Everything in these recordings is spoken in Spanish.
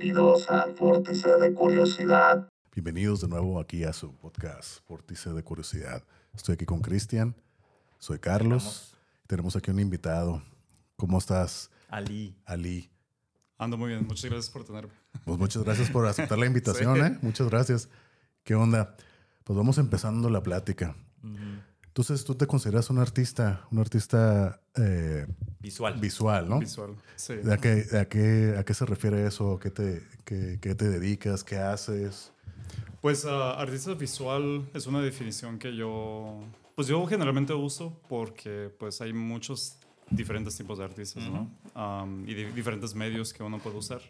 Bienvenidos al Vórtice de Curiosidad. Bienvenidos de nuevo aquí a su podcast, Vórtice de Curiosidad. Estoy aquí con Cristian, soy Carlos. Tenemos aquí un invitado. ¿Cómo estás? Ali. Ali. Ando muy bien, muchas gracias por tenerme. Pues muchas gracias por aceptar la invitación, Sí. ¿eh? Muchas gracias. ¿Qué onda? Pues vamos empezando la plática. Entonces, ¿tú te consideras un artista, un artista eh, Visual. visual, no? Visual. Sí. ¿A qué, a, qué, ¿A qué se refiere eso? ¿A qué te, qué, qué te dedicas? ¿Qué haces? Pues ah, artista visual es una definición que yo, pues yo generalmente uso porque pues hay muchos diferentes tipos de artistas, ¿no? Am, y di- diferentes medios que uno puede usar.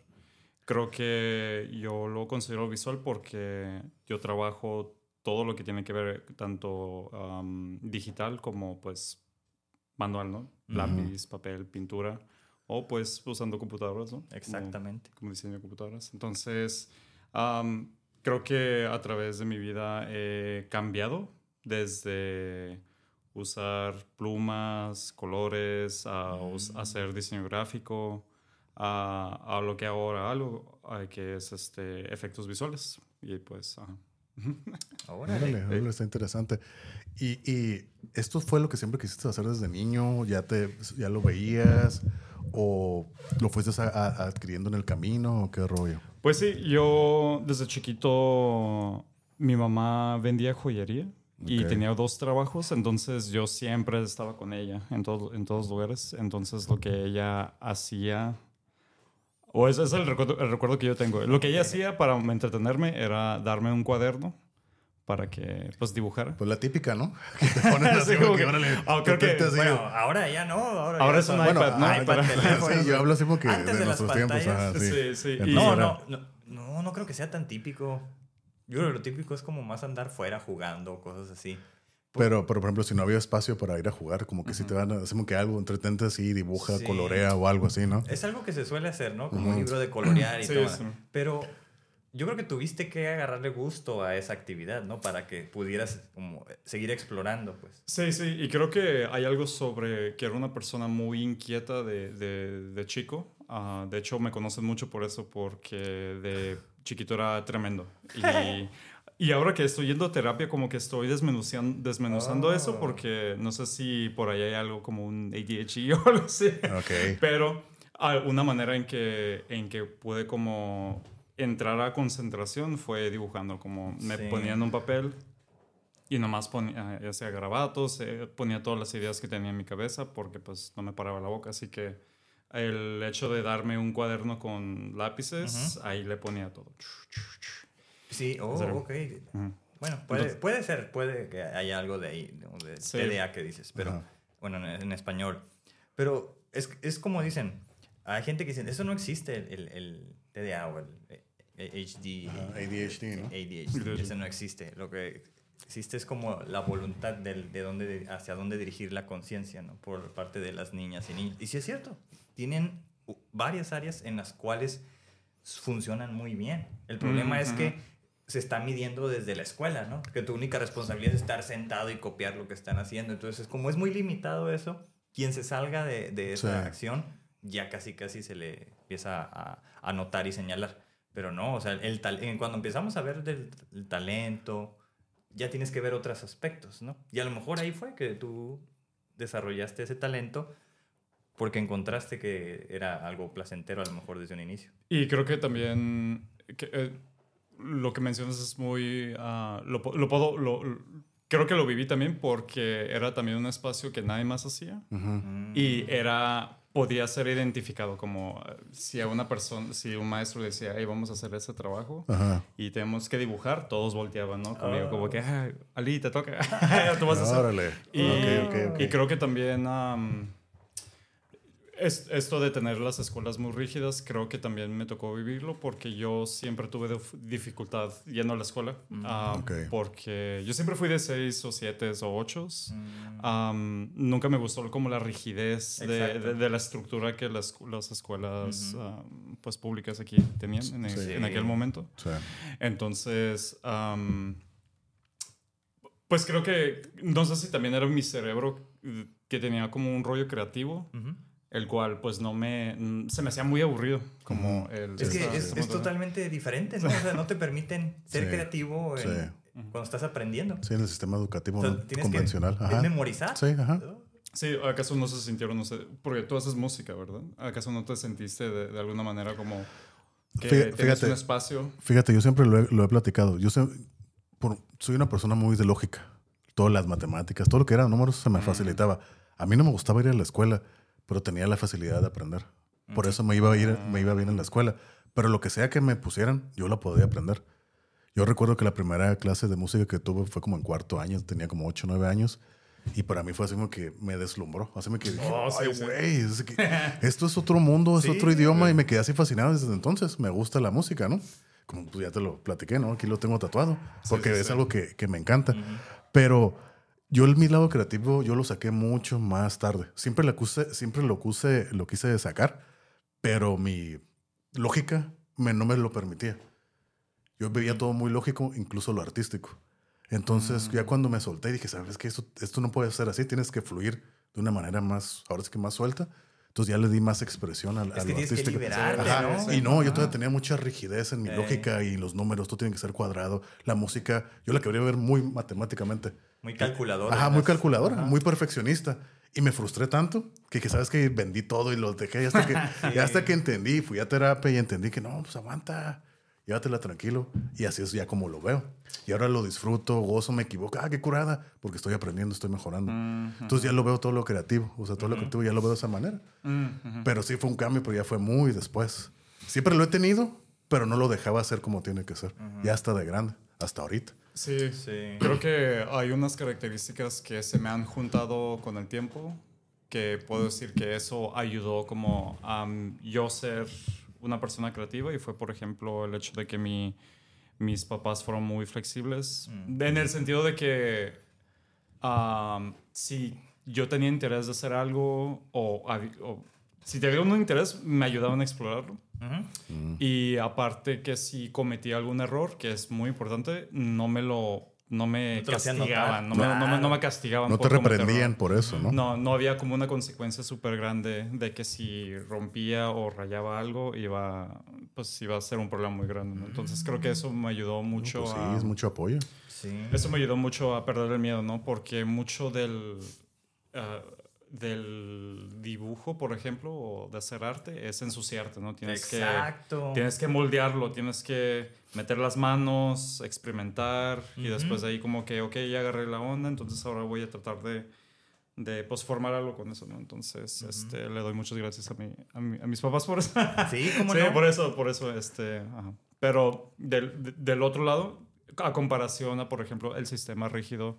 Creo que yo lo considero visual porque yo trabajo todo lo que tiene que ver tanto digital como pues manual, ¿no? Lápiz, papel, pintura o pues usando computadoras, ¿no? Exactamente. como diseño de computadoras. Entonces, creo que a través de mi vida he cambiado desde usar plumas, colores, a us- hacer diseño gráfico, a, a lo que ahora hago, a que es este, efectos visuales. Y pues, ajá. Órale. Órale, órale, está interesante. Y, y esto fue lo que siempre quisiste hacer desde niño, ya te ya lo veías o lo fuiste a- a- adquiriendo en el camino o qué rollo. Pues sí, yo desde chiquito mi mamá vendía joyería y tenía dos trabajos, entonces yo siempre estaba con ella en, todo, en todos lugares. Entonces lo que ella hacía, o ese es el recuerdo, el recuerdo que yo tengo, lo que ella hacía para entretenerme era darme un cuaderno para que pues dibujara. Pues la típica, ¿no? Que te ponen así Sí, como como que, que- órale, ah, creo que-. Bueno, ahora ya no. Ahora, Ahora ya es un Bueno, iPad, ¿no? ah, iPad, teléfono. sí, yo hablo así como que Antes de, de nuestros tiempos. pantallas, ajá, sí. Sí, sí, y- Entonces No, era- no, no, no, no creo que sea tan típico. Yo creo que lo típico es como más andar fuera jugando, cosas así. Pero, pero, por ejemplo, si no había espacio para ir a jugar, como que si te van a hacer como que algo, entretente así, dibuja, Sí. colorea o algo así, ¿no? Es algo que se suele hacer, ¿no? Como un libro de colorear y Sí, todo. sí. Pero yo creo que tuviste que agarrarle gusto a esa actividad, ¿no? Para que pudieras como seguir explorando, pues. Sí, sí, y creo que hay algo sobre que era una persona muy inquieta de, de, de chico. Ah, de hecho, me conocen mucho por eso, porque de chiquito era tremendo. Y, y ahora que estoy yendo a terapia, como que estoy desmenuzando, desmenuzando Oh. eso, porque no sé si por ahí hay algo como un ADHD o algo así. Ok. Pero ah, una manera en que, en que pude como entrar a concentración fue dibujando, como me Sí. ponía en un papel y nomás ponía, ya sea grabatos, eh, ponía todas las ideas que tenía en mi cabeza porque pues no me paraba la boca, así que el hecho de darme un cuaderno con lápices, ahí le ponía todo. Sí, oh, ok. Bueno, puede, Entonces- puede ser, puede que haya algo de ahí, ¿no? de Sí. TDA que dices, pero Ajá. bueno, en, en español. Pero es, es como dicen, hay gente que dice, eso no existe, el, el TDA o el eh, HD, Ajá, ADHD, ¿no? ADHD, eso no existe. Lo que existe es como la voluntad del- de, dónde, hacia dónde dirigir la conciencia, ¿no? Por parte de las niñas y niños. Y sí es cierto, tienen varias áreas en las cuales funcionan muy bien. El problema es Ujú. que se está midiendo desde la escuela, ¿no? Que tu única responsabilidad es estar sentado y copiar lo que están haciendo. Entonces, como es muy limitado eso, quien se salga de, de esa Sí. acción ya casi casi se le empieza a, a notar y señalar. Pero no, o sea, el tal- en- cuando empezamos a ver del, el talento, ya tienes que ver otros aspectos, ¿no? Y a lo mejor ahí fue que tú desarrollaste ese talento porque encontraste que era algo placentero a lo mejor desde un inicio. Y creo que también que, eh, lo que mencionas es muy... ah, lo, po- lo puedo... lo- lo- creo que lo viví también porque era también un espacio que nadie más hacía. Y era... Podía ser identificado como eh, si a una persona, si un maestro decía, hey, vamos a hacer ese trabajo Ajá. y tenemos que dibujar, todos volteaban, ¿no? Conmigo, Oh. como que, "Ah, Ali, te toca. Tú vas a hacer". Órale. Y, y creo que también am, es- esto de tener las escuelas muy rígidas, creo que también me tocó vivirlo porque yo siempre tuve dif- dificultad yendo a la escuela. ah, Ok. Porque yo siempre fui de 6 o 7 o 8. Mm. Am, nunca me gustó como la rigidez de, de- de la estructura que las, las escuelas am, pues, públicas aquí tenían en, Sí. en aquel momento. Sí. Entonces, am, pues creo que, no sé si también era mi cerebro que tenía como un rollo creativo. El cual pues no me, mm, se me hacía muy aburrido como el... Es que esta- es, totalmente diferente, ¿no? O sea, no te permiten ser Sí, creativo en- sí. cuando estás aprendiendo. Sí, en el sistema educativo O sea, no- convencional. que Ajá. memorizar. Sí, ajá. Sí, ¿acaso no se sintieron, no sé, porque tú haces música, ¿verdad? ¿Acaso no te sentiste de, de alguna manera como que tienes fíjate. un espacio? Fíjate, yo siempre lo he, lo he platicado. Yo sé- por- soy una persona muy de lógica. Todas las matemáticas, todo lo que eran números se me facilitaba. A mí no me gustaba ir a la escuela, pero tenía la facilidad de aprender. Por eso me iba, a ir, me iba bien en la escuela. Pero lo que sea que me pusieran, yo la podía aprender. Yo recuerdo que la primera clase de música que tuve fue como en cuarto año, tenía como 8 o 9 años. Y para mí fue así como que me deslumbró. Así me quedé, Oh, sí, ay, sí. güey, es que esto es otro mundo, es Sí, otro idioma. Y me quedé así fascinado desde entonces. Me gusta la música, ¿no? Como pues ya te lo platiqué, ¿no? Aquí lo tengo tatuado. Porque sí, es sí. algo que, que me encanta. Pero yo el, mi lado creativo yo lo saqué mucho más tarde. Siempre lo quise, siempre lo quise, lo quise sacar, pero mi lógica me, no me lo permitía. Yo veía todo muy lógico, incluso lo artístico. Entonces, ya cuando me solté, dije, ¿sabes qué? Esto, esto no puede ser así, tienes que fluir de una manera más, ahora sí que más suelta. Entonces ya le di más expresión al, Es a que lo tienes que artístico. liberarte, Ajá, ¿no? Y no, yo todavía tenía mucha rigidez en mi Eh. lógica y los números, todo tiene que ser cuadrado. La música, yo la quería ver muy matemáticamente. Muy calculador. Ajá, muy calculadora, Ajá. muy perfeccionista. Y me frustré tanto que, que sabes que vendí todo y lo dejé. Hasta que, y hasta que entendí, fui a terapia y entendí que no, pues aguanta, llévatela tranquilo. Y así es ya como lo veo. Y ahora lo disfruto, gozo, me equivoco. Ah, qué curada, porque estoy aprendiendo, estoy mejorando. Entonces ya lo veo todo lo creativo. O sea, todo lo creativo ya lo veo de esa manera. Pero sí fue un cambio, pero ya fue muy después. Siempre lo he tenido, pero no lo dejaba hacer como tiene que ser. Ya hasta de grande, hasta ahorita. Sí, Sí. creo que hay unas características que se me han juntado con el tiempo que puedo decir que eso ayudó como a mm, yo ser una persona creativa y fue por ejemplo el hecho de que mi, mis papás fueron muy flexibles en el sentido de que am, si yo tenía interés de hacer algo o, o si tenía un interés me ayudaban a explorarlo Y aparte que si cometí algún error, que es muy importante, no me lo no me No castigaban, no, me, no me- no me Claro. castigaban. No por te reprendían error. por eso, ¿no? No, no había como una consecuencia súper grande de que si rompía o rayaba algo iba, pues iba a ser un problema muy grande. ¿no? Entonces creo que eso me ayudó mucho Pues sí, a... es mucho apoyo. Sí. Eso me ayudó mucho a perder el miedo, ¿no? Porque mucho del, ah, del dibujo, por ejemplo, o de hacer arte, es ensuciarte, ¿no? Tienes que Exacto. Tienes que moldearlo, tienes que meter las manos, experimentar y después de ahí como que, ok, ya agarré la onda, entonces ahora voy a tratar de, de pues, formar algo con eso, ¿no? Entonces, este, le doy muchas gracias a, mi, a, mi- a mis papás por eso. Sí, ¿cómo sí, no? por eso, por eso, este, ajá. Pero del, de- del otro lado, a comparación a, por ejemplo, el sistema rígido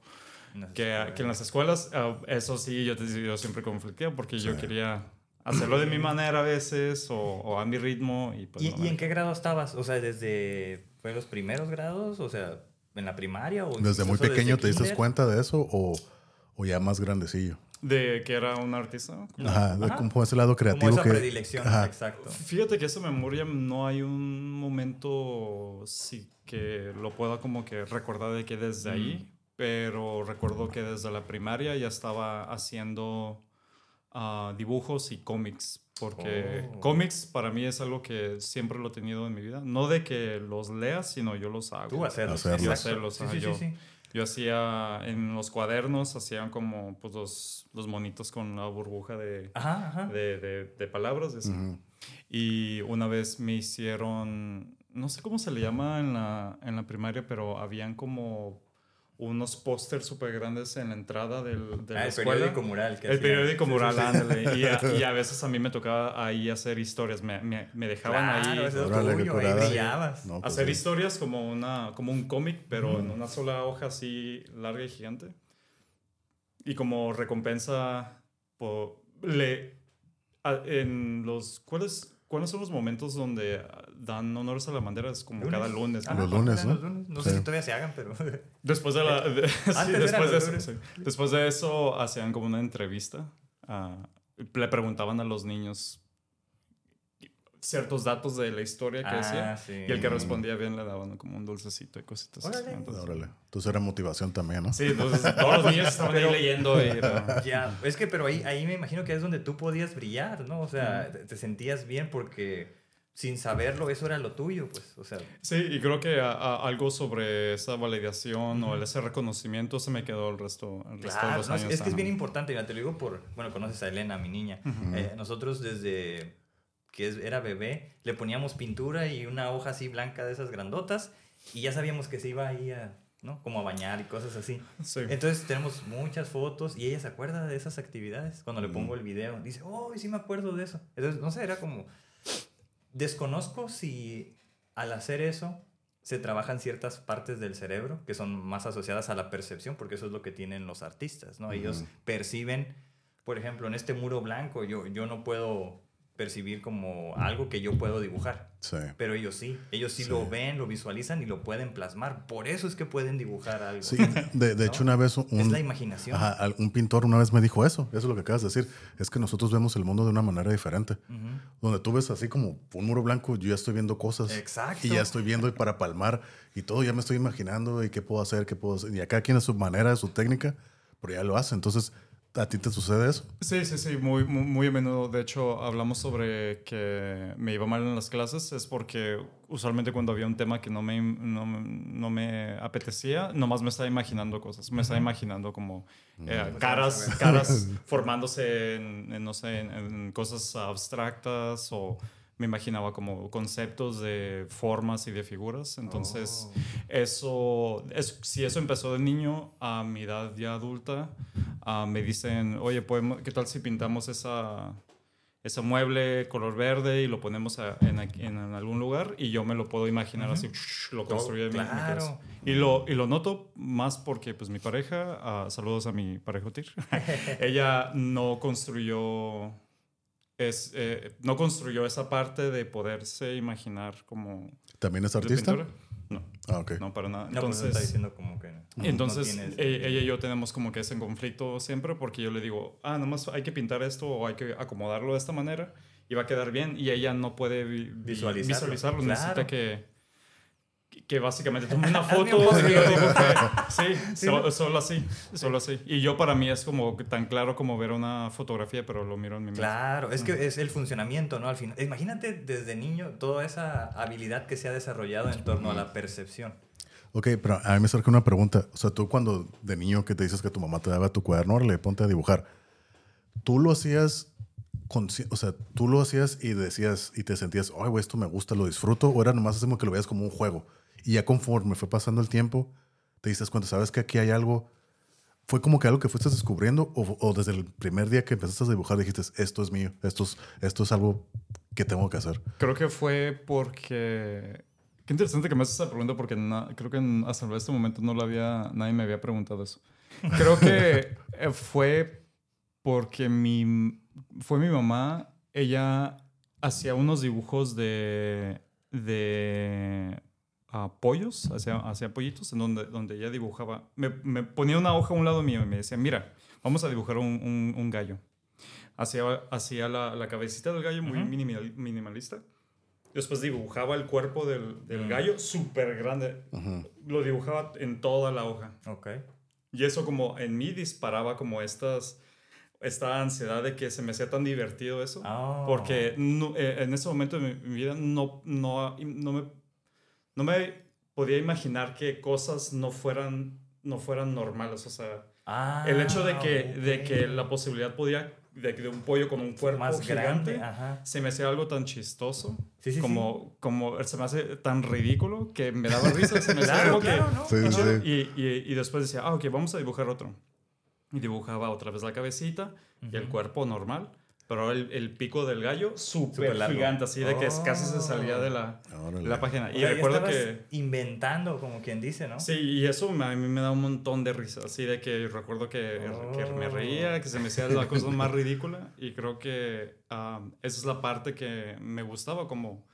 No, que, que en las escuelas, ah, eso sí, yo, te, yo siempre conflictía porque yo quería hacerlo de mi manera a veces o, o a mi ritmo y pues ¿Y, no y en qué grado estabas? O sea, desde fue los primeros grados, o sea, en la primaria o Desde muy pequeño te diste cuenta de eso o, o ya más grandecillo. De que era un artista. Ajá, de como ese lado creativo Como esa que predilección, ajá. exacto. Fíjate que esa memoria no hay un momento sí que lo pueda como que recordar de que desde ahí, pero recuerdo que desde la primaria ya estaba haciendo ah, dibujos y cómics, porque Oh. cómics para mí es algo que siempre lo he tenido en mi vida, no de que los leas, sino yo los hago. Tú hacerlos. Hacerlos. Yo hacerlos, Sí, sí, yo- sí. Yo hacía en los cuadernos, hacían como pues, los, los monitos con la burbuja de, Ajá, ajá. de, de, de palabras. Y una vez me hicieron, no sé cómo se le llama en la, en la primaria, pero habían como unos pósters súper grandes en la entrada del, de Ah, la el escuela. periódico mural. que El hacían. periódico Sí, sí, mural, sí. ándale. Y, a, y a veces a mí me tocaba ahí hacer historias. Me, me, me dejaban Claro, ahí eso qué tuyo, ahí brillabas. No, pues hacer sí. historias como, una, como un cómic, pero en una sola hoja así larga y gigante. Y como recompensa, po- le, a- en los, ¿cuáles, ¿cuáles son los momentos donde dan honores a la bandera? Es como cada lunes. ¿no? Ah, Los no, lunes, ¿no? los lunes. No sé Sí. si todavía se hagan, pero... Después de, la, de- sí, Antes eran después, de eso, sí. después de eso hacían como una entrevista. ah, le preguntaban a los niños. Ciertos datos de la historia que Ah, decía. sí. Y el que respondía bien le daban como un dulcecito y cositas. así. Órale. Entonces, Órale. Entonces era motivación también, ¿no? sí, entonces todos los niños estaban ahí leyendo. Y Ya, es que pero ahí, ahí me imagino que es donde tú podías brillar, ¿no? O sea, te, te sentías bien porque sin saberlo eso era lo tuyo, pues, o sea, Sí, y creo que a- a- algo sobre esa validación o ese reconocimiento se me quedó el resto, el resto de claro, los no, años. es que es bien importante, mira, te lo digo por, bueno, conoces a Elena, mi niña, Eh, nosotros desde que era bebé le poníamos pintura y una hoja así blanca de esas grandotas y ya sabíamos que se iba ahí a, ¿no? Como a bañar y cosas así. Sí. Entonces tenemos muchas fotos y ella se acuerda de esas actividades. Cuando le pongo el video, dice, oh, sí me acuerdo de eso. Entonces, no sé, era como, desconozco si al hacer eso se trabajan ciertas partes del cerebro que son más asociadas a la percepción, porque eso es lo que tienen los artistas, ¿no? Ellos perciben, por ejemplo, en este muro blanco, yo, yo no puedo percibir como algo que yo puedo dibujar. Sí. Pero ellos sí, ellos sí, Sí. lo ven, lo visualizan y lo pueden plasmar. Por eso es que pueden dibujar algo. Sí, de, de hecho una vez un, es la imaginación. ajá, un pintor una vez me dijo eso, eso es lo que acabas de decir, es que nosotros vemos el mundo de una manera diferente. Donde tú ves así como un muro blanco, yo ya estoy viendo cosas. Exacto. Y ya estoy viendo y para palmar y todo, ya me estoy imaginando y qué puedo hacer, qué puedo hacer. Y acá quien a su manera, a su técnica, pero ya lo hace. Entonces, ¿a ti te sucede eso? Sí, sí, sí, muy, muy, muy a menudo. De hecho, hablamos sobre que me iba mal en las clases. Es porque usualmente cuando había un tema que no me, no, me- no me apetecía, nomás me estaba imaginando cosas. Me estaba imaginando como eh, caras, caras formándose en, en, no sé, en, en cosas abstractas o me imaginaba como conceptos de formas y de figuras. Entonces, Oh. eso, es, si eso empezó de niño a mi edad ya adulta, ah, me dicen, oye, podemos- ¿qué tal si pintamos esa, ese mueble color verde y lo ponemos a- en, en algún lugar? Y yo me lo puedo imaginar así, lo construyo en mi- en mi claro. cabeza. Y lo, y lo noto más porque pues mi pareja, ah, saludos a mi pareja Otir, ella no construyó... Es, eh, no construyó esa parte de poderse imaginar como ¿También es artista? No, Ah, ok. no para nada. No, pues Entonces, está diciendo como que no. entonces no tienes- e- ella y yo tenemos como que ese conflicto siempre porque yo le digo, ah, nomás hay que pintar esto o hay que acomodarlo de esta manera y va a quedar bien y ella no puede vi- vi- Visualizarlo. visualizarlo. Necesita Claro. que, que básicamente tome una foto y post. yo digo que sí, so- solo así, solo así. Y yo para mí es como tan claro como ver una fotografía, pero lo miro en mi mente. Claro, es que es el funcionamiento, ¿no? Al final, imagínate desde niño toda esa habilidad que se ha desarrollado en torno a la percepción. Ok, pero a mí me surge una pregunta. O sea, tú cuando de niño que te dices que tu mamá te daba tu cuaderno, le ponte a dibujar. ¿Tú lo hacías, o sea, tú lo hacías y decías y te sentías, ay, güey, esto me gusta, lo disfruto? ¿O era nomás así como que lo veías como un juego? Y ya conforme fue pasando el tiempo, te diste cuenta, ¿sabes que aquí hay algo? ¿Fue como que algo que fuiste descubriendo o, o desde el primer día que empezaste a dibujar dijiste, esto es mío, esto es, esto es algo que tengo que hacer? Creo que fue porque... Qué interesante que me haces esa pregunta porque na- creo que hasta este momento no lo había, nadie me había preguntado eso. Creo que eh, fue porque mi, fue mi mamá, ella hacía unos dibujos de, de ah, pollos, hacía, hacía pollitos, en donde, donde ella dibujaba, me, me ponía una hoja a un lado mío y me decía, mira, vamos a dibujar un, un- un gallo. Hacía, hacía la, la cabecita del gallo muy Ujú. minimal- minimalista. Después dibujaba el cuerpo del, del Mm. gallo súper grande. Lo dibujaba en toda la hoja. Ok. Y eso como en mí disparaba como estas, esta ansiedad de que se me hacía tan divertido eso. Ah. Porque no- eh, en ese momento de mi vida no, no, no, me, no me podía imaginar que cosas no fueran, no fueran normales. O sea, Ah, el hecho de que, de ok. que la posibilidad podía, de, de un pollo con un cuerpo más gigante, grande, ajá. se me hacía algo tan chistoso. Sí, sí, como, como se me hace tan ridículo que me daba risa. Se me Claro, que- claro. Sí, sí, sí. y, y, y después decía, ah, ok, vamos a dibujar otro. Y dibujaba otra vez la cabecita y el cuerpo normal, pero ahora el, el pico del gallo súper gigante, así de que es- casi se salía de la, de la página. O Y sea, recuerdo que... inventando, como quien dice, ¿no? Sí, y eso me- a mí me da un montón de risa, así de que recuerdo que, que me Oh. reía, que se me hacía la cosa más ridícula y creo que ah, esa es la parte que me gustaba, como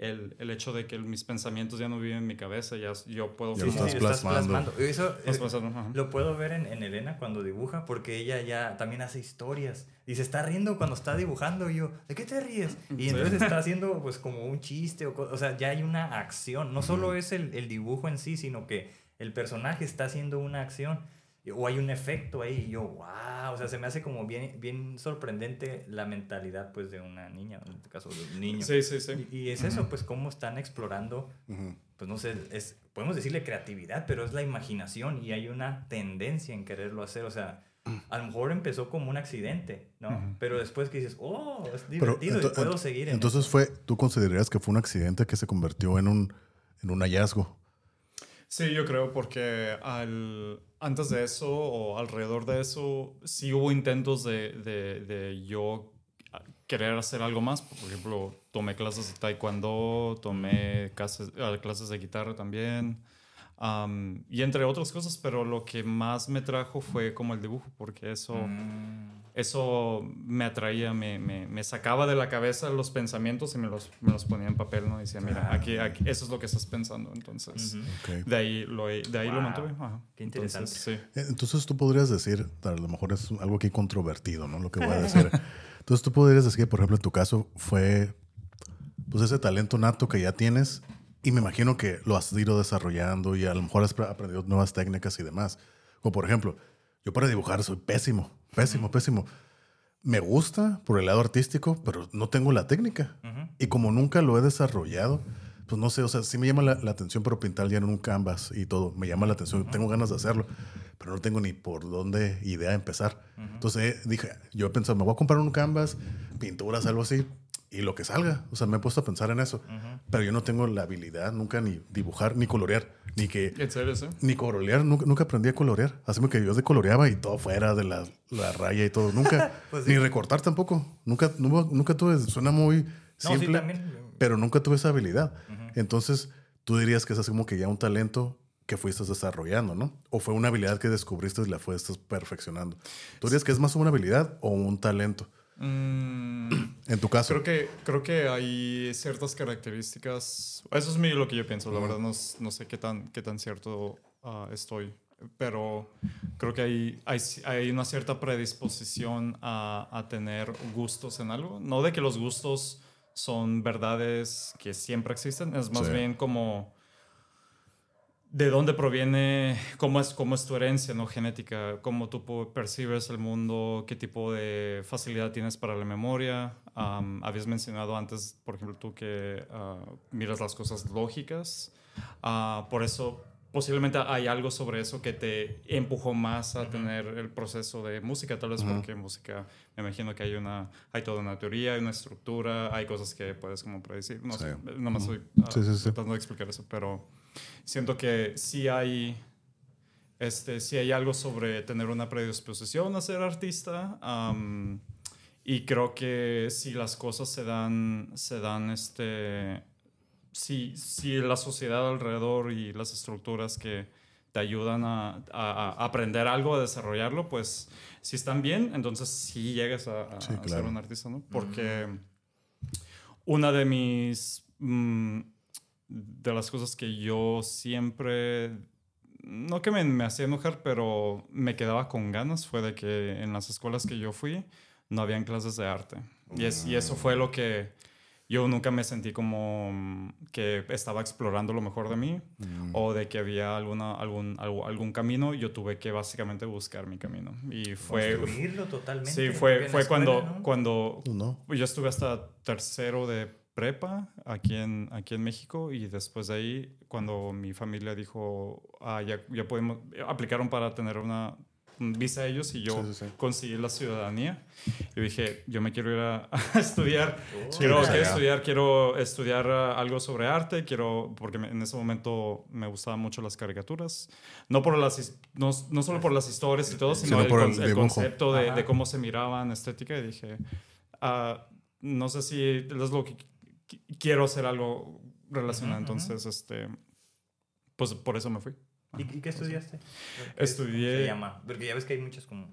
el, el hecho de que mis pensamientos ya no viven en mi cabeza, ya yo puedo... Sí, sí, estás plasmando. Eso Estás eh, lo puedo ver en, en Elena cuando dibuja, porque ella ya también hace historias y se está riendo cuando está dibujando. Y yo, ¿de qué te ríes? Y Sí. entonces está haciendo pues como un chiste, o, o sea, ya hay una acción. No solo es el, el dibujo en sí, sino que el personaje está haciendo una acción. O hay un efecto ahí, y yo, wow, o sea, se me hace como bien, bien sorprendente la mentalidad, pues, de una niña, en este caso, de un niño. Sí, sí, sí. Y, y es eso, pues, cómo están explorando pues no sé, es, podemos decirle creatividad, pero es la imaginación y hay una tendencia en quererlo hacer. O sea, a lo mejor empezó como un accidente, ¿no? Pero después que dices, oh, es divertido y puedo seguir en Entonces esto". fue, tú considerarías que fue un accidente que se convirtió en un, en un hallazgo. Sí, yo creo porque al, antes de eso o alrededor de eso sí hubo intentos de, de, de yo querer hacer algo más. Por ejemplo, tomé clases de taekwondo, tomé clases, ah, de guitarra también. am, y entre otras cosas, pero lo que más me trajo fue como el dibujo, porque eso, Mm, eso me atraía, me, me, me sacaba de la cabeza los pensamientos y me los, me los ponía en papel, ¿no? Y decía, mira, aquí, aquí, eso es lo que estás pensando. Entonces, ujú. Ok. de ahí lo, de ahí lo Wow. mantuve. Ajá. Qué interesante. Entonces, sí. Eh, Entonces tú podrías decir, a lo mejor es algo aquí controvertido, ¿no? Lo que voy a decir. Entonces tú podrías decir que, por ejemplo, en tu caso fue pues ese talento nato que ya tienes y me imagino que lo has ido desarrollando y a lo mejor has pre- aprendido nuevas técnicas y demás. Como por ejemplo, yo para dibujar soy pésimo, pésimo, pésimo. Me gusta por el lado artístico, pero no tengo la técnica. Ujú. Y como nunca lo he desarrollado, pues no sé, o sea, sí me llama la, la atención, pero pintar ya en un canvas y todo, me llama la atención, tengo ganas de hacerlo, pero no tengo ni por dónde idea empezar. Entonces eh, dije, yo he pensado, me voy a comprar un canvas, pinturas, algo así, y lo que salga. O sea, me he puesto a pensar en eso, pero yo no tengo la habilidad nunca ni dibujar, ni colorear, ni que... ¿En serio, sí? Ni colorear, nunca, nunca aprendí a colorear. Así que yo decoloreaba y todo fuera de la, la raya y todo. Nunca, Pues sí. ni recortar tampoco. Nunca, nunca, nunca tuve, suena muy No, sí, simple, también. pero nunca tuve esa habilidad. Entonces, tú dirías que es así como que ya un talento que fuiste desarrollando, ¿no? O fue una habilidad que descubriste y la fuiste perfeccionando. ¿Tú dirías que es más una habilidad o un talento? Mm, En tu caso. creo, que, creo que hay ciertas características. Eso es mi- lo que yo pienso. La verdad, no, no sé qué tan, qué tan cierto ah, estoy. Pero creo que hay, hay, hay una cierta predisposición a, a tener gustos en algo. No de que los gustos son verdades que siempre existen, es más Sí. bien como de dónde proviene, cómo es, cómo es tu herencia no genética, cómo tú percibes el mundo, qué tipo de facilidad tienes para la memoria. Habías mencionado antes, por ejemplo, tú que ah, miras las cosas lógicas. Ah, por eso, posiblemente hay algo sobre eso que te empujó más a tener el proceso de música, tal vez porque música, me imagino que hay, una, hay toda una teoría, hay una estructura, hay cosas que puedes como predecir. No Sí. sé, nada más estoy ah, Sí, sí, sí. tratando de explicar eso, pero siento que sí hay, este, sí hay algo sobre tener una predisposición a ser artista. am, y creo que si las cosas se dan, se dan, este, si, si la sociedad alrededor y las estructuras que te ayudan a, a- a aprender algo, a desarrollarlo, pues si están bien, entonces sí llegas a, a- Sí, a ser claro. un artista, ¿no? Porque una de mis... mm, de las cosas que yo siempre, no que me, me hacía enojar, pero me quedaba con ganas, fue de que en las escuelas que yo fui no habían clases de arte. Y, es, y eso fue lo que yo nunca me sentí como mm, que estaba explorando lo mejor de mí o de que había alguna, algún, algún camino. Yo tuve que básicamente buscar mi camino. Y fue... Construirlo totalmente. Sí, fue, fue escuela, cuando, ¿no? cuando no. yo estuve hasta tercero de prepa aquí en, aquí en México y después de ahí, cuando mi familia dijo, ah, ya, ya podemos, aplicaron para tener una un visa ellos y yo Sí, sí, sí. conseguí la ciudadanía. Y dije, yo me quiero ir a, a estudiar, Oh. quiero, Sí, quiero estudiar, quiero estudiar ah, algo sobre arte, quiero, porque me- en ese momento me gustaban mucho las caricaturas, no, por las, no, no solo por las historias y todo, sino, Sino el, por el concepto de, cómo se miraban, estética, y dije, ah, no sé si es lo que qu- quiero hacer algo relacionado, entonces, este, pues por eso me fui. ¿Y, y qué estudiaste? ¿Qué es- Estudié- ¿Cómo se llama? Porque ya ves que hay muchas como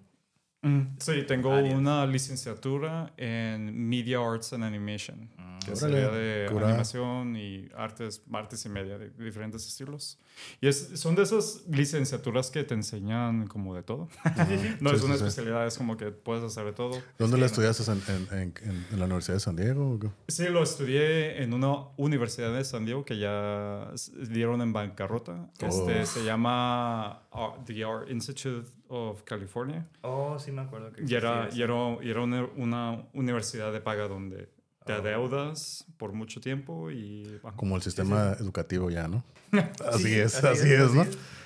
Mm, Sí, tengo áreas. una licenciatura en Media Arts and Animation, que Órale, sería de curada. animación y artes, artes y media de diferentes estilos. Y es, son de esas licenciaturas que te enseñan como de todo. no Sí, es sí, una sí. especialidad, es como que puedes hacer de todo. ¿Dónde la estudiaste? ¿En, en, en- en- en la Universidad de San Diego? Sí, lo estudié en una universidad de San Diego que ya dieron en bancarrota. Este, Oh. se llama Ar- The Art Institute of California. Oh, sí me acuerdo que Y era, y era, y era una, una universidad de paga donde te Oh. adeudas por mucho tiempo y... Como el sistema educativo ya, ¿no? Así Sí, es, así, es, ¿no?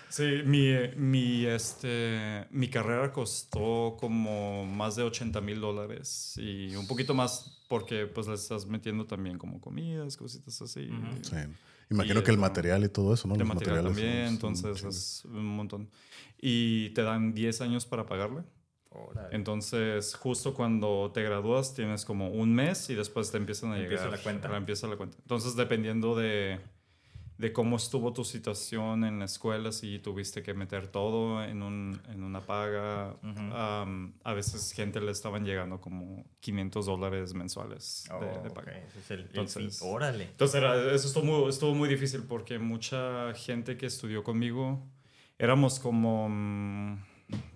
Sí, mi, mi, este, mi carrera costó como más de 80 mil dólares y un poquito más porque pues le estás metiendo también como comidas, cositas así. Sí. Imagino Y que el material y todo eso, ¿no? de Los material materiales también, son- son entonces chidos. es un montón. Y te dan 10 años para pagarle. Órale. Entonces, justo cuando te gradúas, tienes como un mes y después te empiezan a Empieza llegar. la cuenta. Empieza la cuenta. Entonces, dependiendo de, de cómo estuvo tu situación en la escuela, si tuviste que meter todo en, un, en una paga, Ujú. am, a veces gente le estaban llegando como 500 dólares mensuales de, de Oh, paga. ok, ese es el, el Entonces- fee. Órale. Entonces, era, eso estuvo muy, estuvo muy difícil porque mucha gente que estudió conmigo, éramos como, mm,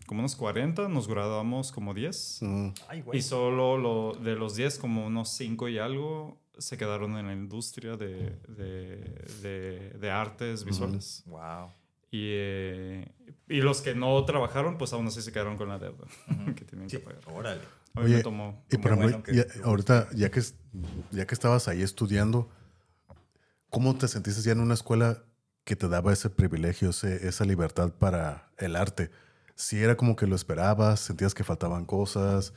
como unos 40, nos graduamos como 10. Mm, Ay, güey. Y solo lo, de los 10, como unos 5 y algo, se quedaron en la industria de, de, de- de artes visuales. Wow. y, eh, y los que no trabajaron, pues aún así se quedaron con la deuda que tenían Sí, que pagar. órale. A mí Oye, me tomó... Y por ejemplo, bueno que- ya- ahorita, ya que, ya que estabas ahí estudiando, ¿cómo te sentiste ya en una escuela que te daba ese privilegio, ese- esa libertad para el arte? Si era como que lo esperabas, sentías que faltaban cosas,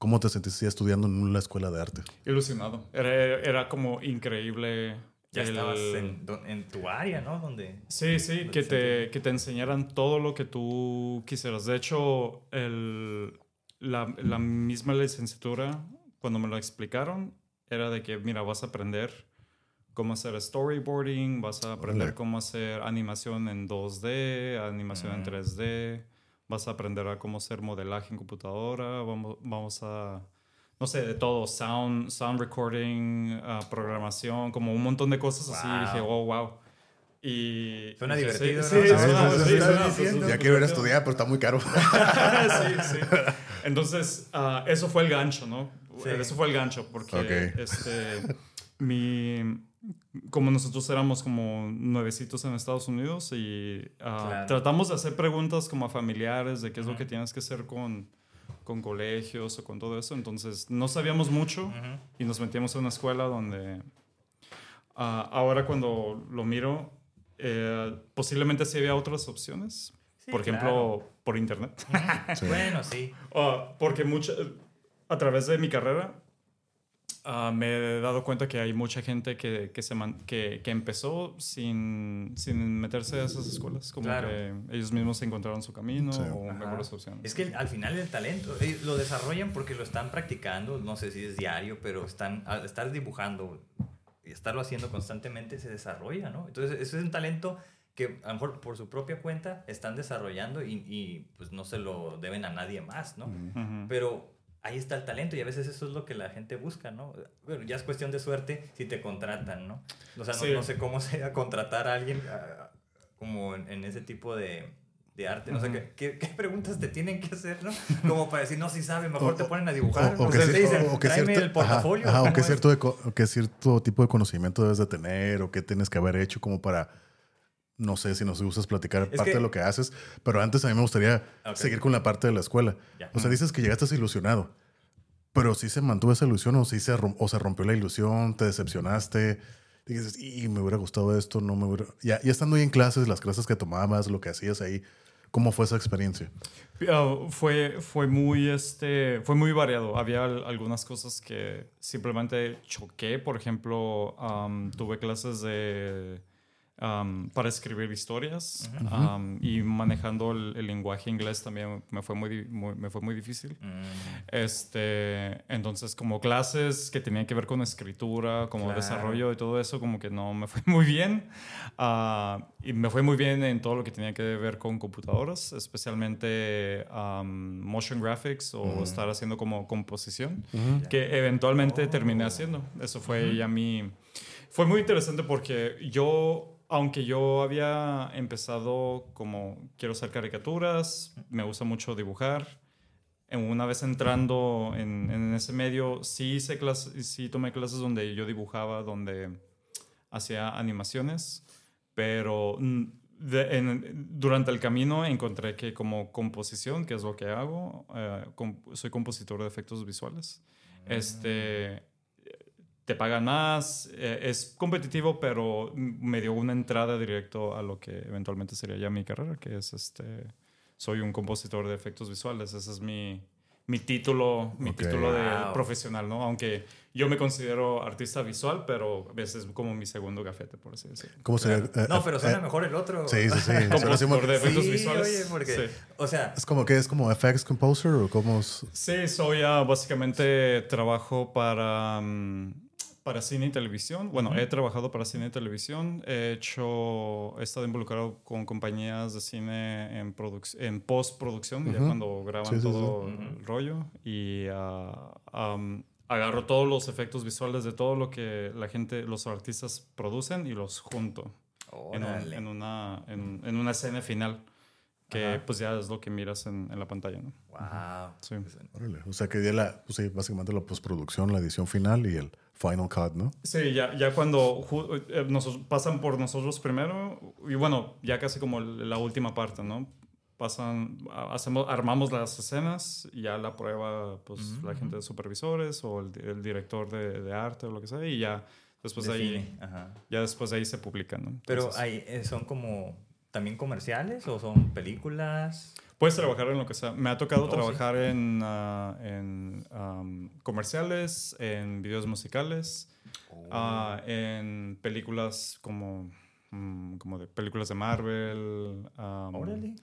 ¿cómo te sentiste estudiando en una escuela de arte? Ilusionado. Era, era como increíble. Ya el- estabas en, en tu área, ¿no? Donde... Sí, sí, que te, que te enseñaran todo lo que tú quisieras. De hecho, el, la, la misma licenciatura, cuando me lo explicaron, era de que, mira, vas a aprender cómo hacer storyboarding, vas a aprender cómo hacer animación en 2D, animación en Mm. 3D, vas a aprender a cómo hacer modelaje en computadora, vamos, vamos a, no sé, de todo, sound, sound recording, ah, programación, como un montón de cosas así. Y Wow. dije, oh, wow. Y Suena dije, divertido, sí, ¿no? sí, Sí, suena- sí, sí, sí, suena- sí, pues, sí, pues, Ya pues, quiero ir a pues, estudiar, pero está muy caro. sí, sí. Entonces, ah, eso fue el gancho, ¿no? Sí. Eso fue el gancho, porque Ok. este, mi, como nosotros éramos como nuevecitos en Estados Unidos y ah, Claro. tratamos de hacer preguntas como a familiares de qué es lo Ujú. que tienes que hacer con, con colegios o con todo eso. Entonces, no sabíamos mucho Ujú. y nos metíamos en una escuela donde ah, ahora cuando lo miro, eh, posiblemente sí había otras opciones. Sí, por ejemplo, claro. por internet. Sí. Bueno, sí. Ah, porque mucha, a través de mi carrera ah, me he dado cuenta que hay mucha gente que, que, se man- que, que empezó sin, sin meterse a esas escuelas. Como Claro. que ellos mismos encontraron su camino Sí. o Ajá. mejores opciones. Es que al final el talento eh, lo desarrollan porque lo están practicando, no sé si es diario, pero están al estar dibujando y estarlo haciendo constantemente se desarrolla, ¿no? Entonces, ese es un talento que a lo mejor por su propia cuenta están desarrollando y, y, pues no se lo deben a nadie más, ¿no? Ujú. Pero ahí está el talento y a veces eso es lo que la gente busca, ¿no? Bueno, ya es cuestión de suerte si te contratan, ¿no? O sea, no, Sí. no sé cómo sea contratar a alguien ah, como en, en ese tipo de, de arte. No sé qué, qué, preguntas te tienen que hacer, ¿no? Como para decir, no, si sabe, mejor O- te ponen a dibujar. O, o O que, sea, te dicen, que cierto, el portafolio. ajá, ajá, o ¿cómo que es? cierto, de co- o que cierto tipo de conocimiento debes de tener o qué tienes que haber hecho como para, no sé si nos gustas platicar Es parte que- de lo que haces, pero antes a mí me gustaría seguir con la parte de la escuela. O sea, dices que llegaste ilusionado, pero sí se mantuvo esa ilusión o sí se, o se rompió la ilusión, te decepcionaste. Y dices, y me hubiera gustado esto, no me hubiera... Ya, ya estando ahí en clases, las clases que tomabas, lo que hacías ahí, ¿cómo fue esa experiencia? Ah, fue, fue, muy, este, fue muy variado. Había al- algunas cosas que simplemente choqué. Por ejemplo, tuve clases de um, para escribir historias um, y manejando el, el lenguaje inglés también me fue muy, muy- me fue muy difícil. Mm, Este, entonces, como clases que tenían que ver con escritura, como Claro. desarrollo y todo eso, como que no me fue muy bien. Ah, y me fue muy bien en todo lo que tenía que ver con computadoras, especialmente um, motion graphics o estar haciendo como composición, que eventualmente terminé haciendo. Eso fue ya mi... Fue muy interesante porque yo, aunque yo había empezado como quiero hacer caricaturas, me gusta mucho dibujar, una vez entrando en, en ese medio, sí, hice clases, sí tomé clases donde yo dibujaba, donde hacía animaciones, pero mm, de- en- durante el camino encontré que como composición, que es lo que hago, eh, com- soy compositor de efectos visuales. Este, te pagan más, eh, es competitivo, pero me dio una entrada directo a lo que eventualmente sería ya mi carrera, que es este, soy un compositor de efectos visuales, ese es mi, mi título, mi Ok. título de Wow. profesional, ¿no? Aunque yo me considero artista visual, pero a veces es como mi segundo gafete, por así decirlo. ¿Cómo sería? Eh, No, pero suena eh, mejor el otro. Sí, sí, sí. Compositor de efectos Sí, visuales. oye, porque, Sí. o sea, Es como que es como FX Composer o como es- Sí, soy ah, básicamente trabajo para, mm, para cine y televisión. Bueno, he trabajado para cine y televisión. He hecho, he estado involucrado con compañías de cine en, produc- en postproducción, ya Ujú. cuando graban Sí, sí, sí. todo el rollo. Y ah, am, agarro todos los efectos visuales de todo lo que la gente, los artistas producen y los junto en, un- en una, en, en una escena final. Que Ajá. pues ya es lo que miras en, en la pantalla, ¿no? Wow. Sí. Órale. O sea que ya la, pues sí, básicamente la postproducción, la edición final y el final cut, ¿no? Sí, ya, ya cuando eh, nos pasan por nosotros primero, y bueno, ya casi como la última parte, ¿no? Pasan, hacemos, armamos las escenas y ya la prueba, pues, la gente de supervisores o el, el director de, de arte o lo que sea, y ya después de, ahí, ajá. ya después de ahí se publican, ¿no? Pero Entonces, hay, eh, son como también comerciales o son películas. Puedes trabajar en lo que sea. Me ha tocado Oh, sí. trabajar en, ah, en comerciales, en videos musicales, ah, en películas como, mm, como de películas de Marvel. Órale.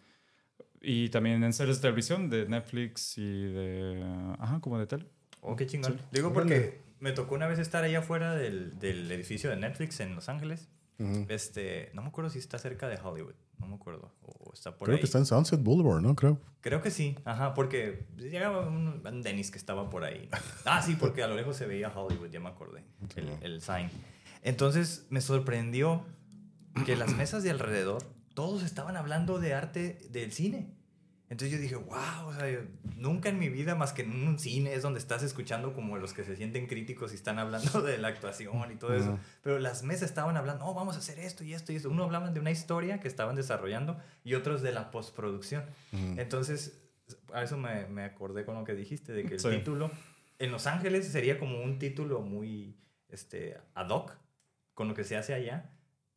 y también en series de televisión de Netflix y de... Ajá, como de tele. Oh, qué chingón. Sí. Digo porque me tocó una vez estar allá afuera del, del edificio de Netflix en Los Ángeles. Ujú. Este, no me acuerdo si está cerca de Hollywood, no me acuerdo, o está por Creo ahí. que está en Sunset Boulevard, ¿no? Creo. Creo que sí, ajá, porque llegaba un, un Dennis que estaba por ahí. Ah, sí, porque a lo lejos se veía Hollywood, ya me acordé, el, el sign. Entonces me sorprendió que las mesas de alrededor, todos estaban hablando de arte del cine. Entonces yo dije, wow, o sea, yo- nunca en mi vida más que en un cine es donde estás escuchando como los que se sienten críticos y están hablando de la actuación y todo eso. Ujú. Pero las mesas estaban hablando, no, vamos a hacer esto y esto y esto. Uno hablaban de una historia que estaban desarrollando y otros de la postproducción. Entonces, a eso me, me acordé con lo que dijiste, de que el Sí. título en Los Ángeles sería como un título muy este, ad hoc con lo que se hace allá,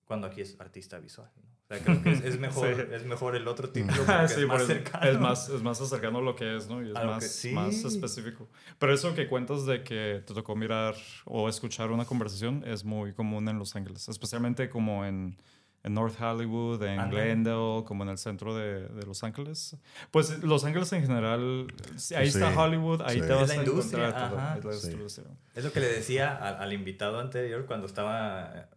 cuando aquí es artista visual. ¿no? O sea, creo que es, es mejor, Sí. es mejor el otro título porque Sí, es más cercano. Es más, es más cercano a lo que es, ¿no? Y es más, que- sí. más específico. Pero eso que cuentas de que te tocó mirar o escuchar una conversación es muy común en Los Ángeles, especialmente como en, en North Hollywood, en. Glendale, como en el centro de, de Los Ángeles. Pues Los Ángeles en general, ahí Sí. está Hollywood, ahí Sí. te vas Es la a industria, encontrar todo, es la industria. Es lo que le decía al, al invitado anterior cuando estaba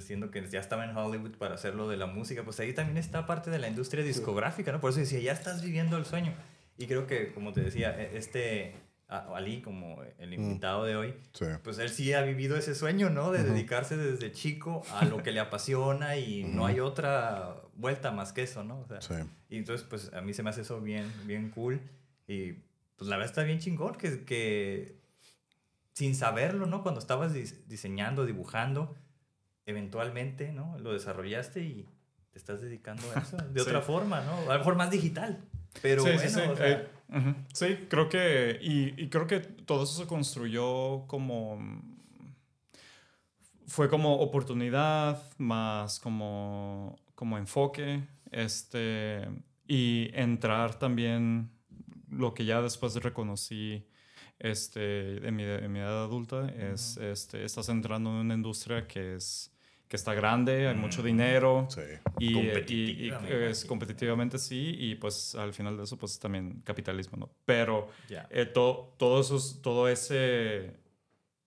diciendo que ya estaba en Hollywood para hacer lo de la música, pues ahí también está parte de la industria discográfica, ¿no? Por eso decía, ya estás viviendo el sueño. Y creo que, como te decía, e- este Ali, como el invitado de hoy, Sí. pues él sí ha vivido ese sueño, ¿no? De dedicarse desde chico a lo que le apasiona y no hay otra vuelta más que eso, ¿no? O sea, Sí. y entonces, pues a mí se me hace eso bien, bien cool. Y pues la verdad está bien chingón que, que sin saberlo, ¿no? Cuando estabas dis- diseñando, dibujando, eventualmente, ¿no? Lo desarrollaste y te estás dedicando a eso de Sí. otra forma, ¿no? A lo mejor más digital. Pero sí, bueno, sí, sí. o sea, Eh. Sí, creo que. Y, y creo que todo eso se construyó como. Fue como oportunidad, más como, como enfoque. Este. Y entrar también. Lo que ya después reconocí este, en, mi, en mi edad adulta es. Este, estás entrando en una industria que es que está grande, hay mucho dinero. Sí. Y, es competitivamente sí, y pues al final de eso, pues también capitalismo, ¿no? Pero eh, to- todo, esos, todo ese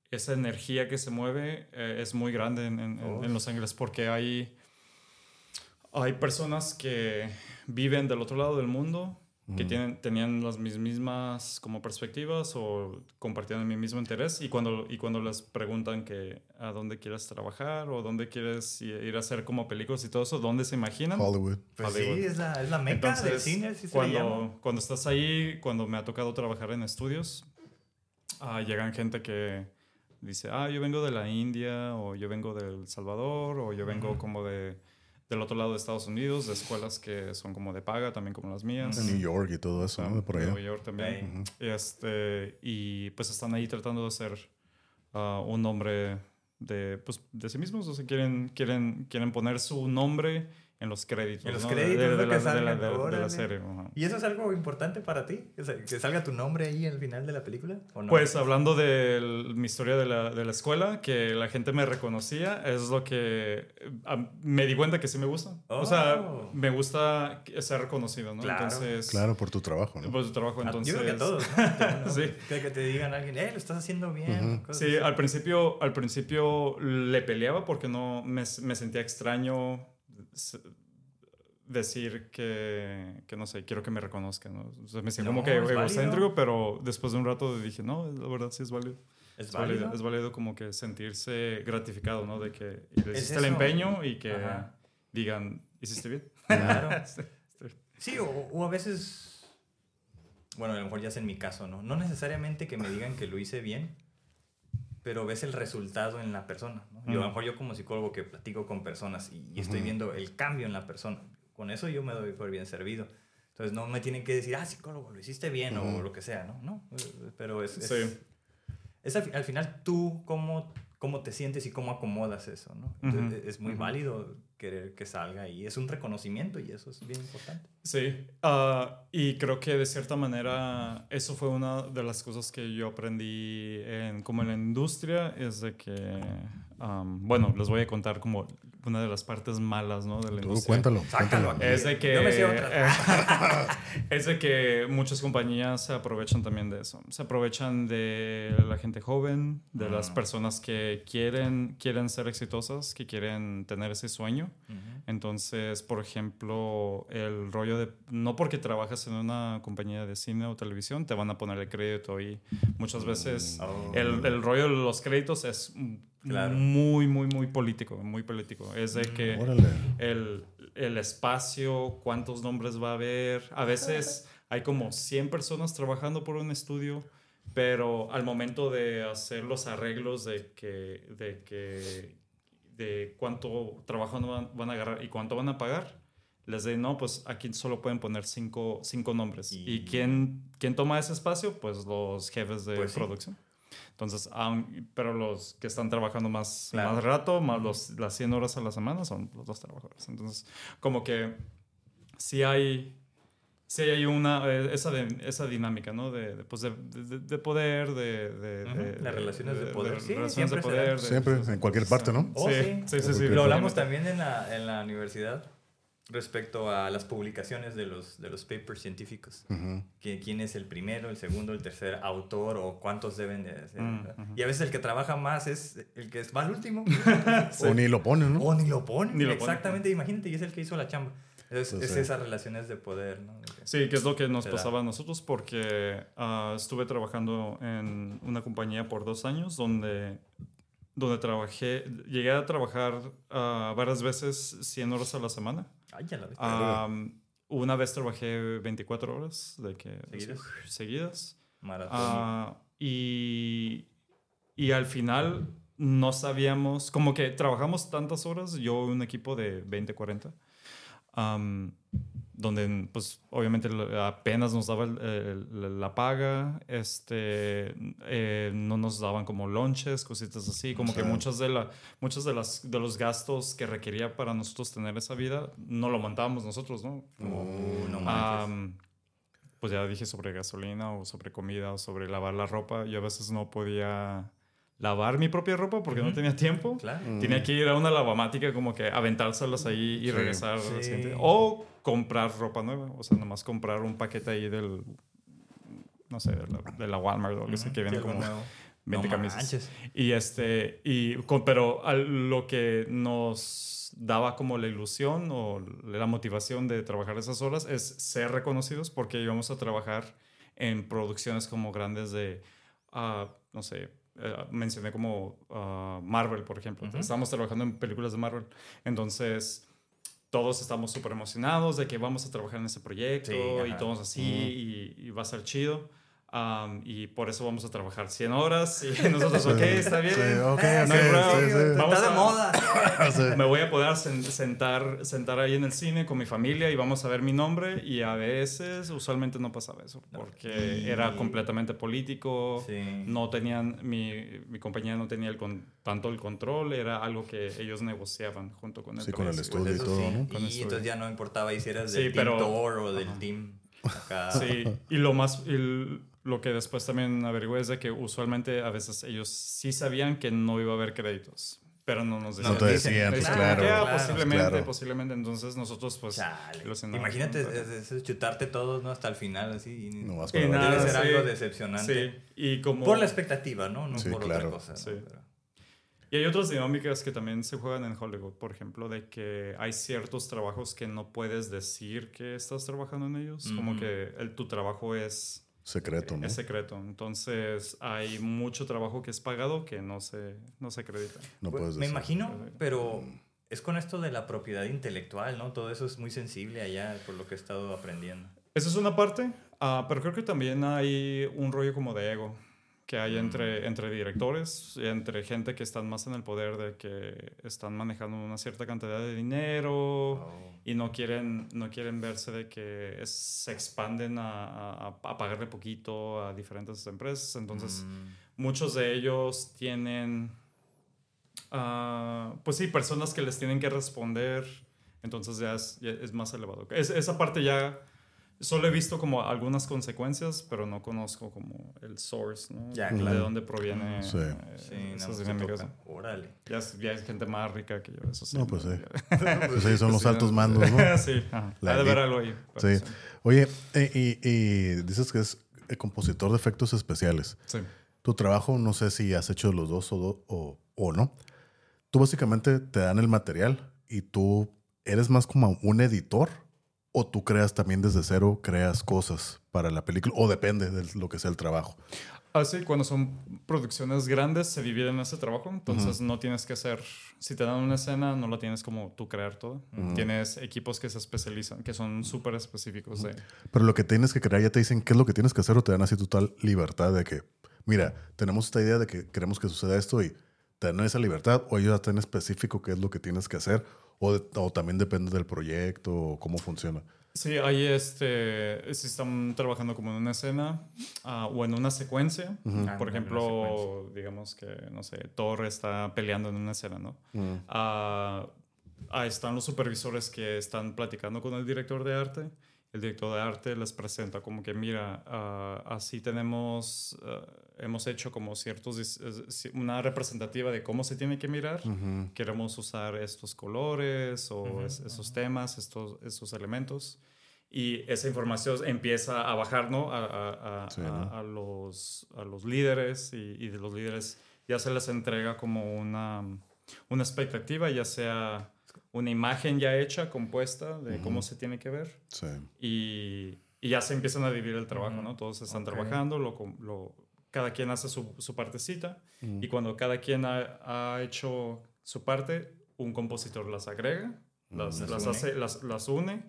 esa energía que se mueve eh, es muy grande en, en- en- Oh. en Los Ángeles porque hay hay personas que viven del otro lado del mundo que tienen, tenían las mis- mismas como perspectivas o compartían el mismo interés y cuando, y cuando les preguntan que a dónde quieres trabajar o dónde quieres ir a hacer como películas y todo eso, ¿dónde se imaginan? Hollywood. Pues Hollywood. sí, es la, es la meca del cine, así se le llama. cuando, cuando estás ahí, cuando me ha tocado trabajar en estudios, ah, llegan gente que dice, ah, yo vengo de la India, o yo vengo de El Salvador, o yo vengo como de, del otro lado de Estados Unidos, de escuelas que son como de paga, también como las mías. De New York y todo eso, ¿no? De por de allá. Nueva York también. Este, y pues están ahí tratando de ser ah, un nombre de, pues, de sí mismos. O sea, quieren, quieren, quieren poner su nombre en los créditos. En los ¿no? créditos, de, ¿no? de que la, de la- salgan, de- de la órale. serie. ajá. ¿Y eso es algo importante para ti? ¿Que sa- ¿Que salga tu nombre ahí al final de la película? ¿o no? Pues hablando de el- mi historia de la, de la escuela, que la gente me reconocía, es lo que a- me di cuenta que sí me gusta. O sea, Oh. me gusta ser reconocido, ¿no? Claro. Entonces, Claro, por tu trabajo, ¿no? por su trabajo, Ah, entonces... Yo creo que a todos, ¿no? Sí. Que, que te digan a alguien, eh, lo estás haciendo bien. cosas Sí, así. al principio, al principio le peleaba porque no me, me sentía extraño decir que, que, no sé, quiero que me reconozcan. ¿no? O sea, me sentía No, como que es válido. egocéntrico, pero después de un rato dije, no, la verdad sí es válido. ¿Es Es válido, válido? es válido como que sentirse gratificado, ¿no? De que le Es hiciste el empeño y que Ajá. digan, ¿hiciste bien? Claro. Sí, o, o a veces, bueno, a lo mejor ya es en mi caso, ¿no? No necesariamente que me digan que lo hice bien, pero ves el resultado en la persona, ¿no? Yo, a lo mejor yo como psicólogo que platico con personas y, y estoy Ujú. viendo el cambio en la persona, con eso yo me doy por bien servido. Entonces no me tienen que decir, ah, psicólogo, lo hiciste bien o Ujú. lo que sea, ¿no? No, pero es, es, Sí. es al, al final tú cómo, cómo te sientes y cómo acomodas eso, ¿no? Entonces, Es muy válido querer que salga y es un reconocimiento y eso es bien importante. Sí, ah, y creo que de cierta manera eso fue una de las cosas que yo aprendí en, como en la industria, es de que, bueno, les voy a contar como una de las partes malas, ¿no? De la Tú industria. cuéntalo. Sácalo aquí. Es de que, Yo me es de que muchas compañías se aprovechan también de eso. Se aprovechan de la gente joven, de las Mm. personas que quieren, quieren ser exitosas, que quieren tener ese sueño. Entonces, por ejemplo, el rollo de, no porque trabajas en una compañía de cine o televisión, te van a poner el crédito y muchas veces Oh. el, el rollo de los créditos es mm, Claro. muy, muy, muy político, muy político. Es de que Órale. el, el espacio, cuántos nombres va a haber. A veces hay como 100 personas trabajando por un estudio, pero al momento de hacer los arreglos de que, de que de cuánto trabajo van, van a agarrar y cuánto van a pagar, les digo, no, pues aquí solo pueden poner cinco, cinco nombres. Y- ¿Y, quién, quién toma ese espacio? Pues los jefes de Pues sí. Entonces, aun- pero los que están trabajando más, Claro. más rato, más los, las 100 horas a la semana, son los dos trabajadores. Entonces, como que sí hay, sí hay una, eh, esa, de- esa dinámica, ¿no? De, de, pues de, de- de poder, de... de- Ujú, de- las relaciones de poder. Sí, relaciones siempre de poder. Siempre, en cualquier parte, ¿no? Oh, sí, sí. sí, sí, sí, Lo Lo hablamos también en la, en la universidad respecto a las publicaciones de los, de los papers científicos. Que, ¿Quién es el primero, el segundo, el tercer autor o cuántos deben de ser? Mm. Y a veces el que trabaja más es el que va al último. O ni lo ponen, ¿no? O ni lo pone. Ni lo pone. Exactamente, imagínate, y es el que hizo la chamba. Es, Pues es sí. esas relaciones de poder, ¿no? Sí, que es lo que nos pasaba a nosotros porque ah, estuve trabajando en una compañía por dos años donde, donde trabajé, llegué a trabajar ah, varias veces 100 horas a la semana. Ay, ya la ves. Am, una vez trabajé 24 horas de que, ¿Seguidas? seguidas. Maratón. Ah, y, y al final no sabíamos, como que trabajamos tantas horas, yo un equipo de 20, 40, am, donde pues obviamente apenas nos daba el- el- la paga, este, eh, no nos daban como lunches, cositas así, como que muchas de, la, muchos de, las, de los gastos que requería para nosotros tener esa vida, no lo montábamos nosotros, ¿no? Como, Uh, no. Am, pues ya dije sobre gasolina o sobre comida o sobre lavar la ropa. Yo a veces no podía lavar mi propia ropa porque no tenía tiempo. Claro. Tenía que ir a una lavamática como que aventárselas ahí y Sí. regresar. Sí. siguiente. O comprar ropa nueva. O sea, nomás comprar un paquete ahí del, no sé, de la, de la Walmart o algo así que viene como nuevo. 20 No camisas. manches. Y este, y, con- pero al- lo que nos daba como la ilusión o la motivación de trabajar esas horas es ser reconocidos porque íbamos a trabajar en producciones como grandes de, ah, no sé, eh, mencioné como ah, Marvel, por ejemplo. Estamos trabajando en películas de Marvel. Entonces, todos estamos súper emocionados de que vamos a trabajar en ese proyecto Sí, y todos así y, y va a ser chido. Am, y por eso vamos a trabajar 100 horas y nosotros, ok, está bien. Sí, ok, Eh, ok, no hay sí, sí. Vamos Está de a- moda. Me voy a poder sen- sentar, sentar ahí en el cine con mi familia y vamos a ver mi nombre y a veces, usualmente no pasaba eso, porque era completamente político, Sí. no tenían, mi, mi compañía no tenía el con- tanto el control, era algo que ellos negociaban junto con el Sí, con el estudio. Pues y todo, sí. ¿no? Con Y estudio. entonces ya no importaba si eras Sí, del pero- Team Thor o del Ajá. Team acá. Sí, y lo más, y l- lo que después también averigüé es de que usualmente a veces ellos sí sabían que no iba a haber créditos, pero no nos decían. No te dicen, decían, pues Decían, claro. "Ah, claro, posiblemente, claro. posiblemente. Entonces nosotros pues... Chale. Imagínate ¿no? es- es- es chutarte todos ¿no? hasta el final así. y- Y para ver. nada, Debe ser sí. algo decepcionante. Sí, y como... Por la expectativa, ¿no? No Sí, por claro. otra cosa. ¿no? Sí. Pero- Y hay otras dinámicas que también se juegan en Hollywood, por ejemplo, de que hay ciertos trabajos que no puedes decir que estás trabajando en ellos, como Ujú. que el, tu trabajo es, Secreto, ¿no? es secreto. Entonces hay mucho trabajo que es pagado que no se, no se acredita. No Pues, puedes me decir. imagino, pero es con esto de la propiedad intelectual, ¿no? Todo eso es muy sensible allá, por lo que he estado aprendiendo. Esa es una parte, ah, pero creo que también hay un rollo como de ego que hay Mm. entre, entre directores, entre gente que están más en el poder de que están manejando una cierta cantidad de dinero Oh. y no quieren, no quieren verse de que es- se expanden a, a- a pagarle poquito a diferentes empresas. Entonces, Mm, muchos de ellos tienen, ah, pues sí, personas que les tienen que responder, entonces ya es, ya es más elevado. Es- esa parte ya solo he visto como algunas consecuencias, pero no conozco como el source, ¿no? Ya, De claro. dónde proviene Sí. eh, sí, esas dinámicas. Órale. Ya es, ya es gente más rica que yo, eso sí. No, pues sí. Pues sí, son los Sí, altos no, mandos, ¿no? sí, ajá. La ha de elite. algo ahí. pero Sí. Oye, eh, y, y dices que es el compositor de efectos especiales. sí. Tu trabajo, no sé si has hecho los dos o, do- o, o no. Tú básicamente te dan el material y tú eres más como un editor o tú creas también desde cero, creas cosas para la película o depende de lo que sea el trabajo. Ah, sí, cuando son producciones grandes se dividen ese trabajo, entonces no tienes que hacer, si te dan una escena, no la tienes como tú crear todo. Tienes equipos que se especializan, que son súper específicos de... Pero lo que tienes que crear ya te dicen qué es lo que tienes que hacer o te dan así total libertad de que, mira, tenemos esta idea de que queremos que suceda esto y te dan esa libertad o ellos ya dan específico qué es lo que tienes que hacer o, de- o también depende del proyecto o cómo funciona. Sí, ahí este, si están trabajando como en una escena ah, o en una secuencia. Ah, en Por una ejemplo, digamos que, no sé, Thor está peleando en una escena, ¿no? Ah, ahí están los supervisores que están platicando con el director de arte. El director de arte les presenta como que, mira, ah, así tenemos, ah, hemos hecho como ciertos, una representativa de cómo se tiene que mirar. Queremos usar estos colores o es- esos temas, estos, estos elementos. Y esa información empieza a bajar, ¿no? A, a- a- Sí, ¿no? a los, a los líderes y, y de los líderes ya se les entrega como una, una expectativa, ya sea una imagen ya hecha, compuesta de cómo se tiene que ver Sí. y, y ya se empiezan a dividir el trabajo, ¿no? Todos están Ok. trabajando, lo, lo- cada quien hace su, su partecita y cuando cada quien ha, ha hecho su parte, un compositor las agrega, las, Las las une. hace, las, las une,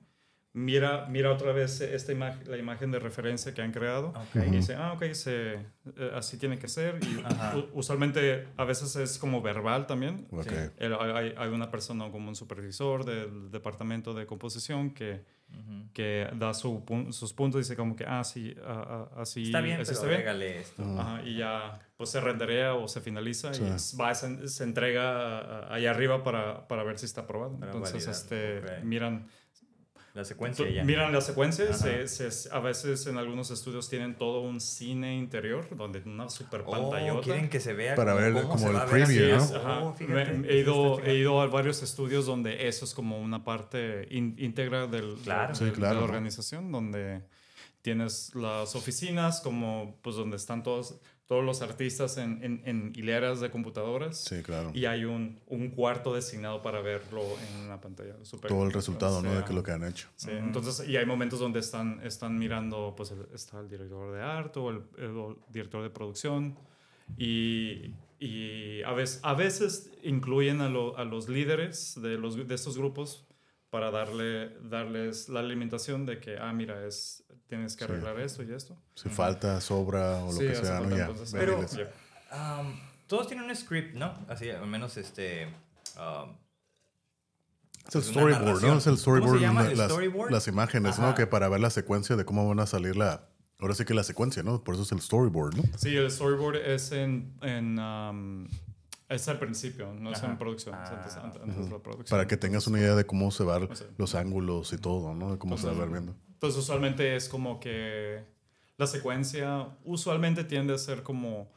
mira, mira otra vez esta imagen, la imagen de referencia que han creado Ok. y dice, ah, ok, se, eh, así tiene que ser y usualmente a veces es como verbal también. Ok. Sí. El- hay, hay una persona como un supervisor del departamento de composición que. Que da su pun- sus puntos y dice como que, ah, sí, ah, ah, así Está bien, eso pero está bien. agrégale esto. Ajá, y ya pues se renderea o se finaliza Sí. y va, se, se entrega ahí arriba para, para ver si está aprobado. Para Entonces, validar, este, miran, La secuencia ya. Miran la secuencia, se- se- a veces en algunos estudios tienen todo un cine interior, donde una super Oh, pantallota. quieren que se vea Para ver cómo como se el preview, es. ¿no? Oh, fíjate, Me- he, ido, he ido a varios estudios donde eso es como una parte in- íntegra del, Claro. del- Sí, de claro, la ¿no? organización, donde tienes las oficinas, como pues donde están todos, todos los artistas en, en- en hileras de computadoras. Sí, claro. Y hay un, un cuarto designado para verlo en una pantalla. super Todo el resultado, ¿no? Sí, De que lo que han hecho. Sí, entonces, y hay momentos donde están, están mirando, pues el- está el director de arte o el, el- o el director de producción y, y a, veces, a veces incluyen a, lo- a los líderes de, los, de estos grupos para darle, darles la alimentación de que, ah, mira, es, tienes que Sí. arreglar esto y esto. Si falta, sobra o lo Sí, que sea, ¿no? Ya. entonces, pero-. Um, todos tienen un script, ¿no? Así, al menos este. um, Es el Es una storyboard, ¿no? Es el ¿Cómo se storyboard, llama? la- ¿El las, storyboard? las imágenes, ¿no? Que para ver la secuencia de cómo van a salir la... Ahora sí que la secuencia, ¿no? Por eso es el storyboard, ¿no? Sí, el storyboard es en... en um, es al principio, no es en producción, es antes, Ah. antes- antes de la producción. Para que tengas una idea de cómo se van O sea, los ángulos y todo, ¿no? De cómo se va a ver viendo. Entonces, usualmente es como que la secuencia usualmente tiende a ser como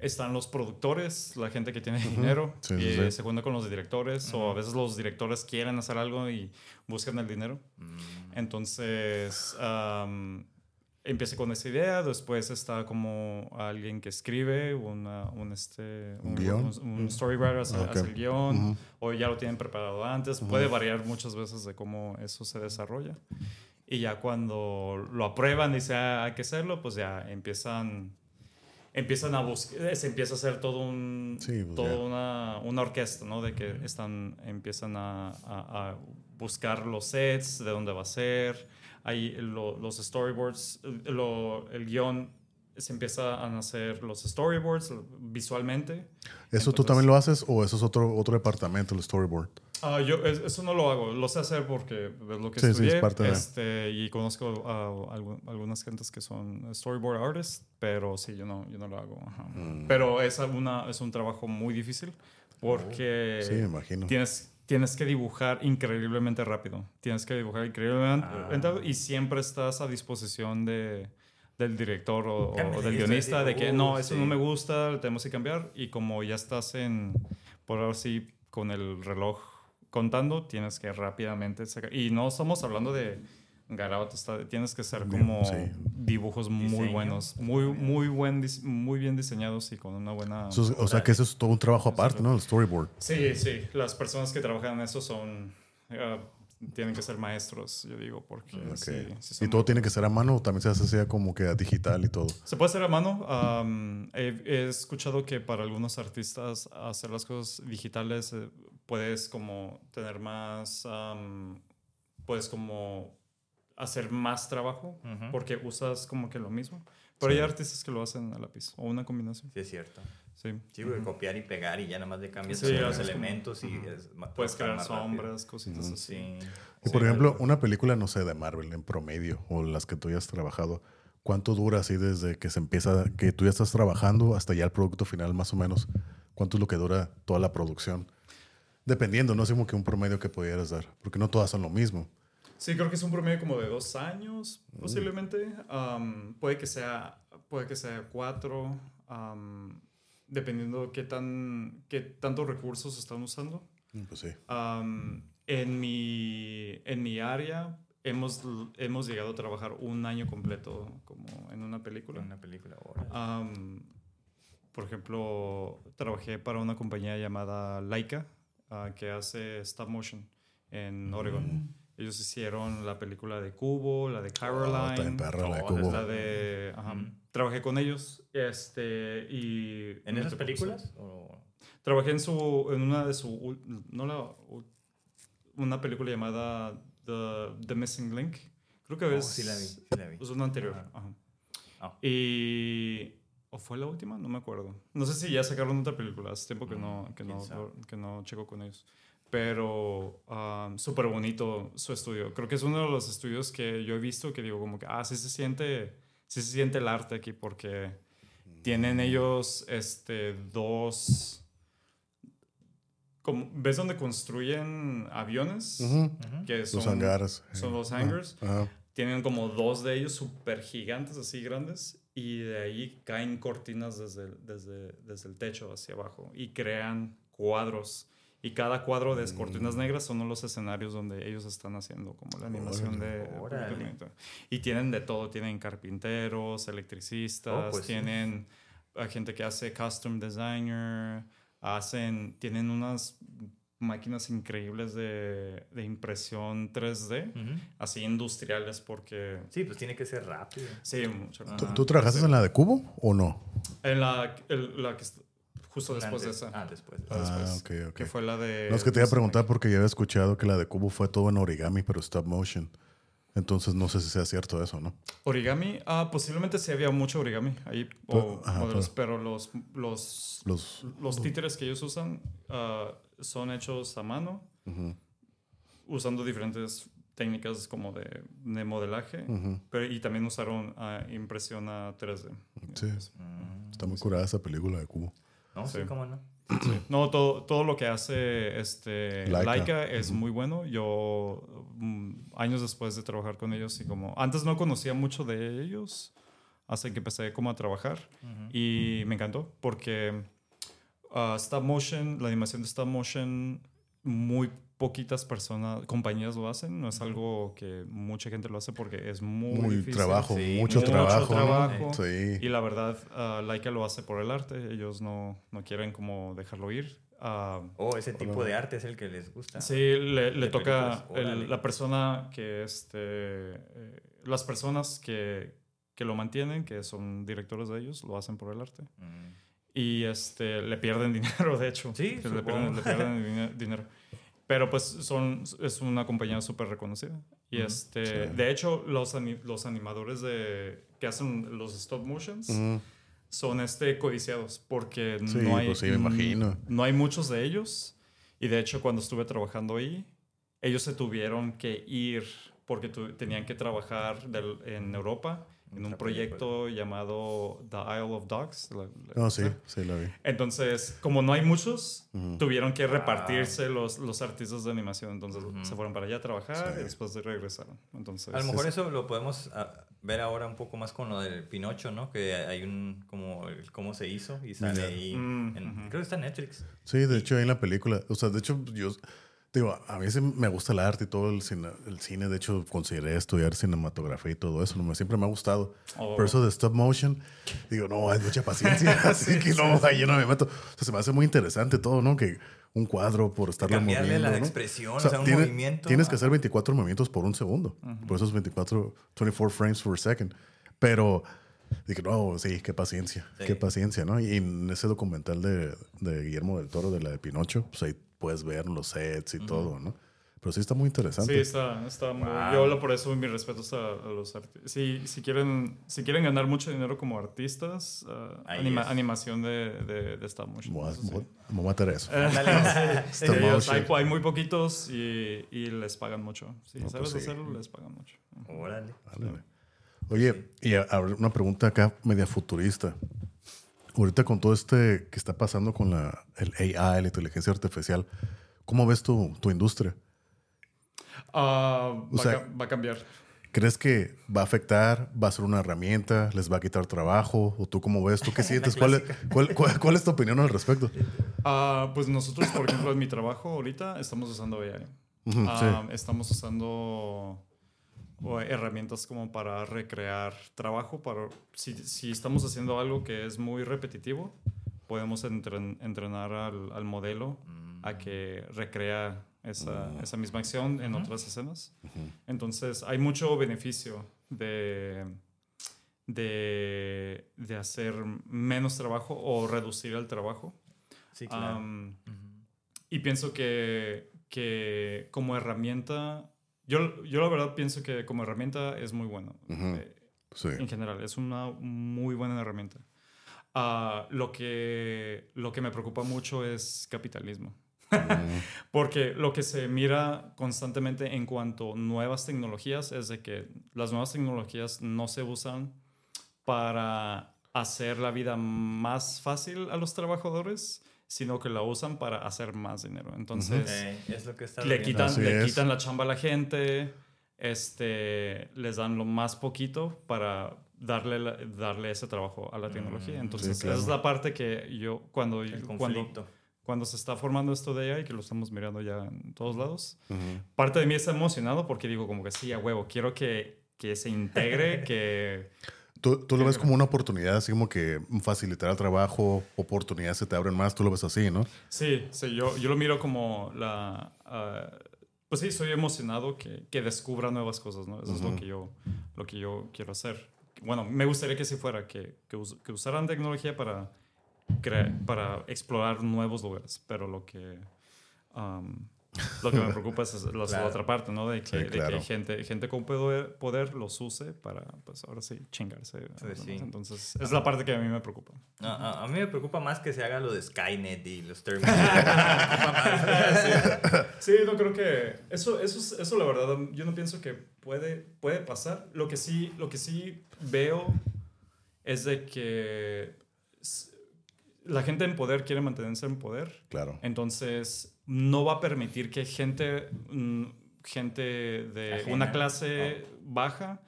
están los productores, la gente que tiene dinero, Sí, y sí, se cuenta con los directores, o a veces los directores quieren hacer algo y buscan el dinero. mm, Entonces, am, empieza con esa idea, después está como alguien que escribe una, un, este, ¿Un guion? un, un storywriter hace, el guion, o ya lo tienen preparado antes. Puede variar muchas veces de cómo eso se desarrolla. Y ya cuando lo aprueban y dice "Ah, hay que hacerlo, pues ya empiezan empiezan a buscar, se empieza a hacer todo un, Sí, pues toda una, una orquesta, ¿no? De que están, empiezan a, a- a buscar los sets, de dónde va a ser, hay lo- los storyboards, lo- el guion, se empiezan a hacer los storyboards visualmente. ¿Eso tú Entonces- también lo haces o eso es otro, otro departamento, el storyboard? Ah, yo es- eso no lo hago, lo sé hacer porque es lo que Sí, sí, estudié es parte de- este, y conozco a algu- algunas gentes que son storyboard artists, pero sí, yo no, yo no lo hago. Mm. Pero es, una, es un trabajo muy difícil porque Sí, me imagino. tienes, tienes que dibujar increíblemente rápido. Tienes que dibujar increíblemente Ah. y siempre estás a disposición de, del director o, del guionista de que uh, no, eso sí. no me gusta, lo tenemos que cambiar. Y como ya estás en, por ahora sí, con el reloj contando, tienes que rápidamente sacar. Y no estamos hablando de garabatos, está- tienes que ser como sí. dibujos muy Diseño. buenos, muy, muy, buen, muy bien diseñados y con una buena... Eso es- o sea que eso es todo un trabajo aparte, ¿no? El storyboard. Sí, sí, las personas que trabajan en eso son, eh, tienen que ser maestros, yo digo, porque Ok. sí, sí son ¿Y todo muy- tiene que ser a mano o también se hace así como que a digital y todo? Se puede hacer a mano. am, he, he escuchado que para algunos artistas hacer las cosas digitales eh, puedes como tener más, am, puedes como hacer más trabajo porque usas como que lo mismo. Pero hay artistas que lo hacen a lápiz o una combinación. Sí, es cierto. Sí. Sí, güey, copiar y pegar y ya nada más le cambias Sí, los como- elementos y es Puedes crear más sombras, cositas así. Sí. Y por Sí, ejemplo, una película, no sé, de Marvel en promedio o las que tú ya has trabajado, ¿cuánto dura así desde que se empieza, que tú ya estás trabajando hasta ya el producto final más o menos? ¿Cuánto es lo que dura toda la producción? Dependiendo, no sé como que un promedio que pudieras dar, porque no todas son lo mismo. Sí, creo que es un promedio como de dos años, posiblemente. Am, puede que sea, puede que sea cuatro, dependiendo qué tan, qué tantos recursos están usando. Mm, Pues sí. En mi, en mi área hemos, hemos llegado a trabajar un año completo como en una película. Una película ahora. Por ejemplo, trabajé para una compañía llamada Laika, ah, que hace stop motion en Oregon. Ellos hicieron la película de Cubo, la de Mm. Oh, está Caroline, en perra la de todas Cubo. la de... ajá. Ujú. Trabajé con ellos este, y... ¿En esas películas? O- Trabajé en, su, en una de su... No la, una película llamada The, The Missing Link. Creo que Oh, es... sí la vi, sí la vi. Es una anterior. Ajá. ajá. Ah. Y... ¿O fue la última? No me acuerdo. No sé si ya sacaron otra película. Hace tiempo que no, que no, que no checo con ellos. Pero um, súper bonito su estudio. Creo que es uno de los estudios que yo he visto que digo como que, ah, sí se siente, sí se siente el arte aquí porque tienen ellos este, dos, como, ¿ves donde construyen aviones? Que son Los hangares. Son eh. los hangars. Tienen como dos de ellos súper gigantes, así grandes, y de ahí caen cortinas desde, desde, desde el techo hacia abajo y crean cuadros. Y cada cuadro de Mm. cortinas negras son los escenarios donde ellos están haciendo como la animación de... Órale. Y tienen de todo, tienen carpinteros, electricistas, Oh, pues tienen gente que hace custom designer, hacen, tienen unas máquinas increíbles de, de impresión 3D Ujú. así industriales porque Sí, pues tiene que ser rápido. sí mucho ¿Tú, tú trabajaste en la de Cubo o no? en la, el- la que justo después de esa Ah, después. Ah, después, ok, ok. que fue la de No, es que te iba a preguntar porque ya había escuchado que la de Cubo fue todo en origami, pero stop motion. Entonces no sé si sea cierto eso, ¿no? origami ah posiblemente sí había mucho origami ahí o Pero- ajá, modelos, pero los los Los. los títeres que ellos usan ah, son hechos a mano usando diferentes técnicas como de, de modelaje pero, y también usaron impresión a 3D Sí, Mm, está muy curada esa película de Cubo. No, sí, Sí. cómo no. Sí. No, todo, todo lo que hace este Laika. Laika, es muy bueno. Yo, mm, años después de trabajar con ellos, y como antes no conocía mucho de ellos, hasta que empecé como a trabajar. Y me encantó porque ah, stop motion, la animación de stop motion, muy poquitas personas, compañías lo hacen. No es algo que mucha gente lo hace porque es muy, Muy difícil. trabajo, Sí, mucho, mucho trabajo. Sí. Y la verdad, ah, Laika lo hace por el arte. Ellos no, no quieren como dejarlo ir. Ah, Oh, ese tipo de arte es el que les gusta. sí, le, toca el- la persona que, este, eh, las personas que, que lo mantienen, que son directores de ellos, lo hacen por el arte. Mm. Y este, le pierden dinero, de hecho. Sí, le pierden, le pierden dine- dinero. Pero pues son, es una compañía súper reconocida. Y Ujú. este, Sí. de hecho, los, los animadores de, que hacen los stop motions Ujú. son este, codiciados porque Sí, no hay... pues sí, me imagino. No hay muchos de ellos. Y de hecho, cuando estuve trabajando ahí, ellos se tuvieron que ir porque tu- tenían que trabajar del- en Europa en un proyecto llamado The Isle of Dogs. la- la- No, sí, sí, la vi. Entonces, como no hay muchos, tuvieron que repartirse los, los artistas de animación. Entonces, se fueron para allá a trabajar Sí. y después regresaron. Entonces, A lo mejor eso lo podemos ah, ver ahora un poco más con lo del Pinocho, ¿no? Que hay un como el cómo se hizo y sale ahí. Mm, en-. Creo que está en Netflix. Sí, de hecho, ahí en la película. O sea, de hecho, yo. Digo, a mí sí me gusta el arte y todo el cine. El cine de hecho, consideré estudiar cinematografía y todo eso. Siempre me ha gustado. Oh. Pero eso de stop motion, digo, no, hay mucha paciencia. así que no, ahí yo no me meto. O sea, se me hace muy interesante todo, ¿no? Que un cuadro por estarlo Cambiarle moviendo. la ¿no? expresión, O o sea, sea, un tiene- movimiento. Tienes que ah, hacer 24 movimientos por un segundo. Por eso es 24, 24 frames per second. Pero dije, no, sí, qué paciencia, Sí. qué paciencia, ¿no? Y en ese documental de, de Guillermo del Toro, de la de Pinocho, pues ahí puedes ver los sets y todo, ¿no? Pero sí está muy interesante. Sí, está, está muy... Wow. Yo hablo por eso mis respetos a, a los artistas. Si, si, quieren, si quieren ganar mucho dinero como artistas, Ahí anima- es. animación de, de, de stop motion. Voy a, eso sí. voy- me voy a meter eso. Ándale. Sí, Stop ellos- hay, hay muy poquitos y, y les pagan mucho. Si No, sabes pues sí. hacerlo, les pagan mucho. Órale. Ándale. Oye, y a, una pregunta acá media futurista. Ahorita con todo este que está pasando con la, el AI, la inteligencia artificial, ¿cómo ves tu, tu industria? Ah, va, sea- a, ca- va a cambiar. ¿Crees que va a afectar? ¿Va a ser una herramienta? ¿Les va a quitar trabajo? ¿O tú cómo ves? ¿Tú qué sientes? ¿Cuál, es- cuál, cuál- cuál es tu opinión al respecto? Ah, pues nosotros, por ejemplo, en mi trabajo ahorita estamos usando AI. Ujú, Ah, Estamos usando o, herramientas como para recrear trabajo. Para, si, si estamos haciendo algo que es muy repetitivo, podemos entren- entrenar al, al modelo a que recrea esa, esa misma acción en otras escenas. Entonces, hay mucho beneficio de, de, de hacer menos trabajo o reducir el trabajo. Sí, claro. Am, Ujú. y pienso que, que como herramienta, yo, yo la verdad pienso que como herramienta es muy bueno. Ujú. eh, Sí. en general, es una muy buena herramienta. Ah, lo, que, lo que me preocupa mucho es capitalismo. Porque lo que se mira constantemente en cuanto a nuevas tecnologías es de que las nuevas tecnologías no se usan para hacer la vida más fácil a los trabajadores, sino que la usan para hacer más dinero. Entonces, Eh, es lo que está le, quitan, Así le es. quitan la chamba a la gente, este, les dan lo más poquito para darle, la- darle ese trabajo a la tecnología. Mm, Entonces, claro. esa es la parte que yo, cuando, El cuando, cuando se está formando esto de AI, que lo estamos mirando ya en todos lados, Ujú. parte de mí está emocionado porque digo como que sí, a huevo, quiero que, que se integre, que... ¿Tú, tú lo ves como una oportunidad, así como que facilitar el trabajo, oportunidades se te abren más, tú lo ves así, ¿no? Sí, sí, yo, yo lo miro como la... ah, pues sí, soy emocionado que, que descubra nuevas cosas, ¿no? Eso es lo que, yo, lo que yo quiero hacer. Bueno, me gustaría que sí fuera, que, que, us- que usaran tecnología para, para explorar nuevos lugares, pero lo que... um, lo que me preocupa es es la, Claro. otra parte, ¿no? De que, Sí, de claro. que gente, gente con poder, poder los use para, pues ahora sí, chingarse. Pues sí. Entonces, es la parte que a mí me preocupa. A, a- a mí me preocupa más que se haga lo de Skynet y los Terminator. Sí, no creo que eso, eso, es- eso la verdad, yo no pienso que puede, puede pasar. Lo que sí, lo que sí veo es de que la gente en poder quiere mantenerse en poder, Claro. entonces no va a permitir que gente, mm, gente de Ajena. una clase baja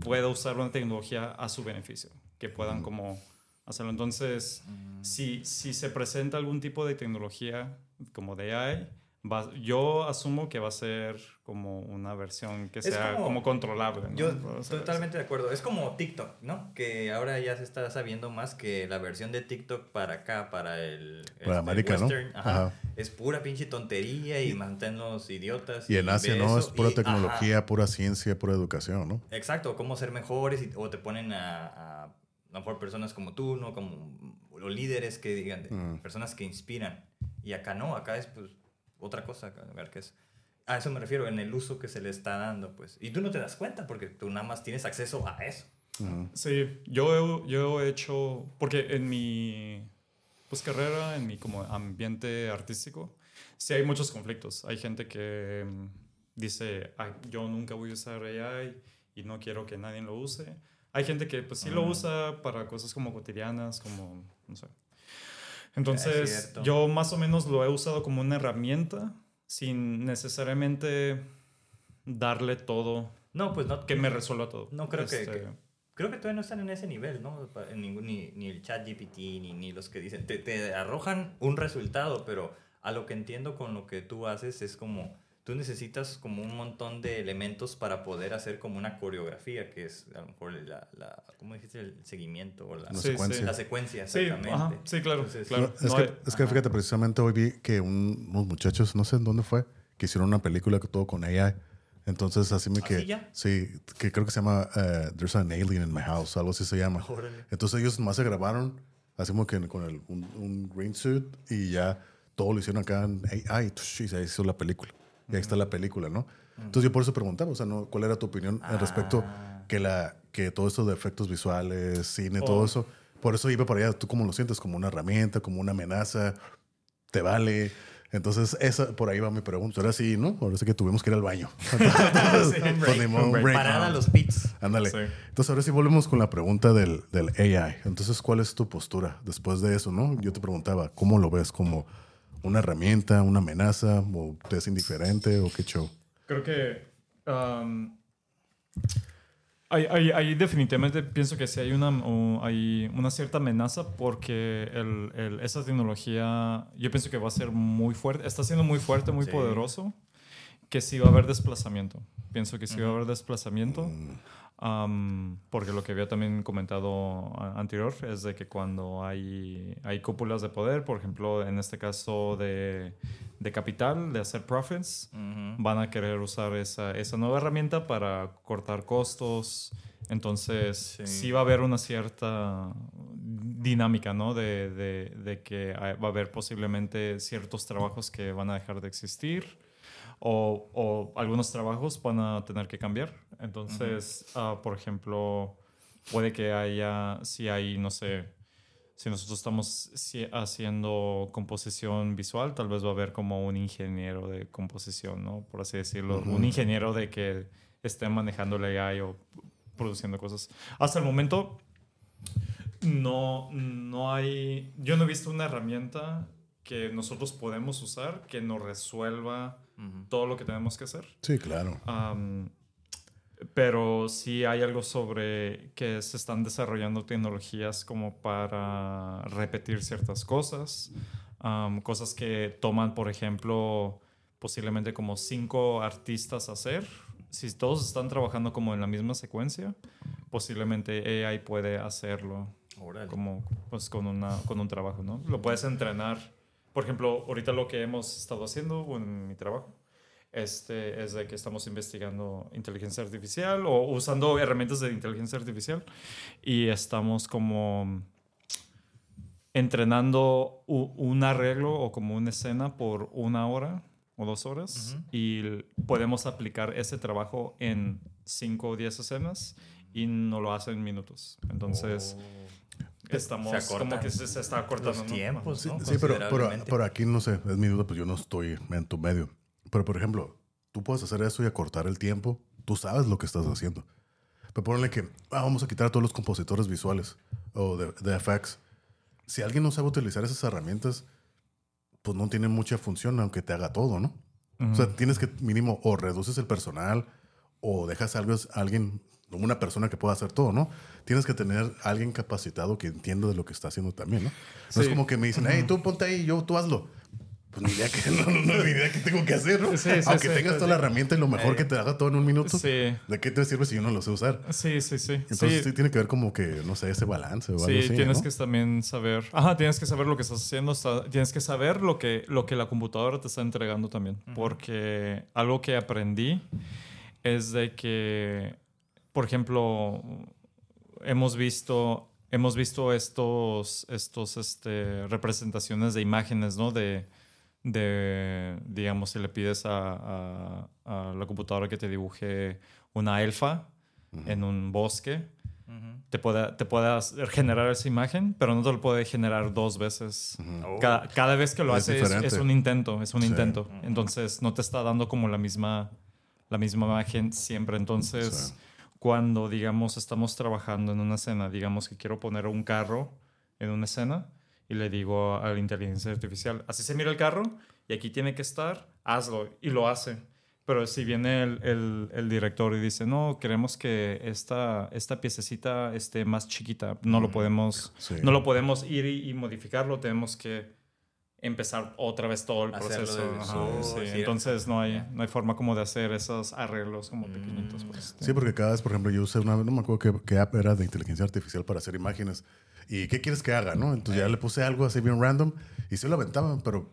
pueda usar una tecnología a su beneficio, que puedan como hacerlo. Entonces, si, si se presenta algún tipo de tecnología como de AI, va- yo asumo que va a ser como una versión que Es sea como, como- controlable. ¿no? Yo totalmente de acuerdo. Es como TikTok, ¿no? Que ahora ya se está sabiendo más que la versión de TikTok para acá, para el Para este, América, ¿no? western, ajá, Ajá. es pura pinche tontería y manténlos idiotas. Y en Asia, ¿no? Es pura y- tecnología, ajá, pura ciencia, pura educación, ¿no? exacto, cómo ser mejores y- o te ponen a, a, a lo mejor personas como tú, ¿no? Como los líderes que digan, de- Mm. personas que inspiran. Y acá no, acá es pues otra cosa, ver qué es. A eso me refiero, en el uso que se le está dando, pues. Y tú no te das cuenta porque tú nada más tienes acceso a eso. Ujú. Sí, yo he, yo he hecho, porque en mi pues, carrera, en mi como ambiente artístico, sí hay muchos conflictos. Hay gente que mm, dice, "Ay, yo nunca voy a usar AI y no quiero que nadie lo use. Hay gente que pues sí lo Mm. usa para cosas como cotidianas, como, no sé. Es Entonces, yo más o menos lo he usado como una herramienta sin necesariamente darle todo, No, pues no, que me resuelva todo. No creo que- Este, que- Creo que todavía no están en ese nivel, ¿no? Ni, ni el chat GPT, ni, ni los que dicen. Te, te arrojan un resultado, pero a lo que entiendo con lo que tú haces es como. Tú necesitas como un montón de elementos para poder hacer como una coreografía, que es a lo mejor la. la ¿Cómo dijiste? El seguimiento o la, Sí, secuencia. la secuencia, Sí, exactamente. ajá, sí, claro, Entonces, claro. No, es, No que, hay- es que ajá. fíjate, precisamente hoy vi que un- unos muchachos, no sé en dónde fue, que hicieron una película que todo con AI. Entonces, así me ¿Ah, que. sí? Sí, que creo que se llama eh, There's an Alien in My House, algo así se llama. Órale. Entonces, ellos más se grabaron, así como que con el, un, un green suit y ya todo lo hicieron acá en AI. Y se hizo la película. Y ahí está la película, ¿no? Entonces, yo por eso preguntaba, o sea, ¿no? ¿cuál era tu opinión al respecto Ah. que, la, que todo esto de efectos visuales, cine, todo Oh. eso? Por eso iba para allá. ¿Tú cómo lo sientes? ¿Como una herramienta, como una amenaza? ¿Te vale? Entonces, esa, por ahí va mi pregunta. Ahora sí, ¿no? Ahora sí que tuvimos que ir al baño. Pues, ni modo, un break. Parada a los pits. Ándale. Sí. Entonces, ahora sí volvemos con la pregunta del, del AI. Entonces, ¿cuál es tu postura después de eso, no? Yo te preguntaba, ¿cómo lo ves? ¿Como una herramienta, una amenaza? ¿O te es indiferente? ¿O qué show? Creo que um, hay, hay- hay definitivamente pienso que sí hay una, o hay una cierta amenaza porque el, el- esa tecnología yo pienso que va a ser muy fuerte, está siendo muy fuerte, muy Sí. poderoso, que sí va a haber desplazamiento. Pienso que sí va a haber desplazamiento. Um, porque lo que había también comentado anterior es de que cuando hay, hay cúpulas de poder, por ejemplo, en este caso de, de capital, de hacer profits, van a querer usar esa, esa nueva herramienta para cortar costos. Entonces, Sí. sí, va a haber una cierta dinámica, ¿no? De, de- de que va a haber posiblemente ciertos trabajos que van a dejar de existir o, o algunos trabajos van a tener que cambiar. Entonces, ah, por ejemplo, puede que haya, si hay, no sé, si nosotros estamos haciendo composición visual, tal vez va a haber como un ingeniero de composición, ¿no? Por así decirlo, un ingeniero de que esté manejando la AI o produciendo cosas. Hasta el momento, no, no hay, yo no he visto una herramienta que nosotros podemos usar que nos resuelva todo lo que tenemos que hacer. Sí, claro. Pero sí hay algo sobre que se están desarrollando tecnologías como para repetir ciertas cosas, cosas que toman, por ejemplo, posiblemente como cinco artistas hacer. Si todos están trabajando como en la misma secuencia, posiblemente AI puede hacerlo Órale. como pues con una con un trabajo, ¿no? Lo puedes entrenar. Por ejemplo, ahorita lo que hemos estado haciendo en mi trabajo este es de que estamos investigando inteligencia artificial o usando herramientas de inteligencia artificial y estamos como entrenando un arreglo o como una escena por una hora o dos horas Ujú. y l- podemos aplicar ese trabajo en cinco o diez escenas y no lo hace en minutos. Entonces Oh. estamos Se como que se, se está cortando los ¿no? tiempos, Sí, ¿no? sí, pero, pero, Considerablemente. pero aquí no sé, es mi duda, pues yo no estoy en tu medio. Pero por ejemplo, tú puedes hacer eso y acortar el tiempo, tú sabes lo que estás haciendo. Pero ponle que ah, vamos a quitar a todos los compositores visuales o de, de FX. Si alguien no sabe utilizar esas herramientas, pues no tiene mucha función, aunque te haga todo, ¿no? O sea, tienes que mínimo o reduces el personal o dejas algo, a alguien, una persona que pueda hacer todo, ¿no? Tienes que tener alguien capacitado que entienda de lo que está haciendo también, ¿no? No es Sí. como que me dicen, hey, tú ponte ahí, yo, tú hazlo. Pues ni idea que, no, no, no, ni idea qué tengo que hacer, ¿no? Sí, sí, Aunque sí, tengas sí. toda la herramienta y lo mejor Eh. que te haga todo en un minuto, Sí, ¿de qué te sirve si yo no lo sé usar? sí, sí, sí. Entonces sí, sí. tiene que ver como que, no sé, ese balance o algo Sí, así, tienes ¿no? que también saber. Ajá, tienes que saber lo que estás haciendo. está- tienes que saber lo que, lo que la computadora te está entregando también. Porque algo que aprendí es de que, por ejemplo, hemos visto, hemos visto estos, estos este, representaciones de imágenes, ¿no? De, de, digamos, si le pides a, a- a la computadora que te dibuje una elfa en un bosque te puede, te puede generar esa imagen, pero no te lo puede generar dos veces. Oh. Cada, cada vez que lo Es hace es, un intento, es un Sí. intento. Entonces no te está dando como la misma, la misma imagen siempre. Entonces Sí. cuando, digamos, estamos trabajando en una escena, digamos que quiero poner un carro en una escena y le digo a la inteligencia artificial, así se mira el carro y aquí tiene que estar, hazlo. Y lo hace. Pero si viene el, el- el director y dice, no, queremos que esta, esta piececita esté más chiquita, no lo podemos, Sí. no lo podemos ir y, y modificarlo, tenemos que empezar otra vez todo el Hacerlo proceso. desde Ajá, sí. Entonces no hay, no hay forma como de hacer esos arreglos como pequeñitos. pues. Sí, porque cada vez, por ejemplo, yo usé una, no me acuerdo qué, qué app era de inteligencia artificial para hacer imágenes. ¿Y qué quieres que haga, no? Entonces ya le puse algo así bien random y sí lo aventaba, pero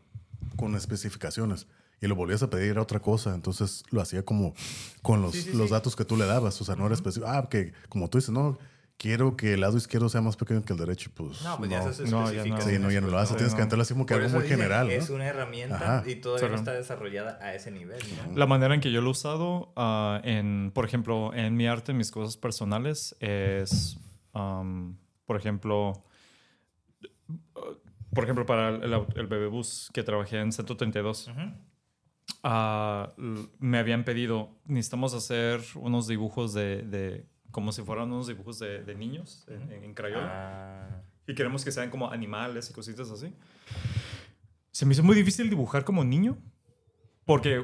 con especificaciones. Y lo volvías a pedir era otra cosa. Entonces lo hacía como con los, Sí, sí, los sí. datos que tú le dabas. O sea, no era específico. Ah, que como tú dices, no, quiero que el lado izquierdo sea más pequeño que el derecho. Pues No, pues ya esas No, ya no. Sí, no, ya no lo hace. no. Tienes que no. entrarlo así como que Por algo eso muy general, Es ¿no? una herramienta Ajá. y todavía no está desarrollada a ese nivel. ¿no? La manera en que yo lo he usado, ah, en, por ejemplo, en mi arte, en mis cosas personales, es, por ejemplo, por ejemplo, para el, el, aut- el bebé bus que trabajé en 132, Ujú. ah, l- me habían pedido, necesitamos hacer unos dibujos de, de- como si fueran unos dibujos de, de niños en, en, en crayola. Ah, Y queremos que sean como animales y cositas así. Se me hizo muy difícil dibujar como niño. Porque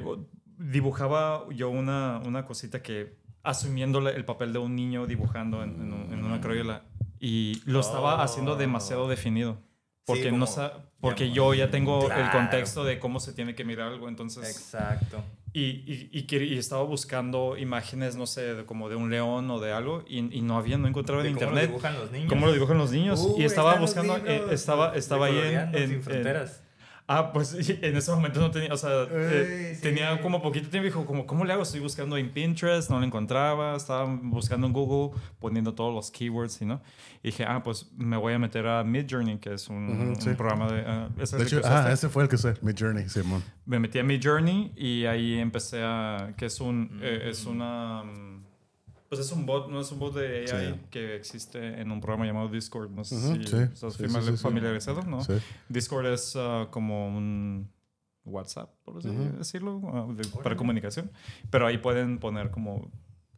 dibujaba yo una, una cosita que asumiendo el papel de un niño dibujando en, en en una crayola. Y lo estaba Oh. haciendo demasiado definido. Porque, Sí, no como- porque yo ya tengo el contexto de cómo se tiene que mirar algo. Entonces, exacto. y, y, y, estaba buscando imágenes, no sé, de- como de un león o de algo. Y, y no había, no encontraba en ¿De ¿Cómo lo internet. dibujan los niños? ¿Cómo lo dibujan los niños? Uh, y estaba buscando, eh, estaba, estaba ahí en, en- Sin en-. Ah, pues en ese momento no tenía, o sea, eh, sí. tenía como poquito tiempo y dijo, como, ¿cómo le hago? Estoy buscando en Pinterest, no lo encontraba, estaba buscando en Google, poniendo todos los keywords, y ¿no? Y dije, ah, pues me voy a meter a Midjourney, que es un, Ujú, un sí. programa de... ah, ¿ese es De el hecho, ah, ese fue el que usé, Mid Journey, Simón. me metí a Midjourney y ahí empecé a que es un eh, es Mm. una mm, pues es un bot no es un bot de AI Sí. que existe en un programa llamado Discord no sé Ujú, si sí, estás sí, familiar- sí, sí, sí. familiarizado no Sí. Discord es ah, como un WhatsApp por así Ujú. decirlo ah, de- para comunicación pero ahí pueden poner como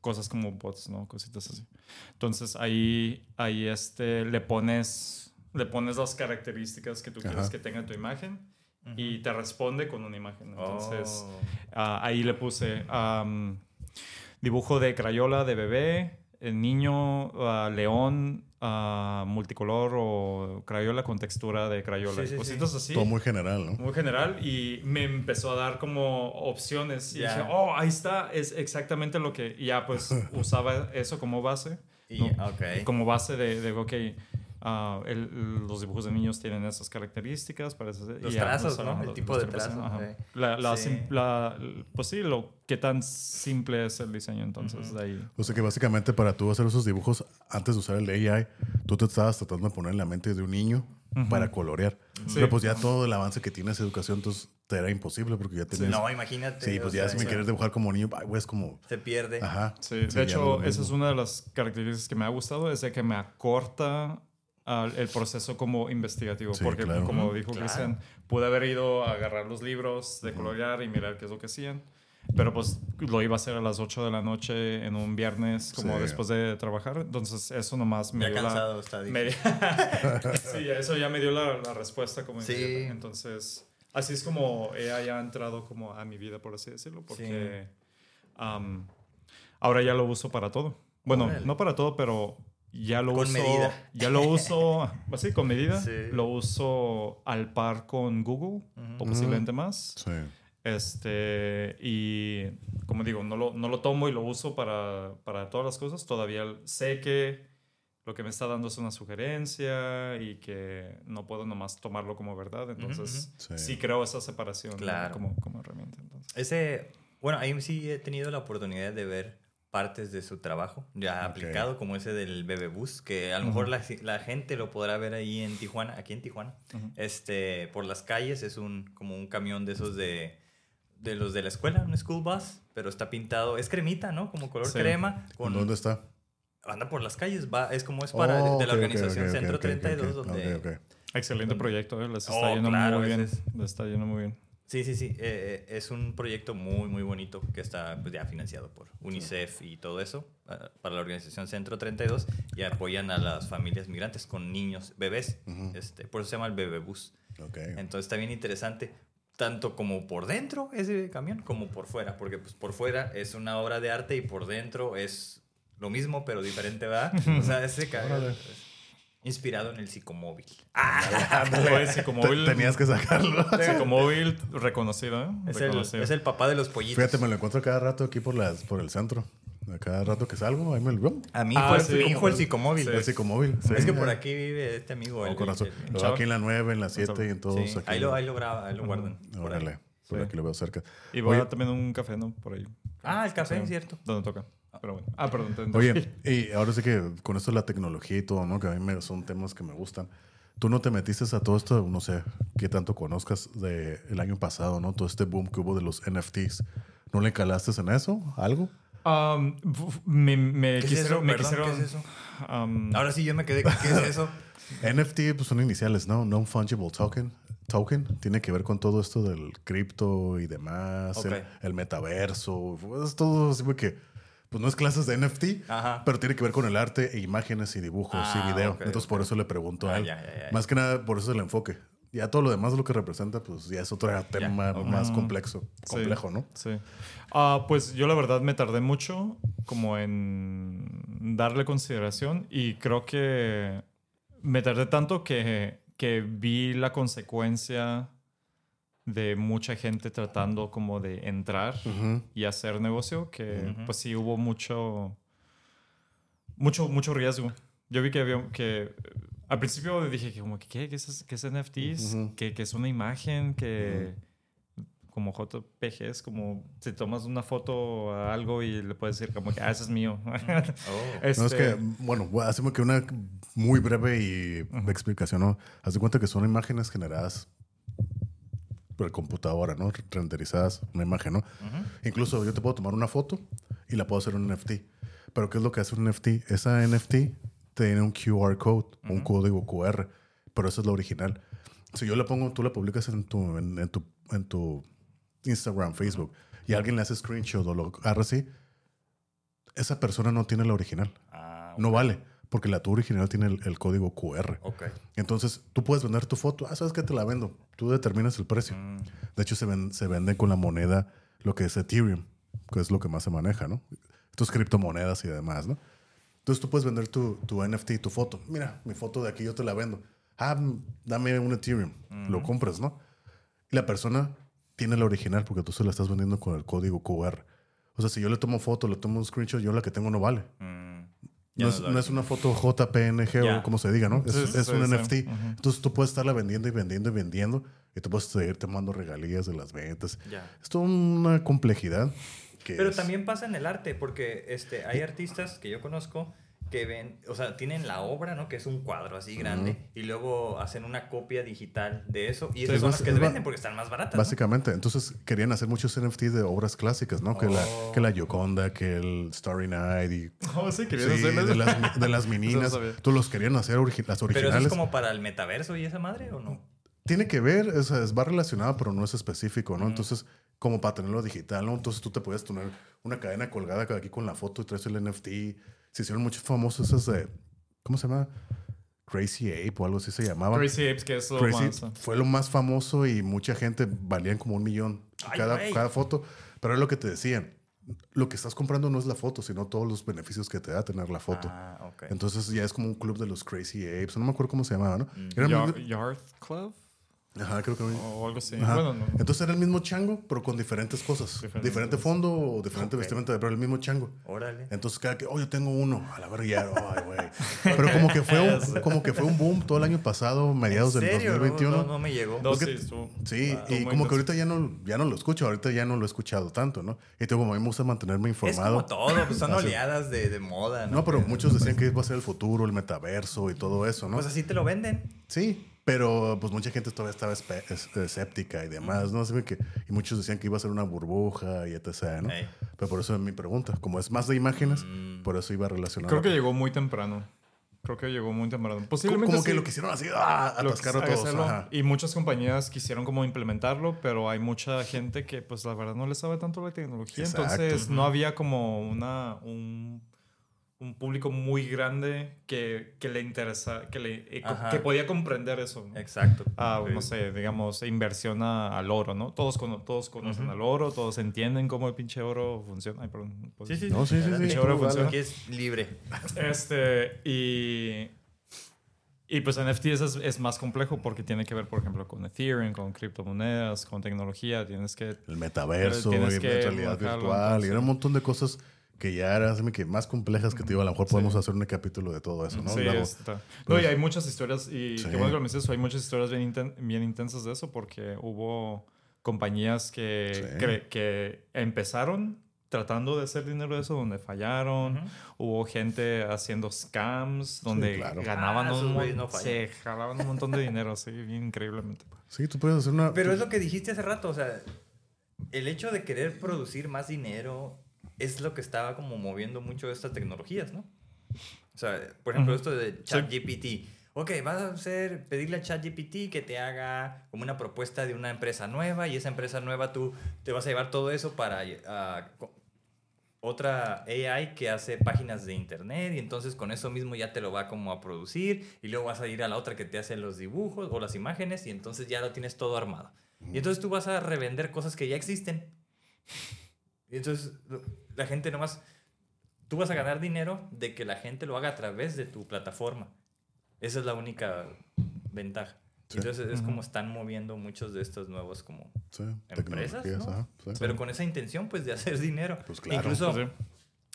cosas como bots no cositas así entonces ahí ahí este le pones le pones las características que tú quieres Ajá. que tenga tu imagen y te responde con una imagen. Entonces, Oh. ah, ahí le puse am, dibujo de crayola de bebé, el niño, ah, león, ah, multicolor o crayola con textura de crayola. Sí, y sí, sí. cositas así. Todo muy general, ¿no? Muy general y me empezó a dar como opciones y dije, oh, ahí está, es exactamente lo que y ya pues usaba eso como base, Y, ¿no? como base de, de ok, ah, el- los dibujos de niños tienen esas características, parece, Los ya, trazos, ¿no? El los- tipo los de trazos. La, la Sí. sim- la- pues sí, lo que tan simple es el diseño, entonces de ahí. O sea que básicamente para tú hacer esos dibujos, antes de usar el AI, tú te estabas tratando de poner en la mente de un niño para colorear. Pero pues ya todo el avance que tiene esa educación, entonces te era imposible porque ya tenías... No, imagínate. Sí, pues ya sea, si me quieres dibujar como niño, ay, güey, es como... Se pierde. Ajá. Sí, Sí, de hecho, esa es una de las características que me ha gustado, es de que me acorta ah, el proceso como investigativo. Sí, porque, claro. como dijo claro. Cristian, pude haber ido a agarrar los libros de colorear y mirar qué es lo que hacían. Pero pues lo iba a hacer a las 8 de la noche en un viernes, como Sí. después de trabajar. Entonces, eso nomás me Ya dio la- cansado está me- sí, eso ya me dio la, la respuesta como Sí. inmediata. Entonces, así es como ella ya ha entrado como a mi vida, por así decirlo, porque am, ahora ya lo uso para todo. Bueno, Órale. no para todo, pero ya lo Con uso. medida. Ya lo uso, así, con medida. Sí. Lo uso al par con Google o posiblemente más. Sí. Este, y como digo, no lo, no lo tomo y lo uso para, para todas las cosas. Todavía sé que lo que me está dando es una sugerencia y que no puedo nomás tomarlo como verdad. Entonces, ujú. sí. Sí. creo esa separación ¿no? Claro. como, como herramienta. Entonces. Ese, bueno, ahí sí he tenido la oportunidad de ver partes de su trabajo ya aplicado, como ese del bebé bus, que a lo mejor la, la gente lo podrá ver ahí en Tijuana, aquí en Tijuana, este, por las calles, es un, como un camión de esos de, de los de la escuela, un school bus, pero está pintado, es cremita, ¿no? Como color Sí. crema, con, ¿Dónde está? anda por las calles, va, es como es para, Oh, de la ok, ok, organización ok, ok, Centro ok, 32, ok, donde... Excelente proyecto, ¿eh? les está Oh, yendo claro, muy bien. ese es- Les está yendo muy bien. Sí, sí, sí. eh, eh, es un proyecto muy, muy bonito que está pues, ya financiado por UNICEF y todo eso ah, para la organización Centro 32 y apoyan a las familias migrantes con niños, bebés. este, por eso se llama el Bebé Bus. Ok. Entonces está bien interesante, tanto como por dentro ese camión como por fuera, porque pues, por fuera es una obra de arte y por dentro es lo mismo pero diferente, ¿verdad? O sea, ese ca- Órale. Inspirado en el psicomóvil. Fue psicomóvil, Te- Tenías que sacarlo. psicomóvil reconocido, ¿eh? Es el, es el papá de los pollitos. Fíjate, me lo encuentro cada rato aquí por, las, por el centro. A cada rato que salgo, ahí me lo A mi Ah, el- sí, hijo el el- psicomóvil. El psicomóvil. sí. Es que por aquí vive este amigo. El- con razón. el- Lo veo aquí en la 9, en la 7 y en todos sí, aquí. ahí, lo, ahí lo graba, ahí lo guardan. Órale. Por aquí lo veo cerca. Y va Oye, también un café, ¿no? Por ahí. Ah, el café, Sí. cierto. Donde toca. Pero bueno. Ah, perdón. te Oye, y ahora sí que con esto de la tecnología y todo, ¿no? Que a mí me, son temas que me gustan. Tú no te metiste a todo esto, no sé qué tanto conozcas del el año pasado, ¿no? Todo este boom que hubo de los NFTs. ¿No le calaste en eso? ¿Algo? Um, me, me ¿Qué es quisieron. eso? me Perdón, quisieron ¿qué es eso? um, Ahora sí yo me quedé con qué es eso. NFT pues son iniciales, ¿no? Non-fungible token. Token tiene que ver con todo esto del cripto y demás, Ok. el, el metaverso, es todo así que pues no es clases de NFT, Ajá. pero tiene que ver con el arte e imágenes y dibujos Ah, y video. ok, Entonces por eso le pregunto a Ah, él. ya, ya, ya. Más que nada por eso el enfoque. Ya todo lo demás lo que representa pues ya es otro tema más complejo, Sí. complejo, ¿no? Sí. Ah, pues yo la verdad me tardé mucho como en darle consideración y creo que me tardé tanto que, que vi la consecuencia de mucha gente tratando como de entrar y hacer negocio que pues sí hubo mucho mucho mucho riesgo. Yo vi que había que al principio dije que como que qué, ¿Qué es, qué es NFTs, que, que es una imagen que como JPGs, como si tomas una foto a algo y le puedes decir como que, ah, eso es mío. Oh. No, es Este, que, bueno, hacemos que una muy breve y explicación, ¿no? Haz de cuenta que son imágenes generadas por computadora, ¿no? Renderizadas, una imagen, ¿no? Incluso yo te puedo tomar una foto y la puedo hacer un NFT. Pero ¿qué es lo que hace un NFT? Esa NFT tiene un QR code, un código QR, pero eso es lo original. Si yo la pongo, tú la publicas en tu, en, en tu, en tu Instagram, Facebook, y alguien le hace screenshot o lo agarra así, esa persona no tiene la original. Ah, No vale. Porque la tu original tiene el, el código QR. Ok. Entonces, tú puedes vender tu foto. Ah, ¿sabes qué? Te la vendo. Tú determinas el precio. Mm. De hecho, se, ven- se venden con la moneda, lo que es Ethereum, que es lo que más se maneja, ¿no? Tus criptomonedas y demás, ¿no? Entonces, tú puedes vender tu, tu NFT, tu foto. Mira, mi foto de aquí yo te la vendo. Ah, mm, dame un Ethereum. Lo compras, ¿no? Y la persona tiene la original porque tú se la estás vendiendo con el código QR. O sea, si yo le tomo foto, le tomo un screenshot, yo la que tengo no vale. Mm. No es, no es una foto JPNG Ya. o como se diga, ¿no? Es, Sí, es sí, un sí. NFT. Entonces tú puedes estarla vendiendo y vendiendo y vendiendo y tú puedes seguir tomando regalías de las ventas. Ya. Es toda una complejidad. Que Pero es- también pasa en el arte, porque este, hay artistas que yo conozco que ven, o sea, tienen la obra, ¿no? Que es un cuadro así grande, y luego hacen una copia digital de eso, y esas Sí, son las que es se ba- venden porque están más baratas. ¿no? Básicamente, entonces querían hacer muchos NFT de obras clásicas, ¿no? Que, la, Oh. que la Yoconda, que el Starry Night y Oh, sí, querías sí, hacer de las, de las meninas. Tú los querían hacer origi- las Pero originales. eso es como para el metaverso y esa madre, ¿o no? Tiene que ver, es, es- va relacionado, pero no es específico. ¿no? Entonces, como para tenerlo digital, ¿no? Entonces tú te puedes tener una cadena colgada aquí con la foto y traes el NFT. Se hicieron muchos famosos esas de, ¿cómo se llama? Crazy Ape o algo así se llamaba. Crazy Apes, que es lo Crazy más... fue lo más famoso y mucha gente valían como un millón Ay, cada, cada foto. Pero es lo que te decían. Lo que estás comprando no es la foto, sino todos los beneficios que te da tener la foto. Ah, ok. Entonces ya es como un club de los Crazy Apes. No me acuerdo cómo se llamaba, ¿no? Mm. Era Yard Club Ajá, creo que... o algo así. Ajá. Bueno, no. Entonces era el mismo chango, pero con diferentes cosas. Diferentes diferente fondo o diferente vestimenta, pero el mismo chango. Órale. Entonces cada que, oh, yo tengo uno, a la verga, ya, ay, güey. Pero como que fue un, como que fue un boom todo el año pasado, mediados ¿En del serio? No, 2021. No, no me llegó. No, Porque- sí, estuvo- Sí, y como que ahorita ya no, ya no lo escucho, ahorita ya no lo he escuchado tanto, ¿no? Y tengo como a mí me gusta mantenerme Es informado. como todo, pues son oleadas de, de moda, ¿no? No, pero Que- muchos decían que iba a ser el futuro, el metaverso y todo eso, ¿no? Pues así te lo venden. Sí, pero pues mucha gente todavía estaba escéptica y demás, ¿no? Así que, y muchos decían que iba a ser una burbuja y etc., ¿no? Ey. Pero por eso es mi pregunta. Como es más de imágenes, Mm. por eso iba relacionado. Creo que llegó muy temprano. Creo que llegó muy temprano. Posiblemente como que sí. lo quisieron así, ¡ah! atascar a todos. Ajá. Y muchas compañías quisieron como implementarlo, pero hay mucha gente que pues la verdad no le sabe tanto la tecnología. Exacto. Entonces no había como una, un, un público muy grande que, que le interesa, que, le, eh, que podía comprender eso. ¿no? Exacto. Ah, no Sí. sé, digamos, inversión a- al oro, ¿no? Todos, cono- todos conocen al oro, todos entienden cómo el pinche oro funciona. Ay, perdón. pues, Sí, sí, No, sí, sí, sí. Ahora tú dale. funciona. Aquí es libre. Este, y, y pues NFTs es, es más complejo porque tiene que ver, por ejemplo, con Ethereum, con criptomonedas, con tecnología. Tienes que... El metaverso, Tienes y que realidad manejarlo, virtual, y entonces. era un montón de cosas que ya eran que más complejas que te digo. A lo mejor podemos hacer un capítulo de todo eso, ¿no? Sí, Luego- está. No, pues- y hay muchas historias, y Sí. qué bueno que lo mencionas, hay muchas historias bien, inten- bien intensas de eso porque hubo compañías que, Sí. cre- que empezaron tratando de hacer dinero de eso, donde fallaron. Hubo gente haciendo scams, donde claro. ganaban, Ah, un, no se jalaban un montón de dinero, así, bien increíblemente. Sí, tú puedes hacer una... Pero es lo que dijiste hace rato, o sea, el hecho de querer producir más dinero es lo que estaba como moviendo mucho estas tecnologías, ¿no? O sea, por ejemplo, Ujú. esto de ChatGPT. Ok, vas a hacer, pedirle a ChatGPT que te haga como una propuesta de una empresa nueva y esa empresa nueva tú te vas a llevar todo eso para ah, otra AI que hace páginas de internet y entonces con eso mismo ya te lo va como a producir y luego vas a ir a la otra que te hace los dibujos o las imágenes y entonces ya lo tienes todo armado. Y entonces tú vas a revender cosas que ya existen. Y entonces la gente nomás, tú vas a ganar dinero de que la gente lo haga a través de tu plataforma. Esa es la única ventaja. Sí. Entonces es como están moviendo muchos de estos nuevos como Sí, empresas, ¿no? ajá, sí. pero con esa intención pues de hacer dinero. Pues claro. Incluso Pues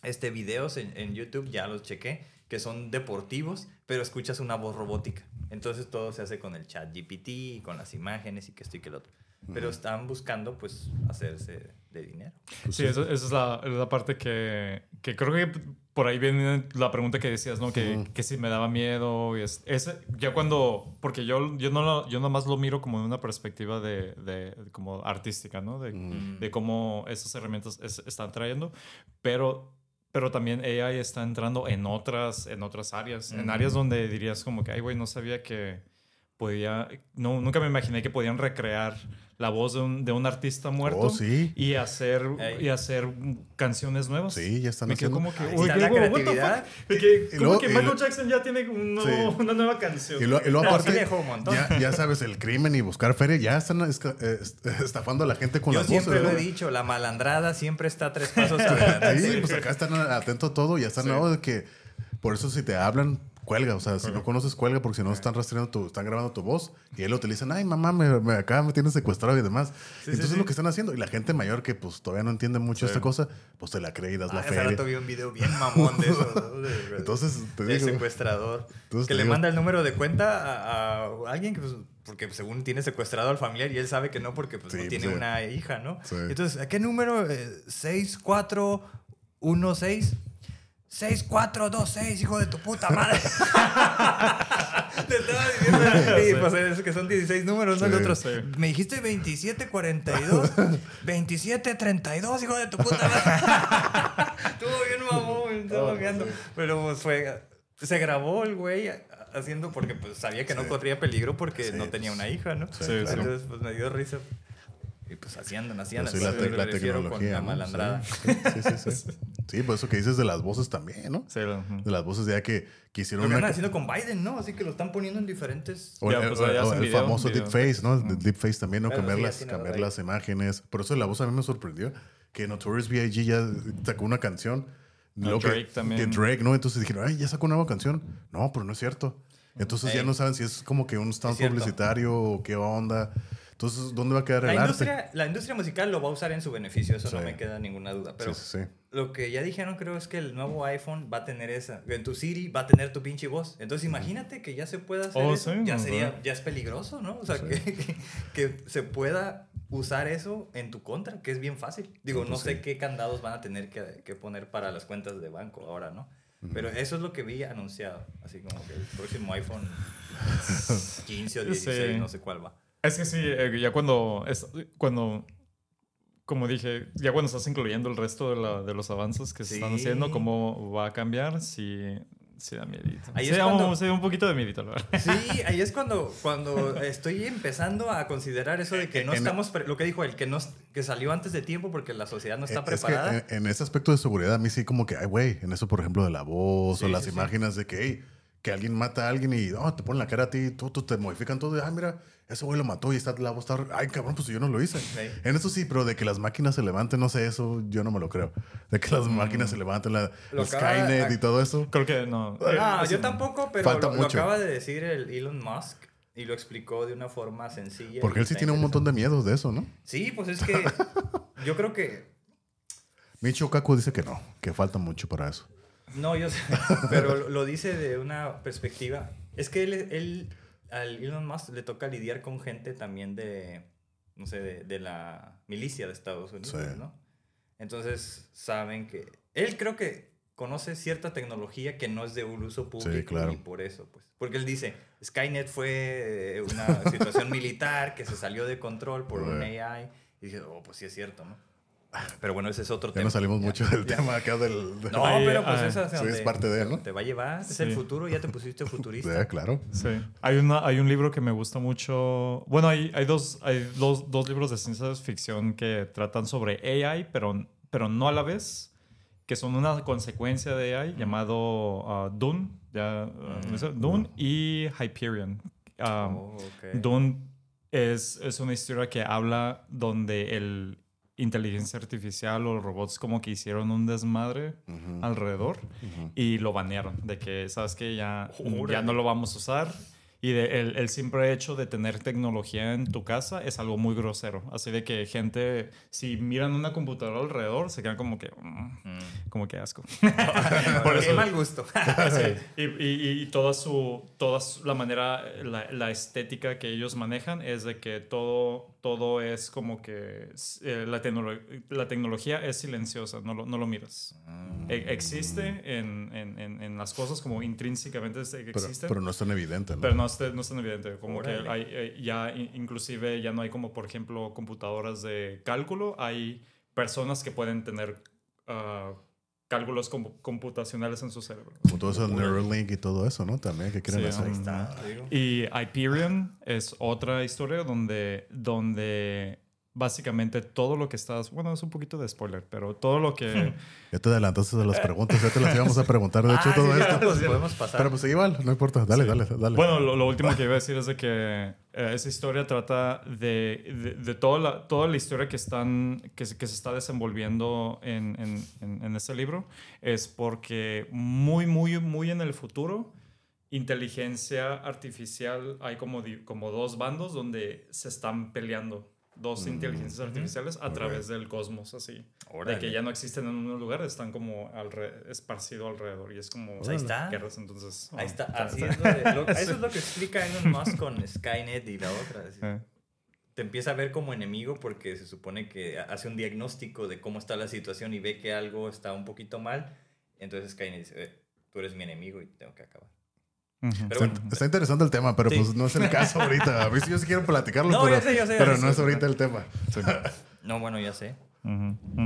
este videos en, en YouTube ya los chequé que son deportivos, pero escuchas una voz robótica. Entonces todo se hace con el chat GPT y con las imágenes y que esto y que lo otro. Pero están buscando pues hacerse de dinero. Sí, esa, esa es, la, la parte que, que creo que por ahí viene la pregunta que decías, ¿no? Que, Ujú. que si me daba miedo. Y es, es- ya cuando, porque yo, yo, no lo, yo nomás lo miro como de una perspectiva de, de- de como artística, ¿no? De, Mm. de cómo esas herramientas es- están trayendo, pero, pero también AI está entrando en otras, en otras áreas, en Ujú. áreas donde dirías como que, ay, güey, no sabía que podía, no, nunca me imaginé que podían recrear la voz de un, de un artista muerto Oh, sí. y hacer Ey. y hacer canciones nuevas. Sí, ya están me haciendo. como que, Ahí "Oye, está la what the creatividad. fuck?". Me quedé Y como luego- que Michael Jackson ya tiene un nuevo- Sí. una nueva canción. Y, lo- y luego No, sí aparte, dejó un montón. ya, ya sabes, el crimen y buscar feria, ya están estafando a la gente con Yo las siempre voces. lo he dicho, la malandrada siempre está tres pasos adelante. Sí, pues acá están atentos a todo y ya están Sí. nuevos de que por eso si te hablan, cuelga. O sea, si no conoces, cuelga porque si no están rastreando tu, están grabando tu voz y ahí lo utilizan, ay mamá, me, me- acá me tienen secuestrado y demás. Entonces sí. lo que están haciendo, y la gente mayor que pues todavía no entiende mucho esta cosa, pues te la cree y das Ah, la hace feria. rato vi un video bien mamón de eso. Entonces, te digo. secuestrador. Entonces que le digo. manda el número de cuenta a, a alguien que, pues, porque según tiene secuestrado al familiar y él sabe que no porque pues, Sí, no tiene sí. una hija, ¿no? Sí. Entonces, ¿a qué número? Eh, 6416. 6426, hijo de tu puta madre. Le estaba diciendo. Y pues es que son 16 números, ¿no? Sí, El otro, sí. Me dijiste 2742. 2732, hijo de tu puta madre. Estuvo bien mamón, estaba bloqueando. Pero pues fue. Se grabó el güey haciendo porque pues sabía que no corría peligro porque Sí, no tenía una hija, ¿no? Sí, sí. Entonces pues me dio risa. Y pues así andan, así andan. sí, la, te- la tecnología. la ¿no? malandrada. Sí, sí, sí. Sí, Sí, por eso que dices de las voces también, ¿no? Sí. De las voces ya que, que Lo hicieron una... andan haciendo con Biden, ¿no? Así que lo están poniendo en diferentes. O el, pues, el famoso video. deepface, ¿no? El deepface también, ¿no? Cambiar sí, las, cambiar las imágenes. Por eso la voz a mí me sorprendió. Que Notorious B.I.G. ya sacó una canción. Drake también. Que Drake, ¿no? Entonces dijeron, ay, ya sacó una nueva canción. No, pero no es cierto. Entonces ya no saben si es como que un cierto. publicitario o qué onda. Entonces, ¿dónde va a quedar La el arte? industria, la industria musical lo va a usar en su beneficio, eso no me queda ninguna duda. Pero sí, sí, sí. lo que ya dijeron creo es que el nuevo iPhone va a tener esa. En tu Siri va a tener tu pinche voz. Entonces imagínate que ya se pueda hacer Oh, eso. ya ¿no? sería, ya es peligroso, ¿no? O sea, que, que, que se pueda usar eso en tu contra, que es bien fácil. Digo, no sé qué candados van a tener que, que poner para las cuentas de banco ahora, ¿no? Pero eso es lo que vi anunciado. Así como que el próximo iPhone 15 o 16, Sí. no sé cuál va. Es que sí, eh, ya cuando, es- cuando, como dije, ya cuando estás incluyendo el resto de, la- de los avances que se están Sí. haciendo, cómo va a cambiar, sí, sí da miedito. Ahí sí, es da cuando- un, sí da un poquito de miedito, la verdad. Sí, ahí es cuando, cuando estoy empezando a considerar eso de que no En- estamos, lo que dijo él, que, no, que salió antes de tiempo porque la sociedad no está Eh, preparada. Es que en, en ese aspecto de seguridad, a mí sí como que, ay, güey, en eso, por ejemplo, de la voz o Sí, las sí, sí. imágenes de que, hey, que alguien mata a alguien y oh, te ponen la cara a ti, tú, tú te modifican todo, ay, mira, ese güey lo mató y está la voz está, ay, cabrón, pues yo no lo hice. Sí. En eso sí, pero de que las máquinas se levanten, no sé, eso yo no me lo creo. De que las máquinas se levanten, la, Mm. Lo acaba- Skynet ah, y todo eso. Creo que no. No, Eh, yo tampoco, pero Falta lo, acaba de decir el Elon Musk y lo explicó de una forma sencilla. Porque él sí tiene un montón de miedos de eso, ¿no? Sí, pues es que yo creo que Micho Kaku dice que no, que falta mucho para eso. No, yo sé, pero lo- lo dice de una perspectiva. Es que él, él, al Elon Musk le toca lidiar con gente también de, no sé, de, de la milicia de Estados Unidos, Sí. ¿no? Entonces saben que él creo que conoce cierta tecnología que no es de un uso público claro. y por eso, pues. Porque él dice, Skynet fue una situación militar que se salió de control por un. AI. Y dije, oh, pues sí es cierto, ¿no? Pero bueno, ese es otro Ya tema. no salimos Ya. mucho del tema acá del... del- No, Ahí, pero pues esa es, sí, parte de él, ¿no? Te va a llevar, es Sí. el futuro, ya te pusiste futurista. Ya, claro. Sí. Hay, una, hay un libro que me gusta mucho. Bueno, hay, hay, dos, hay dos, dos libros de ciencia ficción que tratan sobre AI, pero, pero no a la vez, que son una consecuencia de AI, llamado ah, Dune, ya, ¿no sé? Dune y Hyperion. Ah, Oh, ok. Dune es, es una historia que habla donde el inteligencia artificial o robots como que hicieron un desmadre Ujú, alrededor ujú. y lo banearon de que sabes que ya, ya no lo vamos a usar. Y de el, el simple hecho de tener tecnología en tu casa es algo muy grosero. Así de que gente si miran una computadora alrededor se quedan como que mm, como que asco. Por eso- Qué mal gusto. y, y- y toda su toda su- la manera la, la estética que ellos manejan es de que todo todo es como que eh, la, tecnolo- la tecnología es silenciosa no lo, no lo miras E- existe en, en- en- en las cosas como intrínsecamente es- Pero, existe pero no es tan evidente, ¿no? pero no es, no es tan evidente. Como que hay, eh, ya in- inclusive ya no hay como, por ejemplo, computadoras de cálculo. Hay personas que pueden tener ah, cálculos com- computacionales en su cerebro. Como todo eso, Neuralink y todo eso, ¿no? También que quieren Sí, hacer. ahí Está. Y Hyperion es otra historia donde, donde básicamente todo lo que estás, bueno, es un poquito de spoiler, pero todo lo que... Ya te adelantaste de las preguntas, ya te las íbamos a preguntar, de hecho, Ah, todo sí, esto. pues podemos pasar. Pero pues igual, no importa. Dale, dale, dale. Bueno, lo, lo último que iba a decir es de que eh, esa historia trata de, de, de toda, la, toda la historia que, están, que, se, que se está desenvolviendo en, en, en, en este libro. Es porque muy, muy, muy en el futuro, inteligencia artificial, hay como, como dos bandos donde se están peleando. Dos inteligencias artificiales a través del cosmos, así. De que ya no existen en un lugar, están como alre- esparcido alrededor. Y es como Pues ahí está. guerras, entonces... Ahí oh, está. está- Así está- es lo, de- lo- eso es lo que explica Elon Musk con Skynet y la otra. así. Eh. Te empieza a ver como enemigo porque se supone que hace un diagnóstico de cómo está la situación y ve que algo está un poquito mal. Entonces Skynet dice, "Eh, tú eres mi enemigo y tengo que acabar. Pero Está, bueno, está interesante el tema, pero Sí. pues no es el caso ahorita. A ver si yo sí quiero platicarlo, No, pero, ya sé, ya sé, ya pero no es ahorita el tema. no, bueno, ya sé.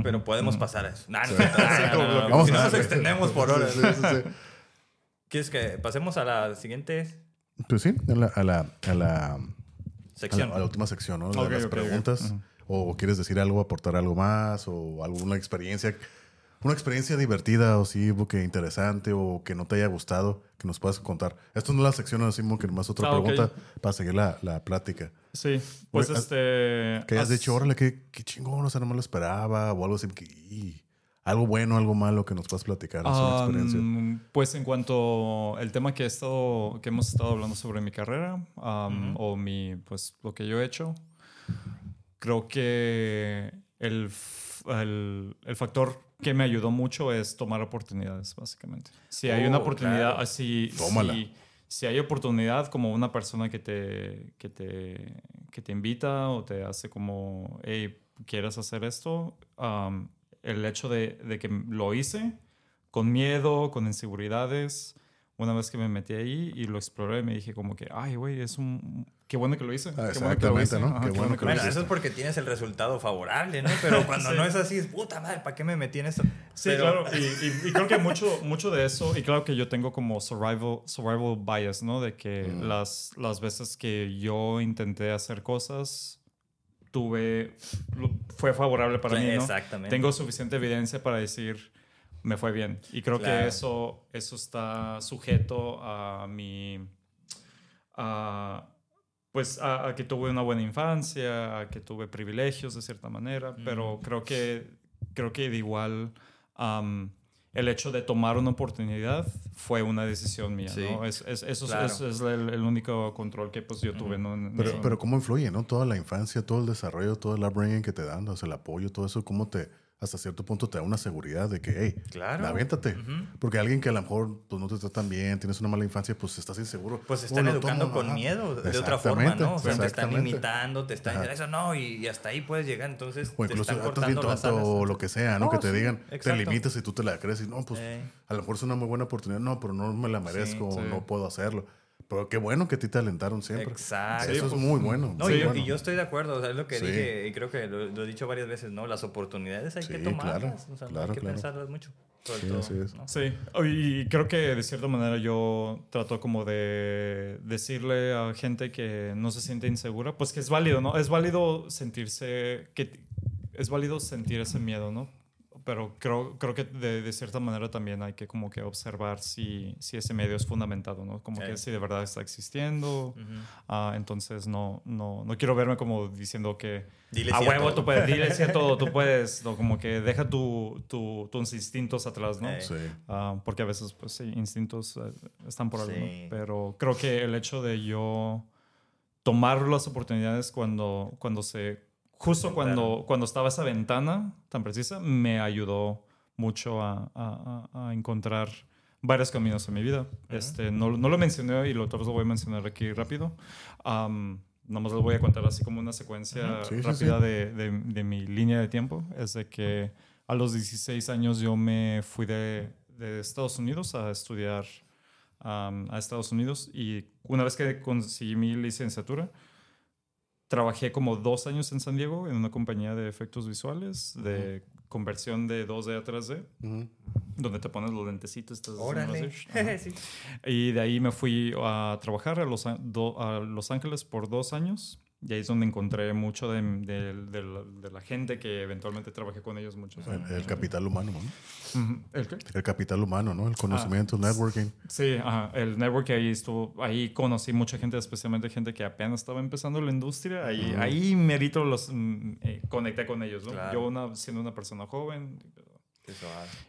Pero podemos pasar a eso. Nah, no, Sí. no, no, no, no, Vamos si no a nos extendemos por horas. Sí, sí, sí. ¿Quieres que pasemos a la siguiente Pues sí, a la, a la, a la, a sección? la- a la última sección, ¿no? La Ok, de las preguntas. O quieres decir algo, aportar algo más, o alguna experiencia, una experiencia divertida o sí, que interesante o que no te haya gustado, que nos puedas contar. Esto no es la sección, así como que más otra Ah, pregunta para seguir la, la plática. Sí, pues Oye, este... Que has- dicho, órale, qué, qué chingón, o sea, no me lo esperaba, o algo así, que, algo bueno, algo malo que nos puedas platicar, es una experiencia. Um, pues en cuanto al tema que he estado, que hemos estado hablando sobre mi carrera um, o mi, pues lo que yo he hecho, creo que el, el factor que me ayudó mucho es tomar oportunidades, básicamente. Si hay una Oh, oportunidad, claro. así, si, si hay oportunidad como una persona que te, que te, que te invita o te hace como, hey, ¿quieres hacer esto? Um, el hecho de, de que lo hice con miedo, con inseguridades, una vez que me metí ahí y lo exploré, me dije como que, ay, güey, es un... Qué bueno que lo hice. Ah, qué bueno que lo exactamente, hice. ¿no? Ajá, Qué bueno que lo Bueno, eso es porque tienes el resultado favorable, ¿no? Pero cuando Sí. no es así, es puta madre, ¿para qué me metí en eso? Sí, Pero- claro, y, y- y creo que mucho, mucho de eso, y claro que yo tengo como survival, survival bias, ¿no? De que Mm. las, las veces que yo intenté hacer cosas, tuve, fue favorable para Sí, mí, ¿no? Exactamente. Tengo suficiente evidencia para decir, me fue bien. Y creo Claro. que eso, eso está sujeto a mi... a- pues a, a que tuve una buena infancia, a que tuve privilegios de cierta manera, pero creo que, creo que de igual el hecho de tomar una oportunidad fue una decisión mía, Sí. ¿no? Es, es- eso es- Claro. eso es el, el único control que pues yo tuve, Pero, ¿cómo influye, no? Toda la infancia, todo el desarrollo, todo el upbringing que te dan, o sea, el apoyo, todo eso, ¿cómo te, hasta cierto punto te da una seguridad de que, hey, Claro. aviéntate? Porque alguien que a lo mejor pues, no te está tan bien, tienes una mala infancia, pues estás inseguro. Pues se están educando tomo, con ajá. miedo, de otra forma, ¿no? O sea, te están exactamente. imitando, te están... Eso no, y, y hasta ahí puedes llegar, entonces O te incluso están ah, estás bien cortando las tonto alas. o lo que sea, ¿no? No, que te sí, digan, te limitas y tú te la crees y no, pues Eh. a lo mejor es una muy buena oportunidad. No, pero no me la merezco, sí. no puedo hacerlo. Pero qué bueno que a ti te alentaron siempre. Exacto. Eso es muy bueno. No, muy yo, bueno. y yo estoy de acuerdo, o sea, es lo que Sí. dije y creo que lo, lo he dicho varias veces, ¿no? Las oportunidades hay Sí, que tomarlas, claro, o sea, no claro, hay que claro. pensarlas mucho. sobre Sí, todo, así es. ¿no? Sí, y creo que de cierta manera yo trato como de decirle a gente que no se siente insegura, pues que es válido, ¿no? Es válido sentirse, que es válido sentir ese miedo, ¿no? Pero creo, creo que de, de cierta manera también hay que como que observar si, si ese medio es fundamentado, ¿no? Como Sí. que si de verdad está existiendo. Ah, entonces no, no, no quiero verme como diciendo que Dile a huevo todo". tú puedes, dile sí a todo, tú puedes, no, como que deja tu, tu- tus instintos atrás, ¿no? Sí. Ah, porque a veces, pues sí, instintos eh, están por algo, ¿no? Sí. Pero creo que el hecho de yo tomar las oportunidades cuando, cuando se... Justo cuando, cuando estaba esa ventana tan precisa, me ayudó mucho a, a- encontrar varios caminos en mi vida. este, no, no lo mencioné y lo otro lo voy a mencionar aquí rápido. Am, Nomás les voy a contar así como una secuencia sí, rápida sí. De, de- de mi línea de tiempo. Es de que a los 16 años yo me fui de, de Estados Unidos a estudiar am, a Estados Unidos y una vez que conseguí mi licenciatura, trabajé como dos años en San Diego en una compañía de efectos visuales, de conversión de 2D a 3D, Ujú. donde te pones los lentecitos. estás Órale. Sí. Y de ahí me fui a trabajar a Los, a Los Ángeles por dos años. Y ahí es donde encontré mucho de, de- de la, de la gente que eventualmente trabajé con ellos muchos años. El, el capital humano, ¿no? ¿El qué? El capital humano, ¿no? El conocimiento, networking. Sí, ajá. el network ahí estuvo, ahí conocí mucha gente, especialmente gente que apenas estaba empezando la industria. Ahí, ahí merito los mm, eh, conecté con ellos, ¿no? Claro. Yo una, siendo una persona joven.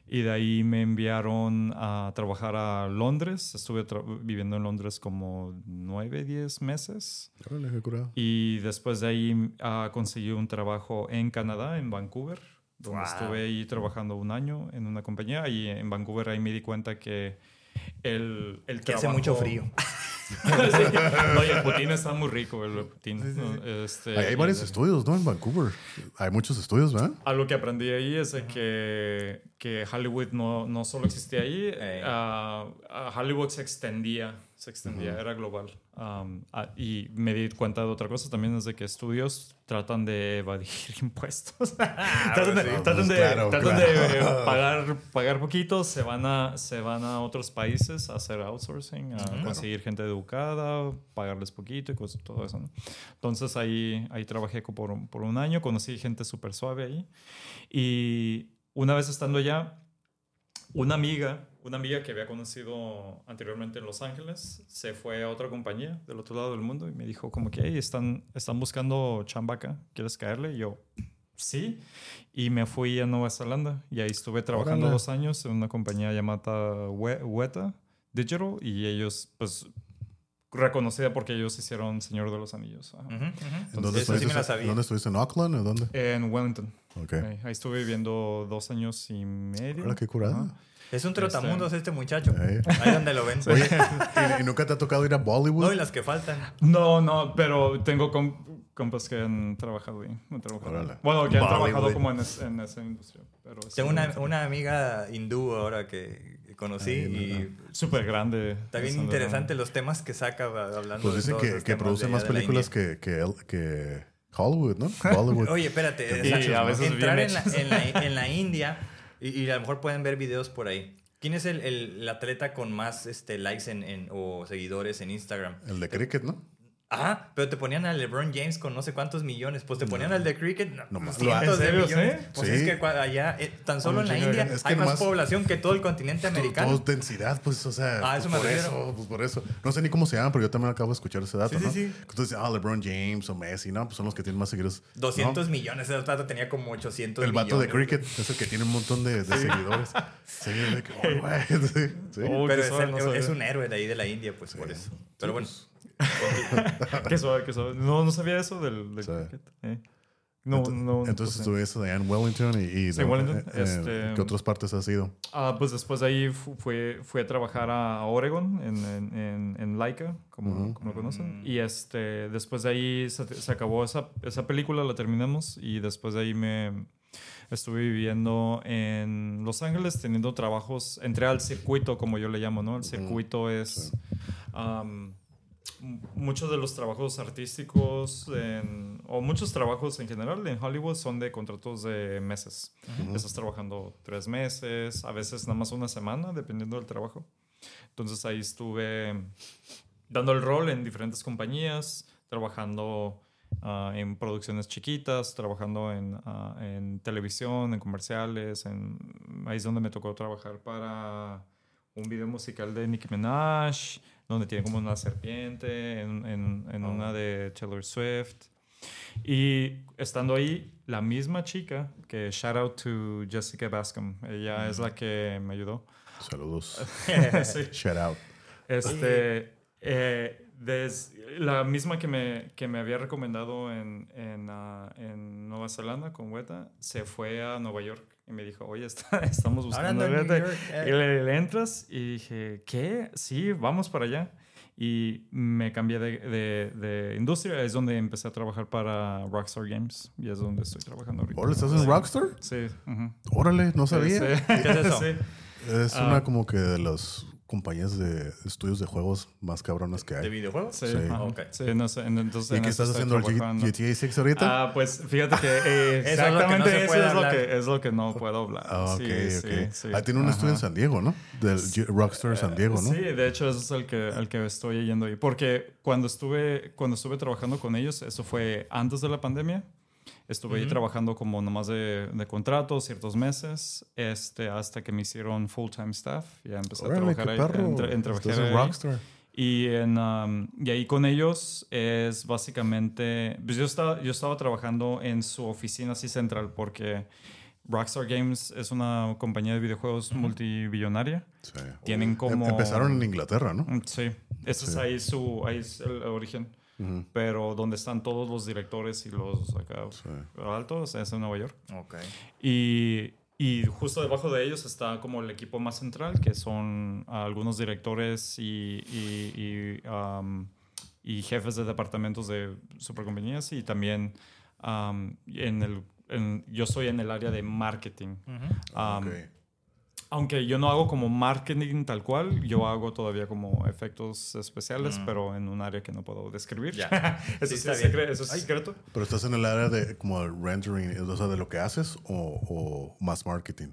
Y de ahí me enviaron a trabajar a Londres. Estuve viviendo en Londres como nueve, diez meses. Órale. Y después de ahí ah, conseguí un trabajo en Canadá, en Vancouver, donde Wow. estuve ahí trabajando un año en una compañía. Y en Vancouver ahí me di cuenta que el, el Que hace trabajo- mucho frío. Sí. No, y el Putin está muy rico, el Putin. ¿no? Este, Hay, varios estudios, ¿no? En Vancouver. Hay muchos estudios, ¿verdad? Algo que aprendí ahí es que, que Hollywood no, no solo existía ahí, ah, ah, Hollywood se extendía, se extendía, era global. Um, ah, y me di cuenta de otra cosa también, es de que estudios tratan de evadir impuestos. tratan de, sí. tratan Pues de- claro, tratan claro. de, eh, pagar, pagar poquito, se van, a, se van a otros países a hacer outsourcing, a conseguir gente educada, pagarles poquito y cosas, todo eso. ¿no? Entonces ahí, ahí trabajé por, un- por un año, conocí gente súper suave ahí. Y una vez estando allá, una amiga, una amiga que había conocido anteriormente en Los Ángeles, se fue a otra compañía del otro lado del mundo y me dijo como que, hey, están, están buscando chamba acá, ¿quieres caerle? Y yo, sí. Y me fui a Nueva Zelanda y ahí estuve trabajando dos años en una compañía llamada We- Weta Digital y ellos, pues, reconocida porque ellos hicieron Señor de los Anillos. ajá. Ujú, ujú. ¿En dónde, Eso sí me la estuviste? sabía. ¿Dónde estuviste? ¿En Auckland o dónde? En Wellington. Ok. Ahí, ahí estuve viviendo dos años y medio. Órale, qué curada. Ajá. Es un trotamundos este muchacho. Ey. Ahí donde lo ven. Oye, ¿y, y nunca te ha tocado ir a Bollywood? No, y las que faltan. No, no, pero tengo com- compas que han trabajado ahí. han trabajado. Bueno, que han Bollywood. trabajado como en, es- en esa industria. Pero Tengo una, una amiga hindú ahora que conocí y Súper grande. está bien interesante los temas que saca hablando Pues de dicen que, que de más películas que, que, el- que Hollywood, ¿no? Bollywood. Oye, espérate. Y o sea, a veces entrar bien en la, hechas. en, la, en la India y, a lo mejor pueden ver videos por ahí. ¿Quién es el, el- atleta con más este, likes en- o seguidores en Instagram? El de cricket, ¿no? Ajá, pero te ponían a LeBron James con no sé cuántos millones. Pues te ponían al de cricket, no, No más. cientos ¿En de millones. sí? Pues Sí. es que allá, eh, tan solo en la India, gente. Es que hay más población que todo el continente americano. Todo densidad, pues, o sea, Ah, pues, eso me por refiero. eso, pues por eso. No sé ni cómo se llaman, pero yo también acabo de escuchar ese dato, Sí, sí, ¿no? sí. Entonces, ah, LeBron James o Messi, ¿no? Pues son los que tienen más seguidores. 200 millones, el vato tenía como 800 El vato de millones. cricket es el que tiene un montón de, de seguidores. Sí, de que, oh, sí, sí. Oh, Pero es, el- es un héroe de ahí de la India, pues por eso. Pero bueno, Qué suave, qué suave. No, no sabía eso del, del Sí. cricket. eh. No, Ento- no. Entonces pues, estuviste allá en Wellington y, y Sí, Wellington, eh, este- ¿qué otras partes has ido? Ah, pues después de ahí fu- fue, fui a trabajar a Oregon, en, en, en, en Laika, como, como lo conocen. Y este, después de ahí se, se acabó esa, esa película, la terminamos. Y después de ahí me estuve viviendo en Los Ángeles, teniendo trabajos. Entré al circuito, como yo le llamo, ¿no? El circuito es. Muchos de los trabajos artísticos en- o muchos trabajos en general en Hollywood son de contratos de meses. Estás trabajando tres meses, a veces nada más una semana, dependiendo del trabajo. Entonces ahí estuve dando el rol en diferentes compañías, trabajando ah, en producciones chiquitas, trabajando en, ah, en televisión, en comerciales. En, ahí es donde me tocó trabajar para un video musical de Nicki Minaj, donde tiene como una serpiente, en, en- en una de Taylor Swift. Y estando ahí, la misma chica, que shout out to Jessica Bascom, ella es la que me ayudó. Saludos. Sí. Shout out. Este, eh, des- la misma que me, que me había recomendado en, en, ah, en Nueva Zelanda con Weta, se fue a Nueva York y me dijo, oye, está- estamos Ahora buscando ando en gente". New York, eh. Y le, le entras y dije, ¿qué? Sí, vamos para allá. Y me cambié de, de, de industria, es donde empecé a trabajar para Rockstar Games y es donde estoy trabajando ahorita. ¿Órale, estás en Rockstar? Sí. ujú. Órale, no sabía. ¿Qué es eso? Sí. Es Ah. una como que de los compañías de estudios de juegos más cabronas que ¿De hay. videojuegos? Sí, Sí. ajá. Ok. Sí, no sé. en- Entonces, ¿Y qué eso estás haciendo el. GTA 6 ahorita? Ah, pues fíjate que eh, Eso es lo que no exactamente eso es lo, que, es lo que no puedo hablar. Ah, ok, sí, ok. sí, sí. Ah, tiene un estudio en Ajá. San Diego, ¿no? Del Rockstar San Diego, ¿no? Sí, de hecho ese es el que, el que estoy yendo ahí. Porque cuando estuve, cuando estuve trabajando con ellos, eso fue antes de la pandemia. Estuve ahí trabajando como nomás de, de contrato, ciertos meses, este, hasta que me hicieron full-time staff. Ya empecé Órale, a trabajar ahí. perro. entré- entré a Estás trabajar en ahí. Rockstar. Y, en, um, y ahí con ellos es básicamente, pues yo estaba, yo estaba trabajando en su oficina así central porque Rockstar Games es una compañía de videojuegos multibillonaria. Sí. Tienen Em- como... Empezaron en Inglaterra, ¿no? Mm, Sí, ese es ahí su, ahí es el origen. Pero donde están todos los directores y los acá Sí. altos es en Nueva York. Y, y justo debajo de ellos está como el equipo más central, que son algunos directores y, y, y, um, y jefes de departamentos de supercompañías. Y también um, en el, en- yo soy en el área de marketing. Um, Ok. Aunque yo no hago como marketing tal cual, yo hago todavía como efectos especiales, pero en un área que no puedo describir. Eso, Sí, sí está es bien. secre- eso es secreto. Pero estás en el área de como el rendering, o sea, de lo que haces o, o más marketing.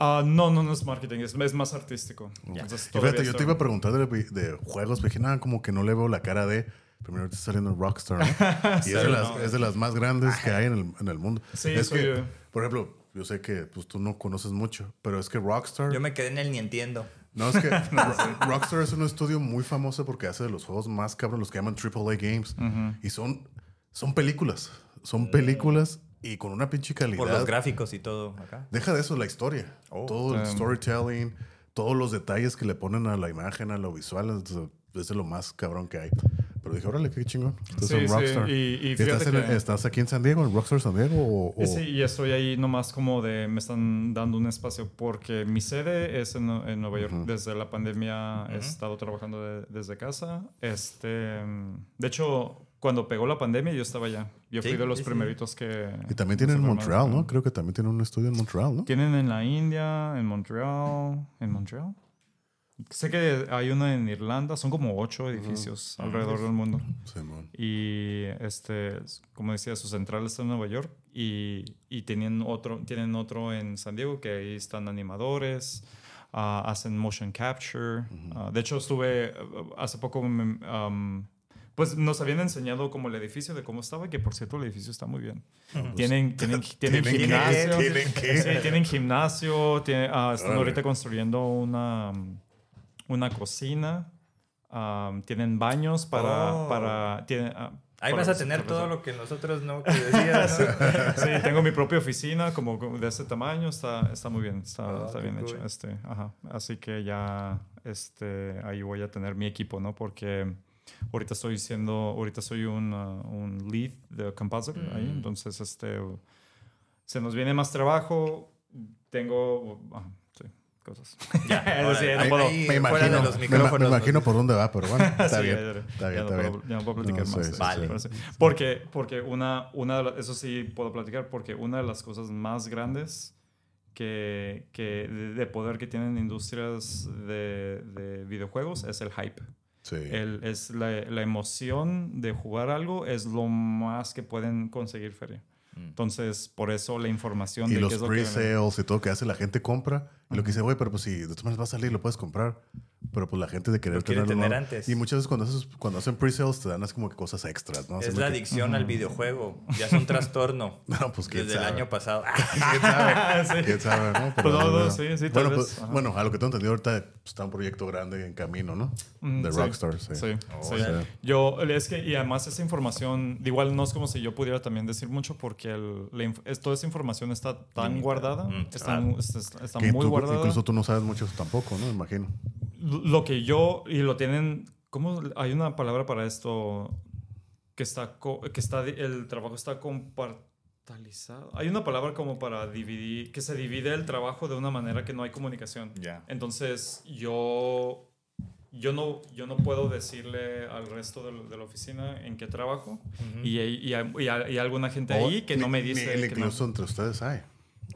Ah, no, no, no es marketing, es, es más artístico. Entonces, Y todavía fíjate, yo te iba a preguntar de, de juegos, pero dije, nada, como que no le veo la cara de. Primero está saliendo en Rockstar, ¿no? Y es, de las, es de las más grandes que hay en el, en el mundo. Sí, es soy que, yo. por ejemplo, yo sé que pues, tú no conoces mucho, pero es que Rockstar. Yo me quedé en el ni entiendo. No, es que Ro- Rockstar es un estudio muy famoso porque hace de los juegos más cabros, los que llaman AAA Games. Y son, son películas. Son películas y con una pinche calidad. Por los gráficos y todo acá. Deja de eso la historia. Oh. todo el storytelling, todos los detalles que le ponen a la imagen, a lo visual, es de lo más cabrón que hay. Pero dije, órale, qué chingón. Estás Sí, en sí, Rockstar. y- y estás, en- aquí en San Diego, en Rockstar San Diego? O, o- Y Sí, y estoy ahí nomás como de, me están dando un espacio porque mi sede es en, en Nueva York. Desde la pandemia he estado trabajando de- desde casa. Este, de hecho, cuando pegó la pandemia yo estaba allá. Yo Sí, fui de los sí, sí. primeritos que... Y también tienen en Montreal. ¿no? Creo que también tienen un estudio en Montreal, ¿no? Tienen en la India, en Montreal, en Montreal. Sé que hay una en Irlanda, son como ocho edificios alrededor del mundo. Simón. Y este, como decía, su central está en Nueva York y, y tienen, otro, tienen otro en San Diego que ahí están animadores, ah, hacen motion capture. Ah, de hecho, estuve hace poco, um, pues nos habían enseñado como el edificio de cómo estaba, que por cierto el edificio está muy bien. Tienen, tienen, tienen ¿Tienen qué? gimnasio. ¿Tienen tienen gimnasio, tiene- ah, están ahorita construyendo una, una cocina. um, tienen baños para... Oh. para tienen, ah, Ahí para vas a tener todo lo que nosotros no que decías. ¿no? Sí, tengo mi propia oficina como de ese tamaño, está, está muy bien, está, Ah, está bien cool. hecho. Este, ajá. Así que ya este, ahí voy a tener mi equipo, ¿no? Porque ahorita estoy siendo, ahorita soy un, uh, un lead de compositor ahí, Mm. entonces este, se nos viene más trabajo, tengo, sí, cosas. Ya, Es decir, ahora, no puedo- ahí Me fuera de imagino, los me, me imagino por dónde va, pero bueno, está Sí, bien. Está bien, ya no está puedo- bien. ya no puedo platicar No, más. sí, Vale. sí. Porque, porque una, una de las- eso sí puedo platicar, porque una de las cosas más grandes que, que de, de poder que tienen industrias de, de videojuegos es el hype. Sí. El, es la, la emoción de jugar algo es lo más que pueden conseguir feria. Mm. Entonces, por eso la información y de los qué es lo que pre-sales y todo que hace la gente compra. Y lo que dice, güey, pero pues si de todas maneras va a salir, lo puedes comprar. Pero pues la gente de querer tenerlo, tener ¿no? antes. Y muchas veces cuando, haces, cuando hacen pre-sales te dan así como que cosas extras, ¿no? Así Es como la que- adicción al videojuego. Ya es un trastorno. No, pues quién Desde el sabe. año pasado. ¿Quién sabe? Sí. ¿Quién sabe, no? Pues no, no, bueno, sí, sí, bueno, pues, bueno, a lo que tengo entendido ahorita pues, está un proyecto grande en camino, ¿no? Mm, De sí. Rockstar, sí. Sí, sí. Órale. Yo, es que, y además esa información, igual no es como si yo pudiera también decir mucho porque el- la toda esa información está tan guardada, Mm, está, claro. está- está- muy guardada. incluso tú no sabes mucho tampoco, ¿no? Imagino. Lo que yo, y lo tienen, ¿cómo? Hay una palabra para esto que está, que está, el trabajo está compartalizado. Hay una palabra como para dividir, que se divide el trabajo de una manera que no hay comunicación. Ya. Entonces, yo, yo, no, yo no puedo decirle al resto de, la- de la oficina en qué trabajo. y, hay, y, y y hay alguna gente O ahí que no me dice. ni que no. incluso entre ustedes hay.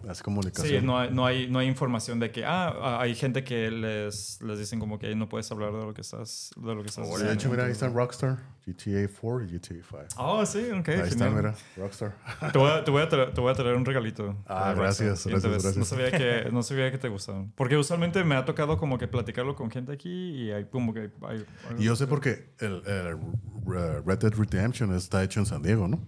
Hace comunicación. Sí, no hay, no, hay, no hay información de que, ah, hay gente que les, les dicen como que no puedes hablar de lo que estás, de lo que estás Sí, haciendo. de hecho, mira, ahí está Rockstar, GTA 4 y GTA 5. Oh, sí, ok. ahí está, mira, Rockstar. Te voy, a, te, voy a traer, te voy a traer un regalito. Ah, gracias, gracias, Entonces, gracias. No sabía, que, no sabía que te gustaban. Porque usualmente me ha tocado como que platicarlo con gente aquí y hay como que... Hay, Y yo sé porque el, el, uh, Red Dead Redemption está hecho en San Diego, ¿no?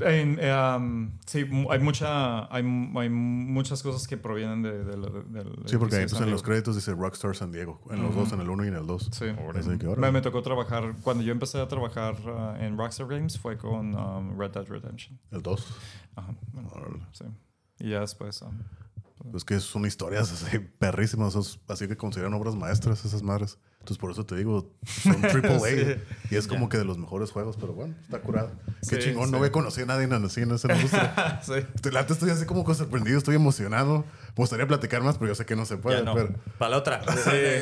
En, eh, um, sí, hay, mucha, hay, hay muchas cosas que provienen de, del Sí, porque ahí pues, en los créditos dice Rockstar San Diego. En los dos, en el 1 y en el 2. Sí. Que, Me, me tocó trabajar, cuando yo empecé a trabajar uh, en Rockstar Games fue con um, Red Dead Redemption. El 2. Ajá, bueno, sí. Y ya después... um, Es que son historias así perrísimas. esos- así que consideran obras maestras esas madres. Entonces, por eso te digo, son triple A. Sí. Y es como que de los mejores juegos, pero bueno, está curado. Qué Sí, chingón. No sí. me conocía a nadie en, así en esa industria. sí. Neta estoy así como sorprendido, estoy emocionado. Me gustaría platicar más, pero yo sé que no se puede. Ya no. pero- Para la otra.